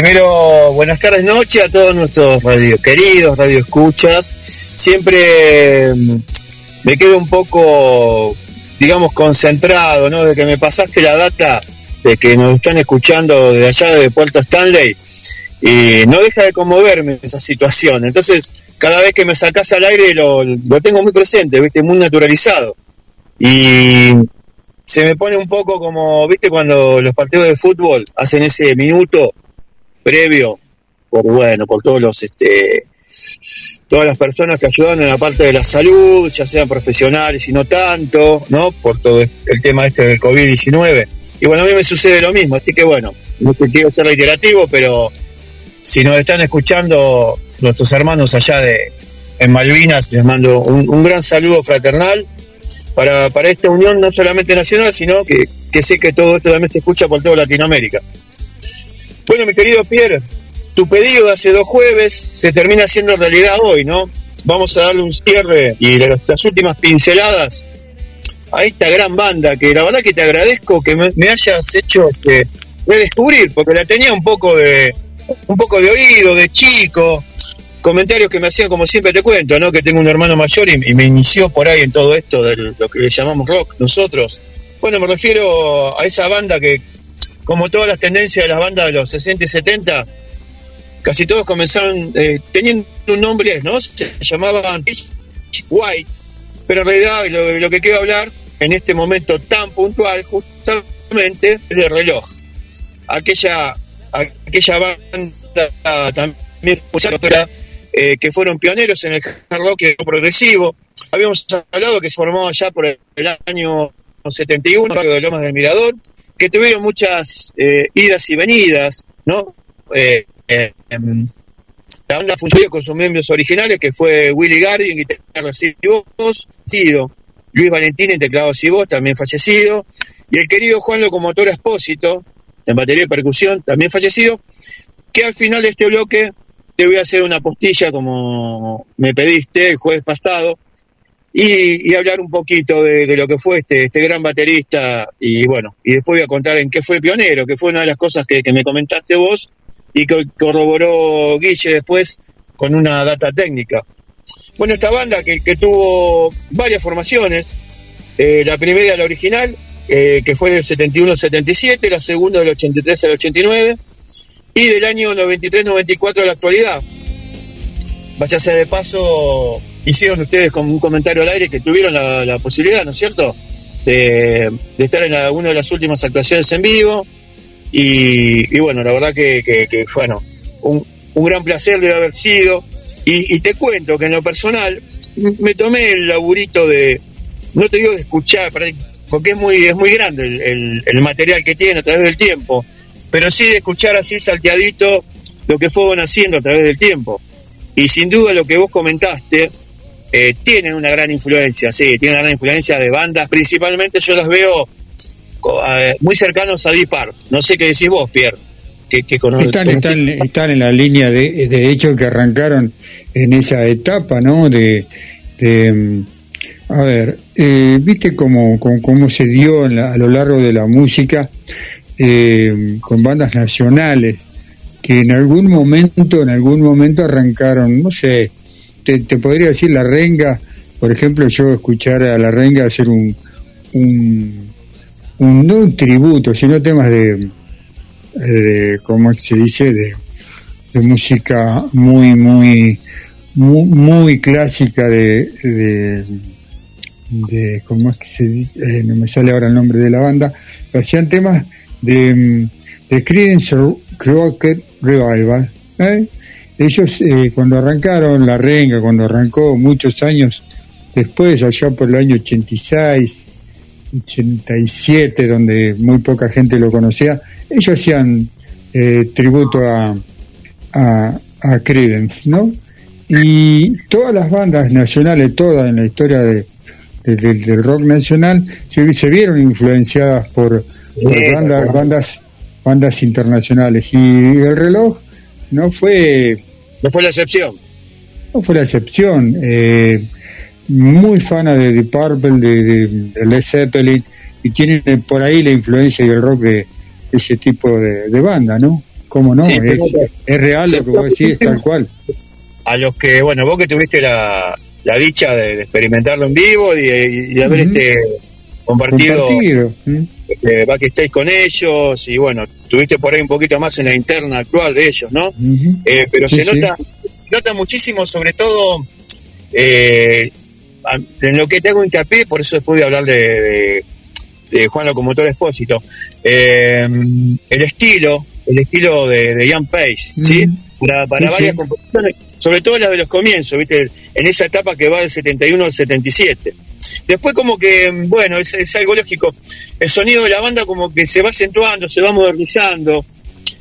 primero, buenas tardes, noche a todos nuestros radio queridos, radio escuchas. Siempre mm, me quedo un poco, digamos, concentrado, ¿no? De que me pasaste la data de que nos están escuchando de allá de Puerto Stanley y no deja de conmoverme esa situación. Entonces, cada vez que me sacás al aire lo, lo tengo muy presente, ¿viste? Muy naturalizado. Y se me pone un poco como, ¿viste? Cuando los partidos de fútbol hacen ese minuto previo, por bueno, por todos los, este, todas las personas que ayudan en la parte de la salud, ya sean profesionales y no tanto, ¿no? Por todo el tema este del COVID-19. Y bueno, a mí me sucede lo mismo, así que bueno, no quiero ser reiterativo, pero si nos están escuchando nuestros hermanos allá de en Malvinas, les mando un, un gran saludo fraternal para, para esta unión no solamente nacional, sino que, que sé que todo esto también se escucha por toda Latinoamérica. Bueno, mi querido Pierre, tu pedido de hace dos jueves se termina haciendo realidad hoy, ¿no? Vamos a darle un cierre y las, últimas pinceladas a esta gran banda que la verdad que te agradezco que me, me hayas hecho este, redescubrir, porque la tenía un poco de un poco de oído, de chico, comentarios que me hacían como siempre te cuento, ¿no? Que tengo un hermano mayor y, y me inició por ahí en todo esto de lo que le llamamos rock nosotros. Bueno, me refiero a esa banda que, como todas las tendencias de las bandas de los 60 y 70, casi todos comenzaron eh, teniendo un nombre, ¿no? Se llamaban White, pero en realidad lo, lo que quiero hablar en este momento tan puntual justamente es de reloj. Aquella, aquella banda también eh, que fueron pioneros en el hard rock progresivo. Habíamos hablado que se formó allá por el año 71, de Lomas del Mirador, que tuvieron muchas eh, idas y venidas, ¿no? Eh, em, la banda funcionó con sus miembros originales, que fue Willy Gardy en guitarra y voz, fallecido. Luis Valentín en teclados y voz, también fallecido. Y el querido Juan Locomotora Espósito, en batería y percusión, también fallecido. Que al final de este bloque te voy a hacer una postilla como me pediste el jueves pasado y, hablar un poquito de, lo que fue este, este gran baterista y bueno, y después voy a contar en qué fue pionero, que fue una de las cosas que, me comentaste vos y que corroboró Guille después con una data técnica. Bueno, esta banda que, que tuvo varias formaciones, eh, la primera, la original, eh, que fue del 71 al 77, la segunda del 83 al 89 y del año 93-94 a la actualidad. Vaya a ser de paso, hicieron ustedes como un comentario al aire que tuvieron la, la posibilidad, ¿no es cierto?, de, estar en la- una de las últimas actuaciones en vivo. Y, bueno, la verdad que, que, que, bueno, un, gran placer de haber sido. Y, te cuento que en lo personal me tomé el laburito de, no te digo de escuchar, porque es muy, es muy grande el material que tiene a través del tiempo, pero sí de escuchar así salteadito lo que fueron haciendo a través del tiempo. Y sin duda lo que vos comentaste, eh, tienen una gran influencia, sí, tienen una gran influencia de bandas, principalmente yo las veo eh, muy cercanos a Deep Art. No sé qué decís vos, Pierre. Que, que Están, están, están en la línea de, de hecho que arrancaron en esa etapa, ¿no? De, de, mm, a ver, eh, viste cómo, cómo, cómo se dio la- a lo largo de la música eh, con bandas nacionales que en algún momento, en algún momento arrancaron, no sé, te, podría decir la renga, por ejemplo, yo escuchar a la renga hacer un, un, un no un tributo, sino temas de, de ¿cómo se dice? De, música muy, muy, muy, clásica de, de, ¿cómo es que se dice? Eh, no me sale ahora el nombre de la banda, pero hacían temas de, mm, de Creedence Clearwater Revival. ¿eh? Ellos eh, cuando arrancaron la renga, cuando arrancó muchos años después, allá por el año 86, 87, donde muy poca gente lo conocía, ellos hacían eh, tributo a, a, a Creedence, ¿no? Y todas las bandas nacionales, todas en la historia de, de- del- del rock nacional, se, se vieron influenciadas por, por bandas, bandas, bandas internacionales. Y el reloj no fue No fue la excepción. no fue la excepción. Eh, muy fana de Deep Purple, de, de- de Led Zeppelin, y tienen por ahí la influencia del rock de ese tipo de, de banda, ¿no? ¿Cómo no? Sí, es, es real lo que vos decís, tal cual. A los que, bueno, vos que tuviste la, la dicha de, de experimentarlo en vivo y, y de haber este, compartido, Compartido. ¿m? Este, backstage con ellos y bueno, tuviste por ahí un poquito más en la interna actual de ellos, ¿no? Eh, pero Sí, se sí. nota nota muchísimo, sobre todo eh, a- en lo que te hago hincapié, por eso después de hablar de, de, de Juan Locomotor Espósito, eh, el estilo, el estilo de, de Ian Pace, ¿sí? Para, para Sí, varias composiciones, sobre todo las de los comienzos, ¿viste? En esa etapa que va del 71 al 77. Después como que, bueno, es, es algo lógico, el sonido de la banda como que se va acentuando, se va modernizando,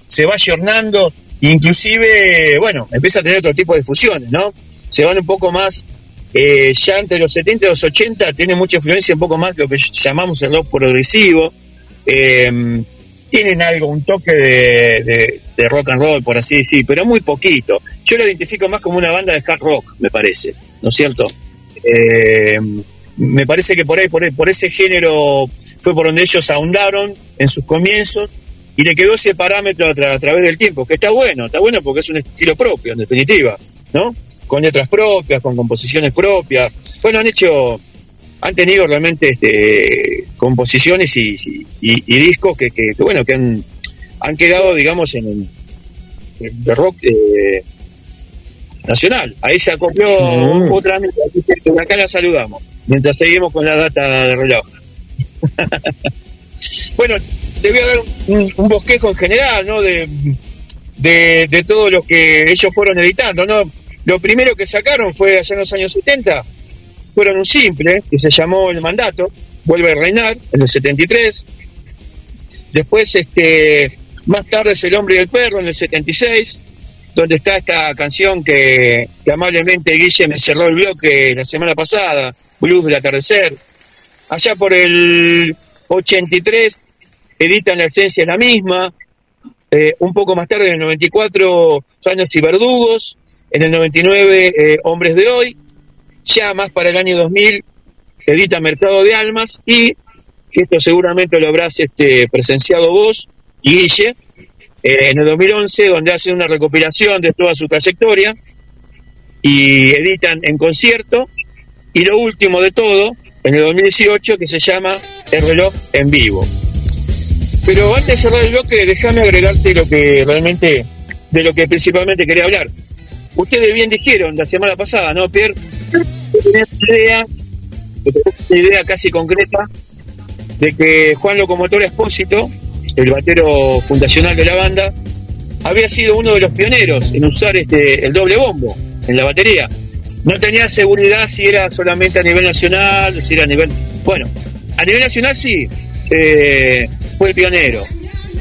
se va ayornando, inclusive, bueno, empieza a tener otro tipo de fusiones, ¿no? Se van un poco más, eh, ya entre los 70 y los 80 tiene mucha influencia un poco más lo que llamamos el rock progresivo, eh, tienen algo, un toque de, rock and roll, por así decir, pero muy poquito. Yo lo identifico más como una banda de hard rock, me parece, ¿no es cierto? Eh, me parece que por ahí, por, ese género fue por donde ellos ahondaron en sus comienzos y le quedó ese parámetro a través del tiempo, que está bueno, está bueno porque es un estilo propio, en definitiva, ¿no? Con letras propias, con composiciones propias. Bueno, han hecho, han tenido realmente este, composiciones y, y- discos que, que- que, bueno, que han, han quedado, digamos, en el rock eh, nacional. Ahí se acopló Sí. otra amiga, así que acá la saludamos, mientras seguimos con la data de reloj. [laughs] bueno, te voy a dar un, un bosquejo en general, ¿no? De, de, de todo lo que ellos fueron editando, ¿no? Lo primero que sacaron fue allá en los años 70, fueron un simple, que se llamó El Mandato, Vuelve a Reinar, en el 73. Después, este, más tarde es El Hombre y el Perro, en el 76, donde está esta canción que, que amablemente Guille me cerró el bloque la semana pasada, Blues del Atardecer. Allá por el 83 editan La Esencia es la misma. Eh, un poco más tarde, en el 94, Años y Verdugos. En el 99, eh, Hombres de Hoy. Ya más para el año 2000, edita Mercado de Almas. Y esto seguramente lo habrás este, presenciado vos Guille. eh, en el 2011, donde hacen una recopilación de toda su trayectoria y editan en concierto. Y lo último de todo, en el 2018, que se llama El reloj en vivo. Pero antes de cerrar el bloque, déjame agregarte lo que realmente, de lo que principalmente quería hablar. Ustedes bien dijeron la semana pasada, ¿no, Pierre? Una idea casi concreta de que Juan Locomotor Espósito, el batero fundacional de la banda, había sido uno de los pioneros en usar este el doble bombo en la batería. No tenía seguridad si era solamente a nivel nacional si era a nivel... Bueno, a nivel nacional sí, eh, fue pionero.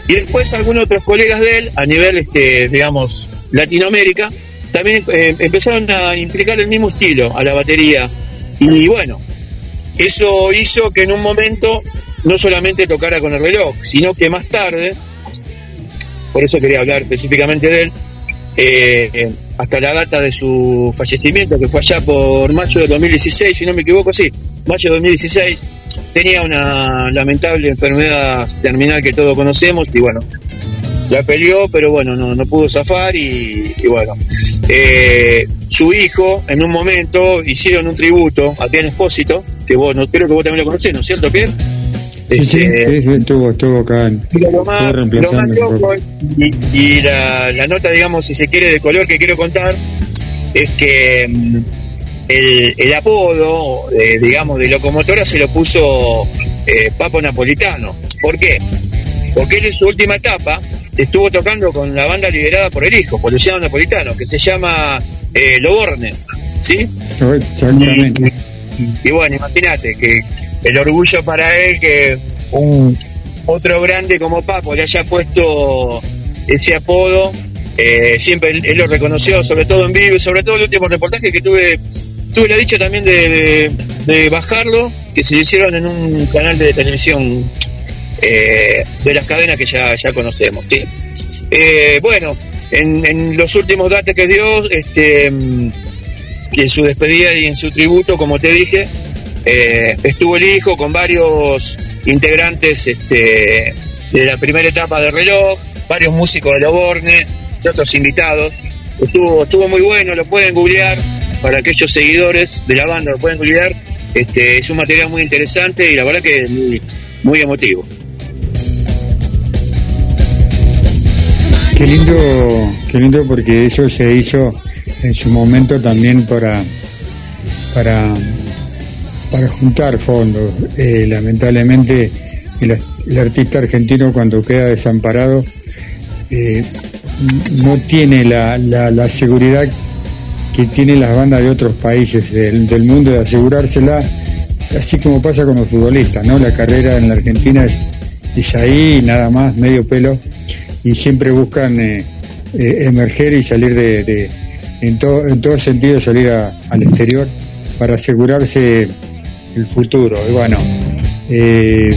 Y después algunos otros colegas de él, a nivel, este, digamos, Latinoamérica, también eh, empezaron a implicar el mismo estilo a la batería. Y bueno, eso hizo que en un momento no solamente tocara con el reloj, sino que más tarde, por eso quería hablar específicamente de él, eh, hasta la data de su fallecimiento, que fue allá por mayo de 2016, si no me equivoco, sí, mayo de 2016, tenía una lamentable enfermedad terminal que todos conocemos y bueno, la peleó, pero bueno, no, no pudo zafar y, y bueno, eh, su hijo en un momento hicieron un tributo a Pierre Espósito, que vos, no, creo que vos también lo conocés, ¿no es cierto, Pierre? Sí, sí, Este, sí, sí, estuvo, estuvo acá en, y lo más, lo más reemplazando. loco y, y la, la nota, digamos, si se quiere, de color que quiero contar es que mm, el, el apodo, eh, digamos, de locomotora se lo puso eh, Papo Napolitano. ¿Por qué? Porque él en su última etapa estuvo tocando con la banda liderada por el hijo, por Luciano Napolitano, que se llama eh, Loborne, ¿sí? Exactamente. Y bueno, imagínate que el orgullo para él que un otro grande como Papo le haya puesto ese apodo. Eh, siempre él, él lo reconoció, sobre todo en vivo, y sobre todo el último reportaje que tuve, tuve la dicha también de, de- de bajarlo, que se hicieron en un canal de televisión eh, de las cadenas que ya, ya conocemos. ¿sí? Eh, bueno, en, los últimos datos que dio, este, en su despedida y en su tributo, como te dije, eh, estuvo el hijo con varios integrantes este, de la primera etapa de reloj, varios músicos de Loborne y otros invitados. Estuvo, estuvo muy bueno, lo pueden googlear para aquellos seguidores de la banda, lo pueden googlear. Este, es un material muy interesante y la verdad que muy, muy emotivo. Qué lindo, qué lindo porque eso se hizo en su momento también para para para juntar fondos. Eh, lamentablemente el, artista argentino cuando queda desamparado eh, no tiene la, la, la seguridad que tienen las bandas de otros países del, del mundo de asegurársela, así como pasa con los futbolistas, ¿no? La carrera en la Argentina es, es ahí, nada más, medio pelo, y siempre buscan eh, eh, emerger y salir de, de- en, todo en todo sentido, salir a- al exterior para asegurarse el futuro. Y bueno, eh,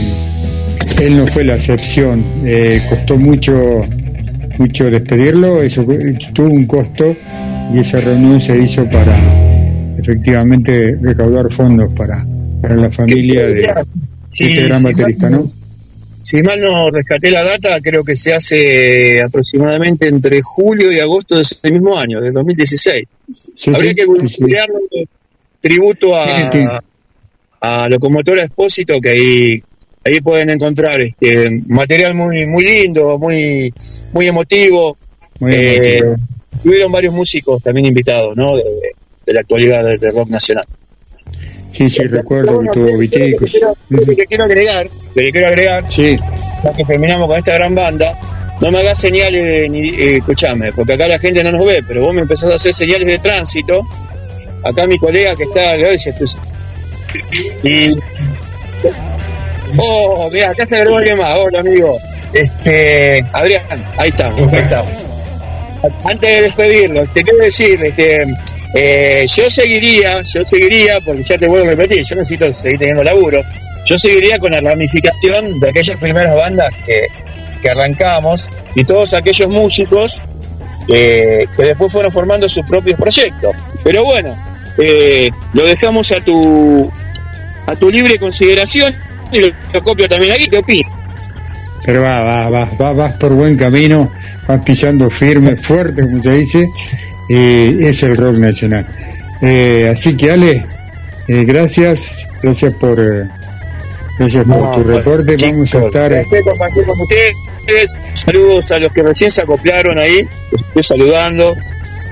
él no fue la excepción, eh, costó mucho mucho despedirlo, eso tuvo un costo y esa reunión se hizo para efectivamente recaudar fondos para, para la familia de Sí, este gran baterista, ¿no? Si mal no rescaté la data, creo que se hace aproximadamente entre julio y agosto de ese mismo año, del 2016. Sí, Habría sí, que sí. googlearlo, tributo a, a Locomotora Expósito, que ahí, ahí pueden encontrar este, material muy, muy lindo, muy, muy emotivo. Muy Eh. Tuvieron varios músicos también invitados, ¿no? De, de la actualidad del de rock nacional. Sí, sí, recuerdo que tuvo Viticos. Lo que quiero agregar, lo que quiero agregar, Sí, ya que terminamos con esta gran banda, no me hagas señales, de ni, eh, escuchame, porque acá la gente no nos ve, pero vos me empezás a hacer señales de tránsito. Acá mi colega que está, dice, y, oh, mira, acá se agregó alguien más, hola amigo, este, Adrián, ahí estamos, ahí estamos. Antes de despedirlo, te quiero decir, este, eh, yo seguiría, yo seguiría, porque ya te vuelvo a repetir, yo necesito seguir teniendo laburo, yo seguiría con la ramificación de aquellas primeras bandas que, que arrancamos y todos aquellos músicos eh, que después fueron formando sus propios proyectos. Pero bueno, eh, lo dejamos a tu a tu libre consideración y lo, copio también ahí, ¿qué opinas? pero va, va, va, va- vas por buen camino, vas pisando firme, fuerte, como se dice, eh, es el rock nacional. Eh, así que Ale, eh, gracias, gracias por, eh, gracias por No, tu bueno, reporte. Vamos a estar, con ustedes. Saludos a los que recién se acoplaron ahí, los estoy saludando.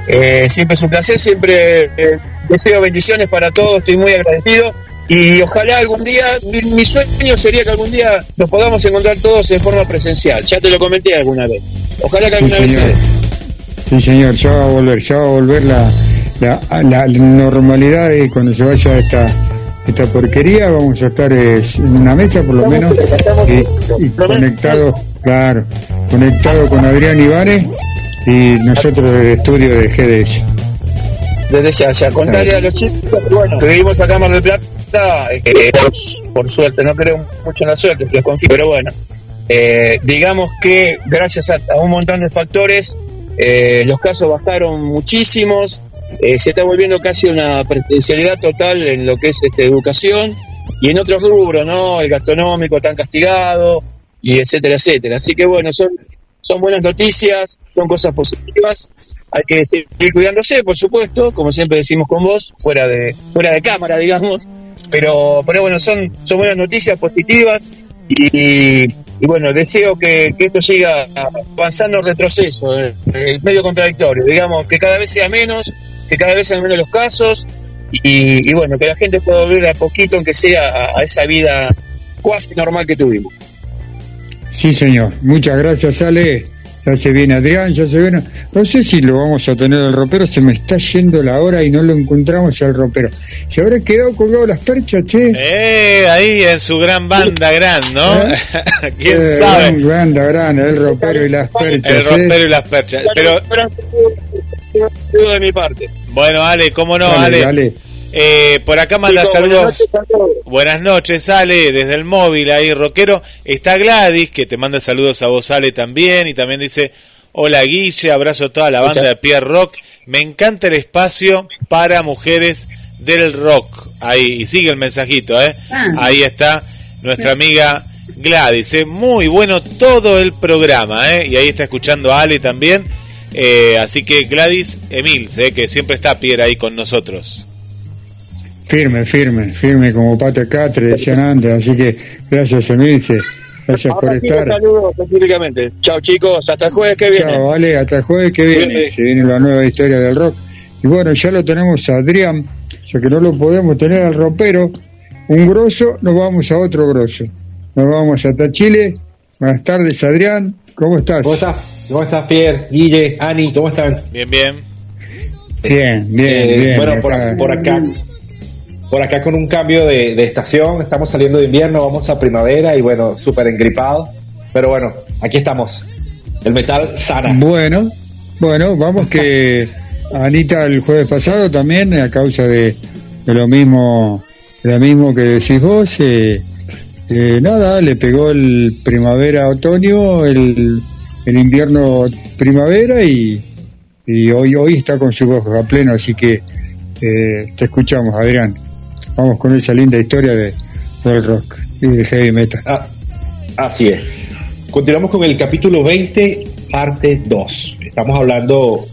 Eh, siempre es un placer, siempre deseo bendiciones para todos, estoy muy agradecido. Y ojalá algún día, mi, mi sueño sería que algún día nos podamos encontrar todos en forma presencial. Ya te lo comenté alguna vez. Ojalá que Sí, alguna vez. Sí, señor, ya va a volver, ya va a volver la, la, la normalidad y cuando se vaya esta, esta porquería vamos a estar eh, en una mesa por lo menos y, y conectados, claro, conectados con Adrián Ibanes y nosotros del estudio de GDS. Desde ya, ya, contarle a los chicos bueno, que vivimos acá en Mar del Plata, eh, por, por suerte, no creo mucho en la suerte, pero confío, pero bueno, eh, digamos que gracias a, a un montón de factores, eh, los casos bajaron muchísimos, eh, se está volviendo casi una presencialidad total en lo que es este, educación y en otros rubros, ¿no? El gastronómico tan castigado y etcétera, etcétera. Así que bueno, son, son buenas noticias, son cosas positivas. Hay que seguir cuidándose, por supuesto, como siempre decimos con vos, fuera de, fuera de cámara, [laughs] digamos. Pero, pero bueno, son, son buenas noticias positivas y, y bueno, deseo que, que esto siga avanzando retroceso, eh, medio contradictorio, digamos, que cada vez sea menos, que cada vez sean menos los casos y, y bueno, que la gente pueda volver a poquito, aunque sea a, a esa vida cuasi normal que tuvimos. Sí, señor. Muchas gracias, Ale. Eh, ya se viene Adrián, ya se viene. No sé si lo vamos a tener al ropero, se me está yendo la hora y no lo encontramos al ropero. Se habrá quedado colgado las perchas, che. Eh, ahí en su gran banda gran, ¿no? [laughs] ¿Quién Eh, sabe? gran, Grande, grande, el ropero y las perchas. El ¿eh? rompero y las perchas. Pero, de mi parte. bueno, Ale, ¿cómo no, Dale, Ale? Eh, por acá manda Chicos, buenas saludos. noches a todos. Buenas noches, Ale, desde el móvil ahí, rockero. Está Gladys, que te manda saludos a vos, Ale, también. Y también dice, hola Guille, abrazo a toda la banda de Pierre Rock. Me encanta el espacio para mujeres del rock. Ahí, y sigue el mensajito, ¿eh? Ah. Ahí está nuestra amiga Gladys. ¿eh? Muy bueno todo el programa, ¿eh? Y ahí está escuchando a Ale también. Eh, así que Gladys Emils, ¿eh? que siempre está Pierre ahí con nosotros. Firme, firme, firme como pata catre, decían antes. Así que gracias, Emilce. Gracias por sí, estar. saludos específicamente. Chao chicos, hasta el jueves que viene. Chao, vale, hasta el jueves que viene. Viene. Se viene la nueva historia del rock. Y bueno, ya lo tenemos a Adrián, ya que no lo podemos tener al ropero. Un grosso, nos vamos a otro grosso. Nos vamos hasta Chile. Buenas tardes, Adrián. ¿Cómo estás? ¿Cómo estás? ¿Cómo estás, Pierre, Guille, Ani? ¿Cómo están? Bien, bien. Bien, bien, Eh, bien. Bueno, por, acá. por acá, por acá con un cambio de, de estación, estamos saliendo de invierno, vamos a primavera y bueno, súper engripado. Pero bueno, aquí estamos. El metal sana. Bueno, bueno, vamos que [laughs] Anita el jueves pasado también, a causa de, de lo mismo, de lo mismo que decís vos, eh, eh, nada, le pegó el primavera-otoño, el, el invierno-primavera y, y hoy, hoy está con su voz a pleno, así que eh, te escuchamos, Adrián. Vamos con esa linda historia de, del rock y del heavy metal. Ah, así es. Continuamos con el capítulo 20, parte 2. Estamos hablando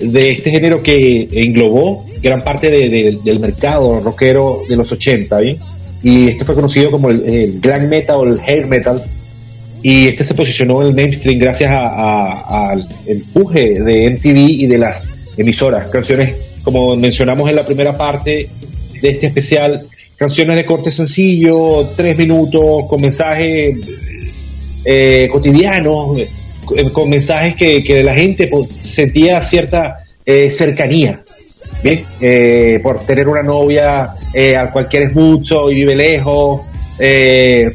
de este género que englobó gran parte de- de- del mercado rockero de los 80, ¿bien? Y este fue conocido como el, el glam metal o el hair metal. Y este se posicionó en el mainstream gracias a- a- al empuje de MTV y de las emisoras. Canciones, como mencionamos en la primera parte de este especial, canciones de corte sencillo, tres minutos, con mensajes eh, cotidianos, eh, con mensajes que, que la gente pues, sentía cierta eh, cercanía. ¿bien? Por tener una novia eh, a cualquier es mucho y vive lejos,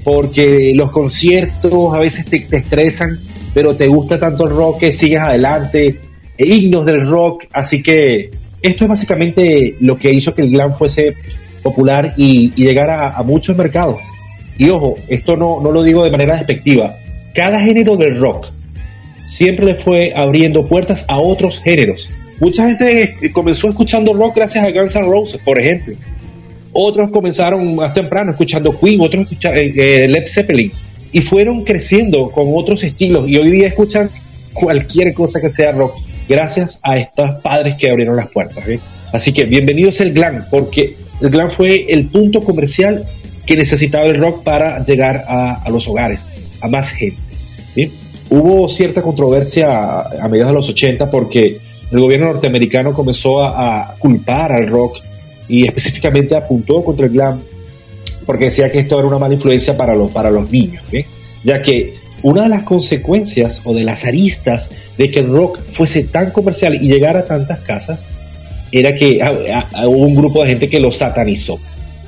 porque los conciertos a veces te, te estresan, pero te gusta tanto el rock que sigues adelante, eh, himnos del rock, así que esto es básicamente lo que hizo que el glam fuese popular y, y llegara a, muchos mercados. Y ojo, esto no, no lo digo de manera despectiva. Cada género del rock siempre le fue abriendo puertas a otros géneros. Mucha gente eh, comenzó escuchando rock gracias a Guns N' Roses, por ejemplo. Otros comenzaron más temprano escuchando Queen, otros escucha- eh, eh, Led Zeppelin. Y fueron creciendo con otros estilos. Y hoy día escuchan cualquier cosa que sea rock, gracias a estos padres que abrieron las puertas. ¿bien? Así que bienvenidos al glam, porque el glam fue el punto comercial que necesitaba el rock para llegar a, a los hogares, a más gente. ¿bien? Hubo cierta controversia a, a mediados de los 80 porque el gobierno norteamericano comenzó a, a culpar al rock y específicamente apuntó contra el glam porque decía que esto era una mala influencia para los, para los niños, ¿bien? ya que una de las consecuencias o de las aristas de que el rock fuese tan comercial y llegara a tantas casas era que ah, ah, hubo un grupo de gente que lo satanizó.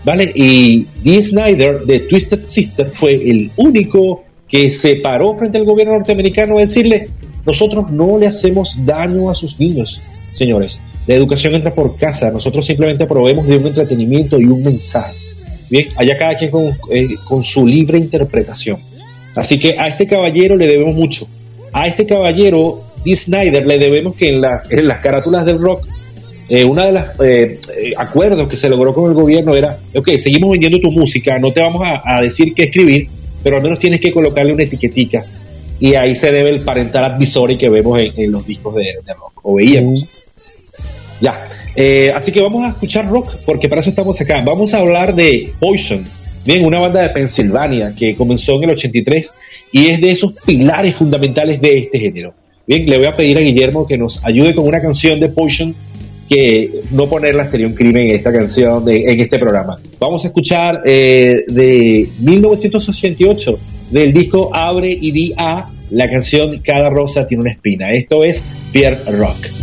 ¿Vale? Y Dee Snyder de Twisted Sister fue el único que se paró frente al gobierno norteamericano a decirle, nosotros no le hacemos daño a sus niños, señores. La educación entra por casa, nosotros simplemente proveemos de un entretenimiento y un mensaje. Bien, allá cada quien con, eh, con su libre interpretación. Así que a este caballero le debemos mucho. A este caballero, Dee Snyder, le debemos que en las, en las carátulas del rock eh, una de las eh, eh, acuerdos que se logró con el gobierno era, ok, seguimos vendiendo tu música, no te vamos a, a decir qué escribir, pero al menos tienes que colocarle una etiquetica. Y ahí se debe el parental advisory que vemos en, en los discos de, de rock, o veíamos. Ya, eh, así que vamos a escuchar rock, porque para eso estamos acá. Vamos a hablar de Poison, bien, una banda de Pensilvania que comenzó en el 83 y es de esos pilares fundamentales de este género. Bien, le voy a pedir a Guillermo que nos ayude con una canción de Poison que no ponerla sería un crimen en esta canción, de, en este programa. Vamos a escuchar eh, de 1988 del disco Abre y Di A la canción Cada rosa tiene una espina. Esto es Pierre Rock.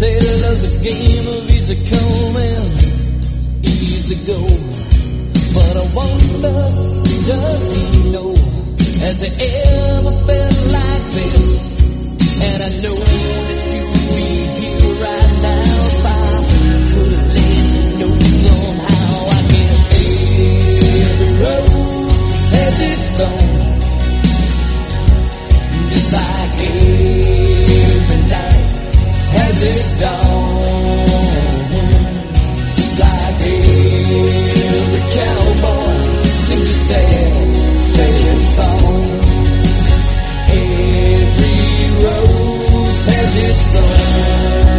Say there's a game of easy come and easy go. But I wonder, does he know? Has it ever been like this? And I know that you'd be here right now if I could let you know somehow. I guess every rose has its thorn. Just like every has its dawn. Just like every cowboy sings sad, sad song. Every rose has its thorn.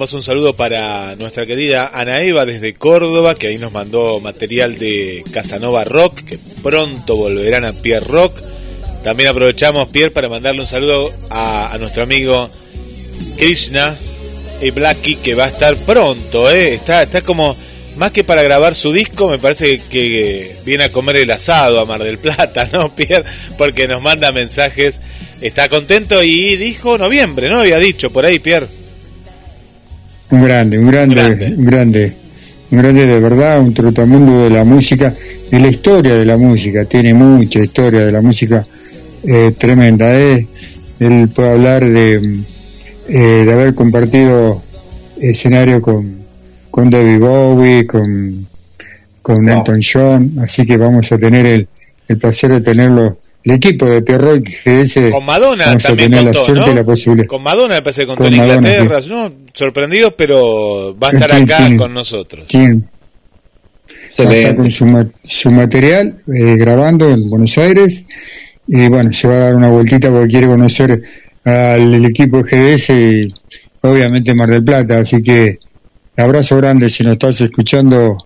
Mandamos un saludo para nuestra querida Ana Eva desde Córdoba, que ahí nos mandó material de Casanova Rock, que pronto volverán a Pierre Rock. También aprovechamos, Pierre, para mandarle un saludo a, nuestro amigo Krishna y Blacky, que va a estar pronto, ¿eh? Está, está como, más que para grabar su disco, me parece que viene a comer el asado a Mar del Plata, ¿no, Pierre? Porque nos manda mensajes. Está contento y dijo noviembre, ¿no? Había dicho por ahí, Pierre. Un grande, un grande, un grande, un grande de verdad, un trotamundo de la música, de la historia de la música, tiene mucha historia de la música eh, tremenda. eh. Él puede hablar de, eh, de haber compartido escenario con, con David Bowie, con, con Elton John, así que vamos a tener el, el placer de tenerlo. El equipo de Pierrot GS Con Madonna vamos a también tener la contó, suerte y ¿no? la posibilidad. Con Madonna me parece que contó Con en Madonna, Inglaterra, ¿no? Sorprendidos, pero va a estar Sí, acá sí. con nosotros. ¿Quién? Está con su, ma- su material eh, grabando en Buenos Aires y bueno, se va a dar una vueltita porque quiere conocer al el equipo de GDS y obviamente Mar del Plata, así que abrazo grande si nos estás escuchando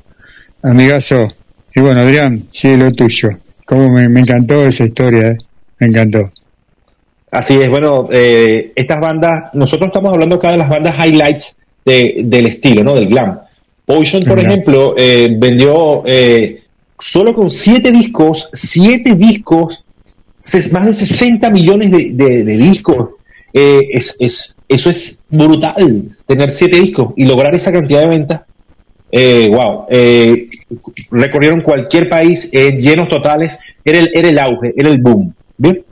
amigazo. Y bueno, Adrián, sigue lo tuyo. Cómo me, me encantó esa historia, eh. me encantó. Así es, bueno, eh, estas bandas, nosotros estamos hablando acá de las bandas highlights de- del estilo, ¿no? Del glam. Poison, por ejemplo, eh, vendió eh, solo con siete discos, siete discos, más de 60 millones de, de- de discos. Eh, es, es- eso es brutal, tener siete discos y lograr esa cantidad de ventas. Eh, wow, eh, recorrieron cualquier país, eh, llenos totales, era el, era el auge, era el boom. ¿bien?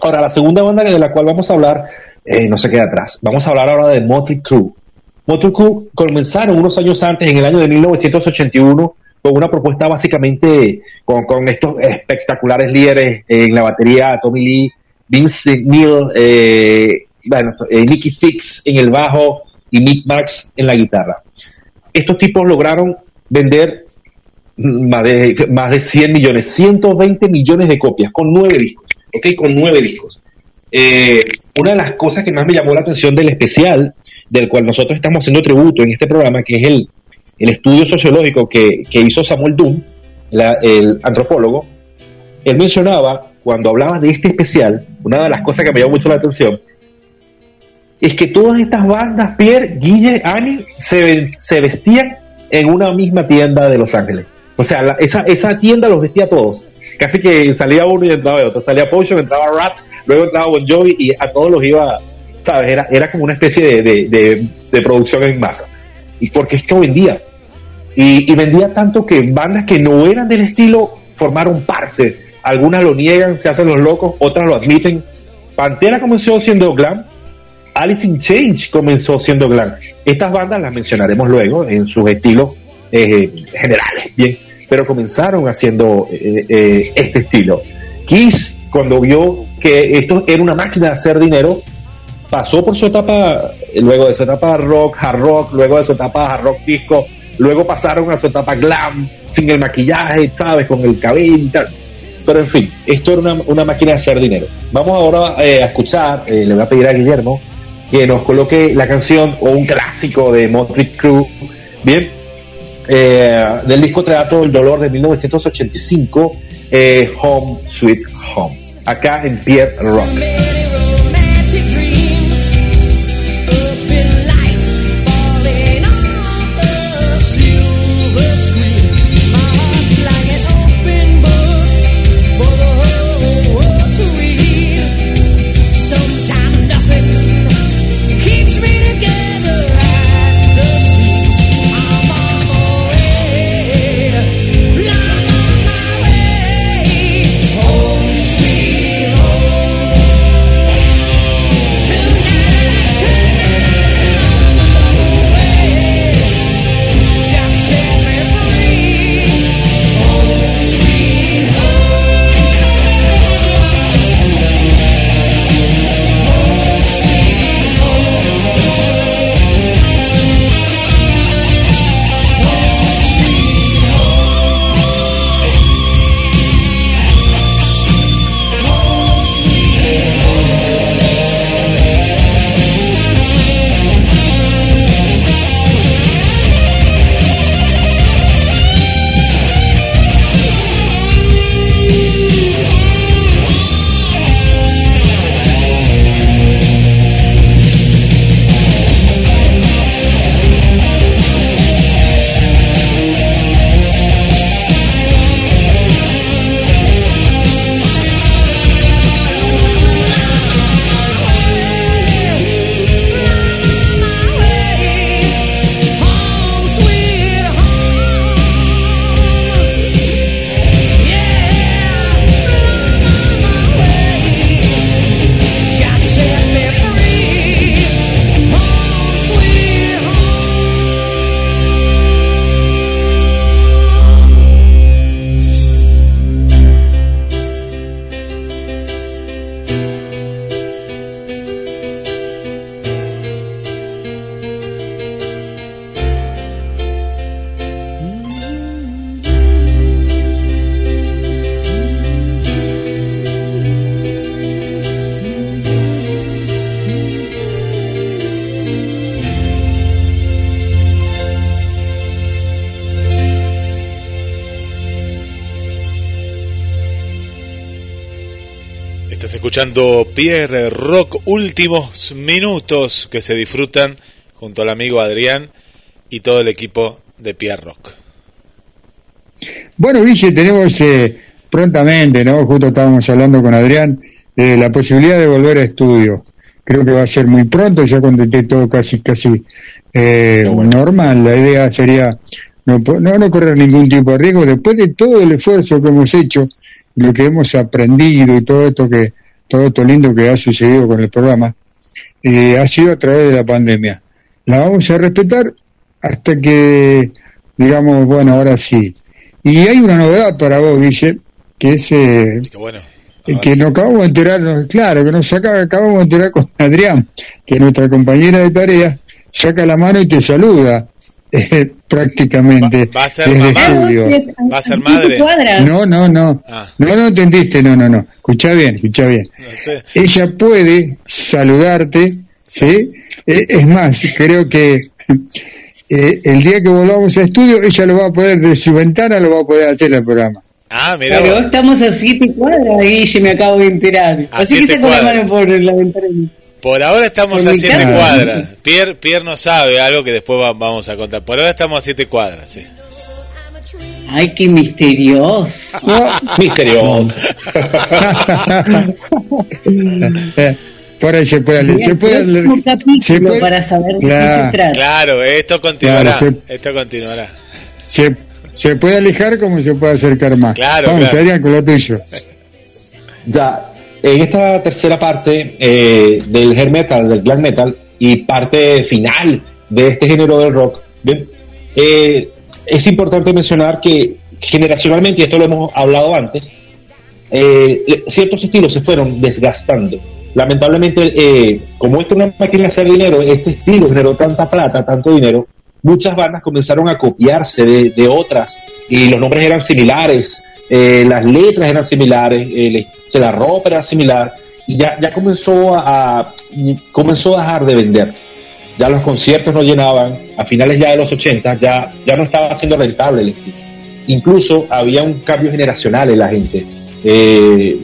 Ahora, la segunda banda de la cual vamos a hablar eh, no se queda atrás. Vamos a hablar ahora de Motley Crue. Motley Crue comenzaron unos años antes, en el año de 1981, con una propuesta básicamente con, estos espectaculares líderes en la batería, Tommy Lee, Vince Neil, eh, bueno, eh, Nicky Six en el bajo y Mick Marks en la guitarra. Estos tipos lograron vender más de, más de 100 millones, 120 millones de copias con nueve discos, ¿ok? Con nueve discos. Eh, una de las cosas que más me llamó la atención del especial, del cual nosotros estamos haciendo tributo en este programa, que es el, el estudio sociológico que, que hizo Samuel Doom, el antropólogo, él mencionaba, cuando hablaba de este especial, una de las cosas que me llamó mucho la atención, es que todas estas bandas, Pierre, Guille, Annie, se, se vestían en una misma tienda de Los Ángeles. O sea, la- esa, esa tienda los vestía a todos. Casi que salía uno y entraba otro. Salía Potion, entraba Rat, luego entraba Bon Jovi y a todos los iba, ¿sabes? Era, era como una especie de, de- producción en masa. Y porque es que vendía. Y, y vendía tanto que bandas que no eran del estilo formaron parte. Algunas lo niegan, se hacen los locos, otras lo admiten. Pantera comenzó siendo glam, Alice in Change comenzó siendo glam. Estas bandas las mencionaremos luego en sus estilos eh, generales, bien, pero comenzaron haciendo eh, eh, este estilo. Kiss, cuando vio que esto era una máquina de hacer dinero, pasó por su etapa, luego de su etapa rock, hard rock, luego de su etapa hard rock disco, luego pasaron a su etapa glam, sin el maquillaje, ¿sabes? Con el cabello y tal. Pero en fin, esto era una, una máquina de hacer dinero. Vamos ahora eh, a escuchar, le voy a pedir a Guillermo que nos coloque la canción o un clásico de Motley Crue, bien, eh, del disco Teatro del Dolor de 1985, eh, Home Sweet Home, acá en Pierre Rock. Escuchando Pierre Rock, últimos minutos que se disfrutan junto al amigo Adrián y todo el equipo de Pierre Rock. Bueno, Guille, tenemos eh, prontamente, ¿no? Justo estábamos hablando con Adrián de la posibilidad de volver a estudio. Creo que va a ser muy pronto, ya cuando esté todo casi, casi eh, normal. La idea sería no, no, no correr ningún tipo de riesgo. Después de todo el esfuerzo que hemos hecho, lo que hemos aprendido y todo esto que todo esto lindo que ha sucedido con el programa, eh, ha sido a través de la pandemia. La vamos a respetar hasta que, digamos, bueno, ahora sí. Y hay una novedad para vos, Guille, que es eh, eh, que nos acabamos de enterar, claro, que nos acaba- acabamos de enterar con Adrián, que nuestra compañera de tarea saca la mano y te saluda, [laughs] eh, prácticamente. Va a ser desde mamá. estudio. Va a ser madre. No, no, no. Ah. No, no entendiste, no, no, no. Escucha bien, escucha bien. No sé. Ella puede saludarte, ¿sí? Eh, es más, creo que eh, el día que volvamos a estudio, ella lo va a poder, de su ventana lo va a poder hacer el programa. Ah, mira. Pero vos. estamos a siete cuadras y se me acabo de enterar. A Así que cuadras. mano por la ventana. Por ahora estamos Por a siete cuadras. Pierre, Pierre no sabe algo que después va- vamos a contar. Por ahora estamos a siete cuadras, sí. Ay, qué misterioso. [laughs] Misterioso. [laughs] Por ahí se puede, se puede, se puede- para saber de qué Claro. se trata. Claro, esto continuará. Claro, Esto continuará. se, se puede alejar como se puede acercar más. Claro, Vamos, claro. Adrián, con lo tuyo. Ya, en esta tercera parte eh, del hair metal, del glam metal, y parte final de este género del rock, ¿bien? Eh, es importante mencionar que generacionalmente, y esto lo hemos hablado antes, eh, ciertos estilos se fueron desgastando. Lamentablemente, eh, como esto es una máquina de hacer dinero, este estilo generó tanta plata, tanto dinero, muchas bandas comenzaron a copiarse de, de otras y los nombres eran similares, eh, las letras eran similares, eh, se la ropa era similar y ya, ya comenzó a, a- comenzó a dejar de vender. Ya los conciertos no llenaban, a finales ya de los 80 ya, ya no estaba siendo rentable el estilo. Incluso había un cambio generacional en la gente. Eh,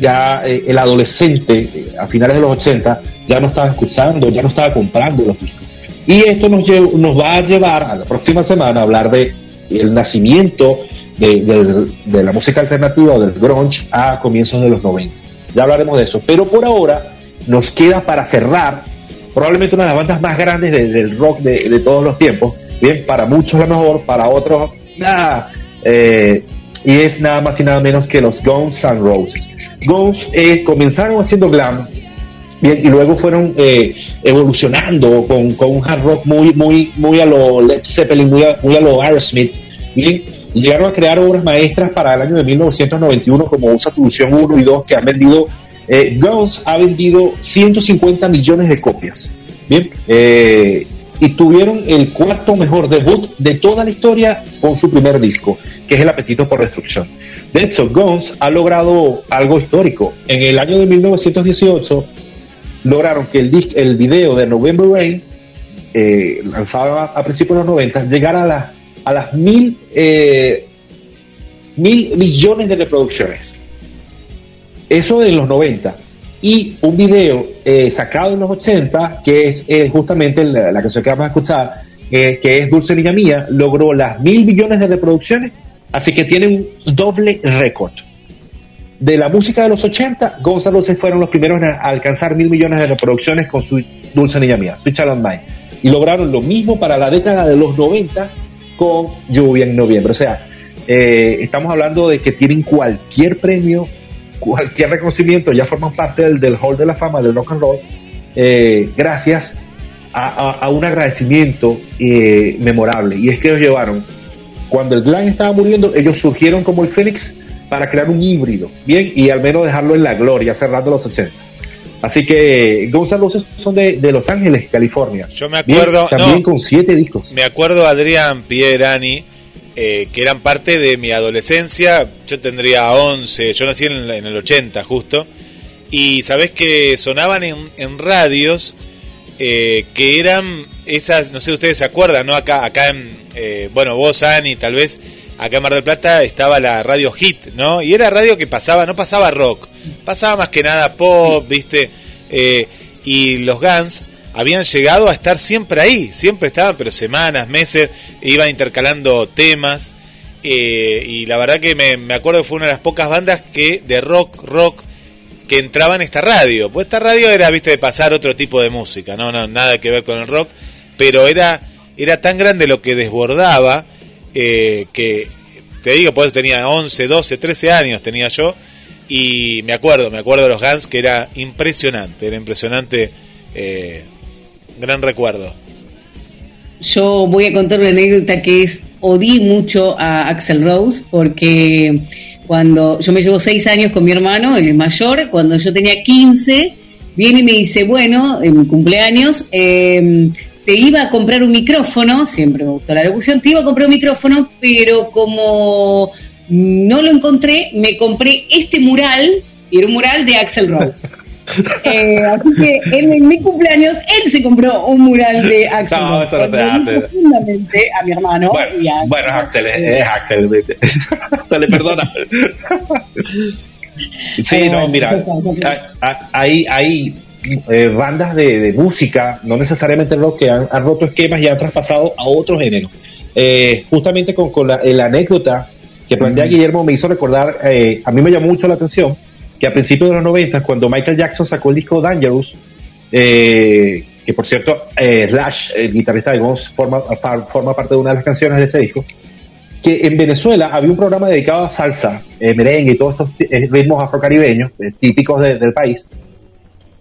ya eh, el adolescente eh, a finales de los 80 ya no estaba escuchando, ya no estaba comprando los discos. Y esto nos, lle- nos va a llevar a la próxima semana a hablar de el nacimiento de, la música alternativa o del grunge a comienzos de los 90. Ya hablaremos de eso. Pero por ahora nos queda para cerrar probablemente una de las bandas más grandes de- del rock de, todos los tiempos. Bien, para muchos la mejor, para otros nada. Eh, y es nada más y nada menos que los Guns N' Roses. Guns eh, comenzaron haciendo glam, bien, y luego fueron eh, evolucionando con, con un hard rock muy, muy, muy a lo Led Zeppelin, muy a, muy a lo Aerosmith, bien, llegaron a crear obras maestras para el año de 1991 como Usa Solución 1 y 2 que han vendido, eh, Guns ha vendido 150 millones de copias, bien, eh, y tuvieron el cuarto mejor debut de toda la historia con su primer disco, que es El Apetito por Destrucción. De hecho, Guns ha logrado algo histórico. En el año de 1918 lograron que el, disc, el video de November Rain, eh, lanzado a, principios de los 90, llegara a, las a las mil, eh, mil millones de reproducciones. Eso en los 90. Y un video eh, sacado en los 80, que es eh, justamente la, la canción que vamos a escuchar, que es Dulce Niña Mía, logró las mil millones de reproducciones, así que tiene un doble récord. De la música de los 80, Gonzalo se fueron los primeros a alcanzar mil millones de reproducciones con su Dulce Niña Mía, of Mine. Y lograron lo mismo para la década de los 90 con Lluvia en noviembre. O sea, eh, estamos hablando de que tienen cualquier premio, cualquier reconocimiento, ya forman parte del, Hall de la Fama del Rock and Roll, eh, gracias a un agradecimiento eh, memorable. Y es que ellos llevaron, cuando el glam estaba muriendo, ellos surgieron como el Fénix para crear un híbrido, bien, y al menos dejarlo en la gloria, cerrando los 80. Así que Guns N' Roses son de, de Los Ángeles, California. Yo me acuerdo, también no. con siete discos. Me acuerdo Adrián, Pierre, Ani, eh, que eran parte de mi adolescencia. Yo tendría 11, yo nací en, en el 80 justo. Y sabés que sonaban en, en radios eh, que eran esas, no sé, ustedes se acuerdan, ¿no? Acá, acá en, eh, bueno, vos, Ani, tal vez, acá en Mar del Plata estaba la radio Hit, ¿no? Y era radio que pasaba, no pasaba rock, pasaba más que nada pop, ¿viste? Eh, y los Guns habían llegado a estar siempre ahí, siempre estaban, pero semanas, meses, iban intercalando temas. eh, y la verdad que me, me acuerdo que fue una de las pocas bandas que de rock, rock, que entraba en esta radio. Pues esta radio era, viste, de pasar otro tipo de música, no, no, nada que ver con el rock, pero era, era tan grande lo que desbordaba eh, que, te digo, pues tenía 11, 12, 13 años tenía yo, y me acuerdo, me acuerdo de los Guns que era impresionante, era impresionante, eh, gran recuerdo. Yo voy a contar una anécdota que es, odié mucho a Axel Rose porque cuando yo me llevo seis años con mi hermano, el mayor, cuando yo tenía 15, viene y me dice, bueno, en mi cumpleaños, eh, te iba a comprar un micrófono, siempre me gustó la locución, te iba a comprar un micrófono, pero como no lo encontré, me compré este mural, y era un mural de Axel Rose. [laughs] Eh, así que en, mi cumpleaños él se compró un mural de Axel No, eso no Cuando hace. profundamente a mi hermano. Bueno, y a- bueno, es Axel, es, Axel. ¿viste? [laughs] Se le perdona. [laughs] Sí, no, mira, a- a- hay, hay eh, bandas de, de música, no necesariamente rock, que han, han roto esquemas y han traspasado a otros géneros. Eh, justamente con, con la, la anécdota que plantea Guillermo me hizo recordar, eh, a mí me llamó mucho la atención que a principios de los 90, cuando Michael Jackson sacó el disco Dangerous, eh, que por cierto, eh, Slash, el guitarrista de Guns, forma, forma parte de una de las canciones de ese disco, que en Venezuela había un programa dedicado a salsa, eh, merengue y todos estos eh, ritmos afrocaribeños eh, típicos de- del país.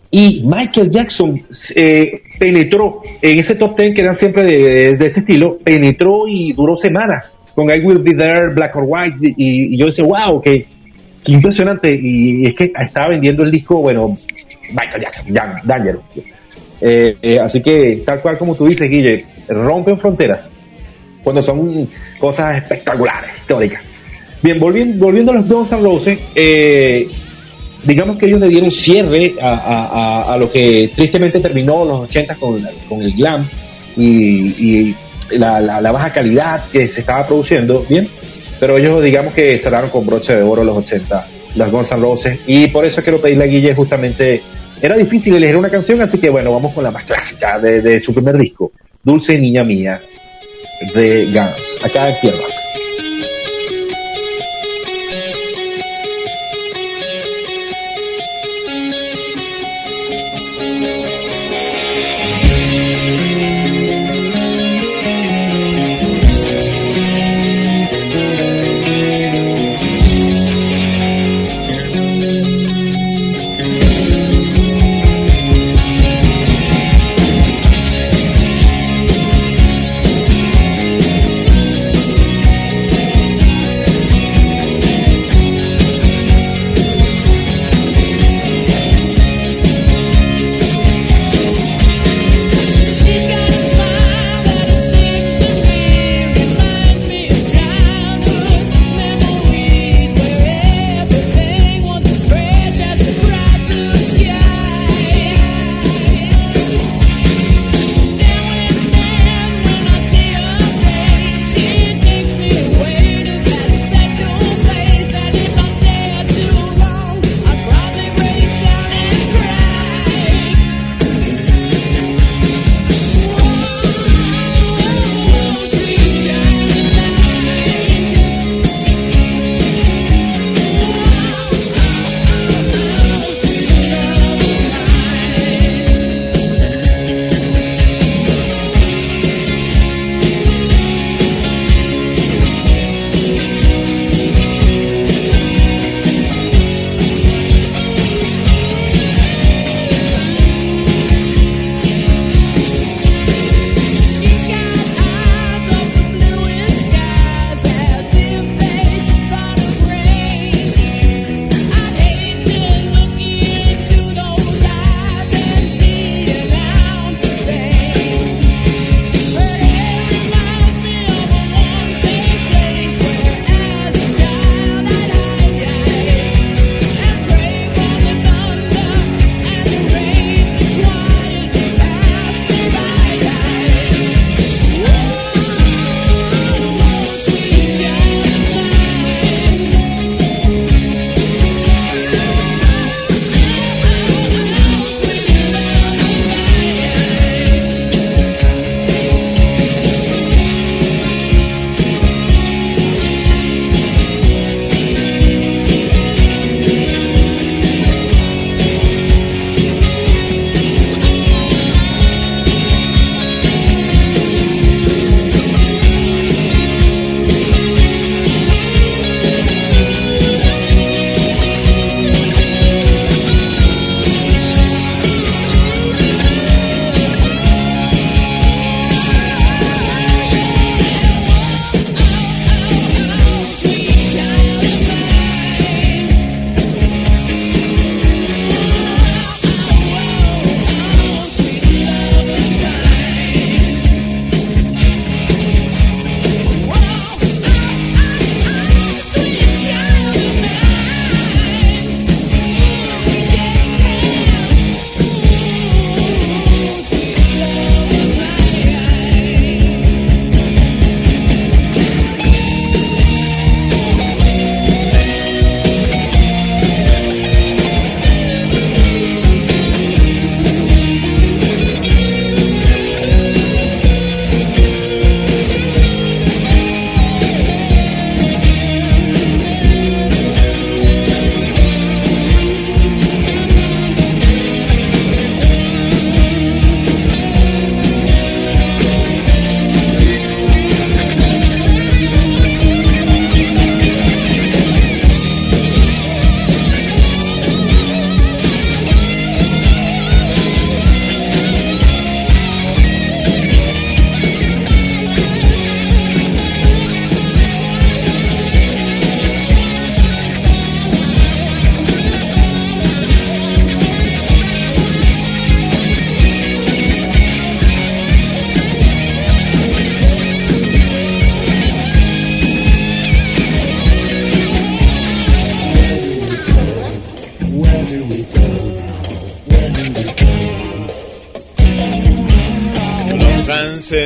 Y Michael Jackson eh, penetró en ese top ten que eran siempre de, este estilo, penetró y duró semanas con I Will Be There, Black or White, y, yo decía, wow, qué impresionante. Y es que estaba vendiendo el disco, bueno, Michael Jackson, Jan- Dangerous. Eh, eh, así que, tal cual como tú dices, Guille, rompen fronteras cuando son cosas espectaculares, históricas. Bien, volviendo, volviendo a los Guns N' Roses, eh, digamos que ellos le dieron cierre a, a- a- lo que tristemente terminó los 80 con, con el glam y, y la, la- la baja calidad que se estaba produciendo, bien, pero ellos digamos que cerraron con broche de oro los 80, las Guns N' Roses, y por eso quiero pedirle a Guille justamente, era difícil elegir una canción, así que bueno, vamos con la más clásica de, de su primer disco, Dulce Niña Mía, de Guns, acá en Tierra.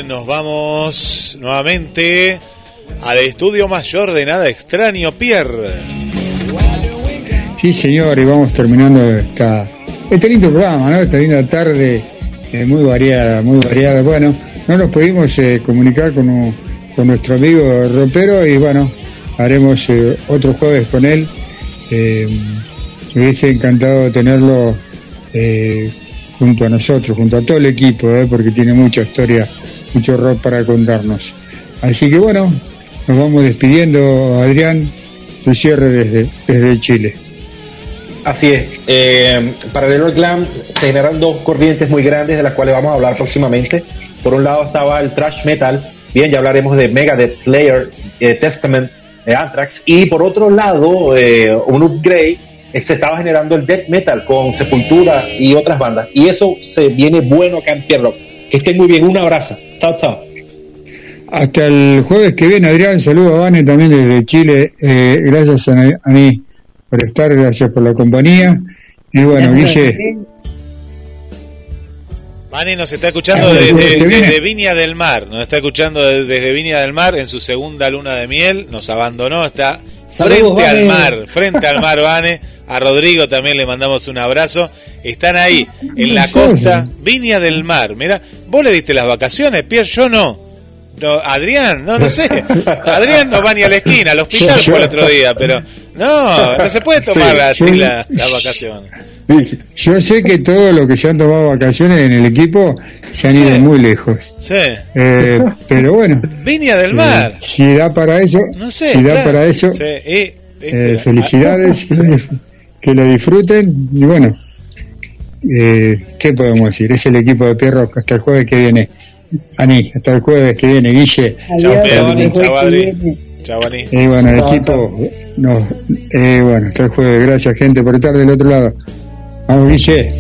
nos vamos nuevamente al estudio mayor de Nada Extraño, Pierre. Sí, señor, y vamos terminando esta, este lindo programa, ¿no? Esta linda tarde, eh, muy variada, muy variada. Bueno, no nos pudimos eh, comunicar con, un, con nuestro amigo Ropero y bueno, haremos eh, otro jueves con él. Eh, hubiese encantado tenerlo junto a nosotros, junto a todo el equipo, porque tiene mucha historia mucho rock para contarnos. Así que bueno, nos vamos despidiendo, Adrián, tu cierre desde, desde Chile. Así es. Eh, para el Erotic Glam se generan dos corrientes muy grandes de las cuales vamos a hablar próximamente. Por un lado estaba el thrash metal, bien, ya hablaremos de Megadeth, Slayer, eh, Testament, eh, Anthrax. Y por otro lado, eh, un upgrade, eh, se estaba generando el death metal con Sepultura y otras bandas. Y eso se viene bueno acá en Pierrock. Que estén muy bien, un abrazo. Hasta el jueves que viene, Adrián. Saludos a Vane también desde Chile. Eh, gracias a, a mí por estar, gracias por la compañía. Y bueno, Guille, Mani nos está escuchando desde, Viña del Mar, nos está escuchando de- desde Viña del Mar en su segunda luna de miel, nos abandonó, está frente Saludos, al Vane. mar, frente al mar, Vane. [laughs] A Rodrigo también le mandamos un abrazo. Están ahí, en la costa, Viña del Mar. Mira, vos le diste las vacaciones, Pierre, yo no. No, Adrián, no, no sé. [laughs] Adrián no va ni a la esquina, al hospital fue el otro día, pero no, no se puede tomar Sí, así sí. la- las vacaciones. yo sé que todos los que se han tomado vacaciones en el equipo se han ido muy lejos. Sí, Eh, pero bueno, Viña del eh, Mar. si da para eso, No sé. si da claro. para eso, Sí, y, eh, este, felicidades, [laughs] que lo disfruten. Y bueno, eh, ¿qué podemos decir? Es el equipo de Pierro hasta el jueves que viene. Ani, hasta el jueves que viene, Guille. Chao, Pierre. Adri. Chao, Adri. Chao, Ani. Y bueno, el equipo, no, eh, bueno, hasta el jueves. Gracias, gente, por estar del otro lado. Vamos, Guille.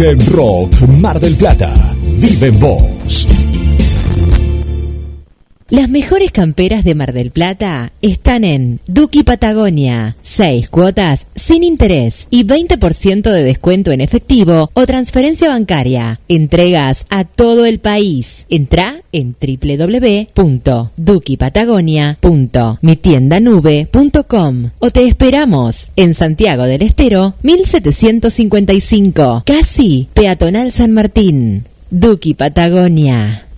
en Rock Mar del Plata. Vive en vos. Las mejores camperas de Mar del Plata están en Duki Patagonia. 6 cuotas sin interés y 20% de descuento en efectivo o transferencia bancaria. Entregas a todo el país. Entra en www.duquipatagonia.mitiendanube.com o te esperamos en Santiago del Estero 1755, casi peatonal San Martín. Duki Patagonia.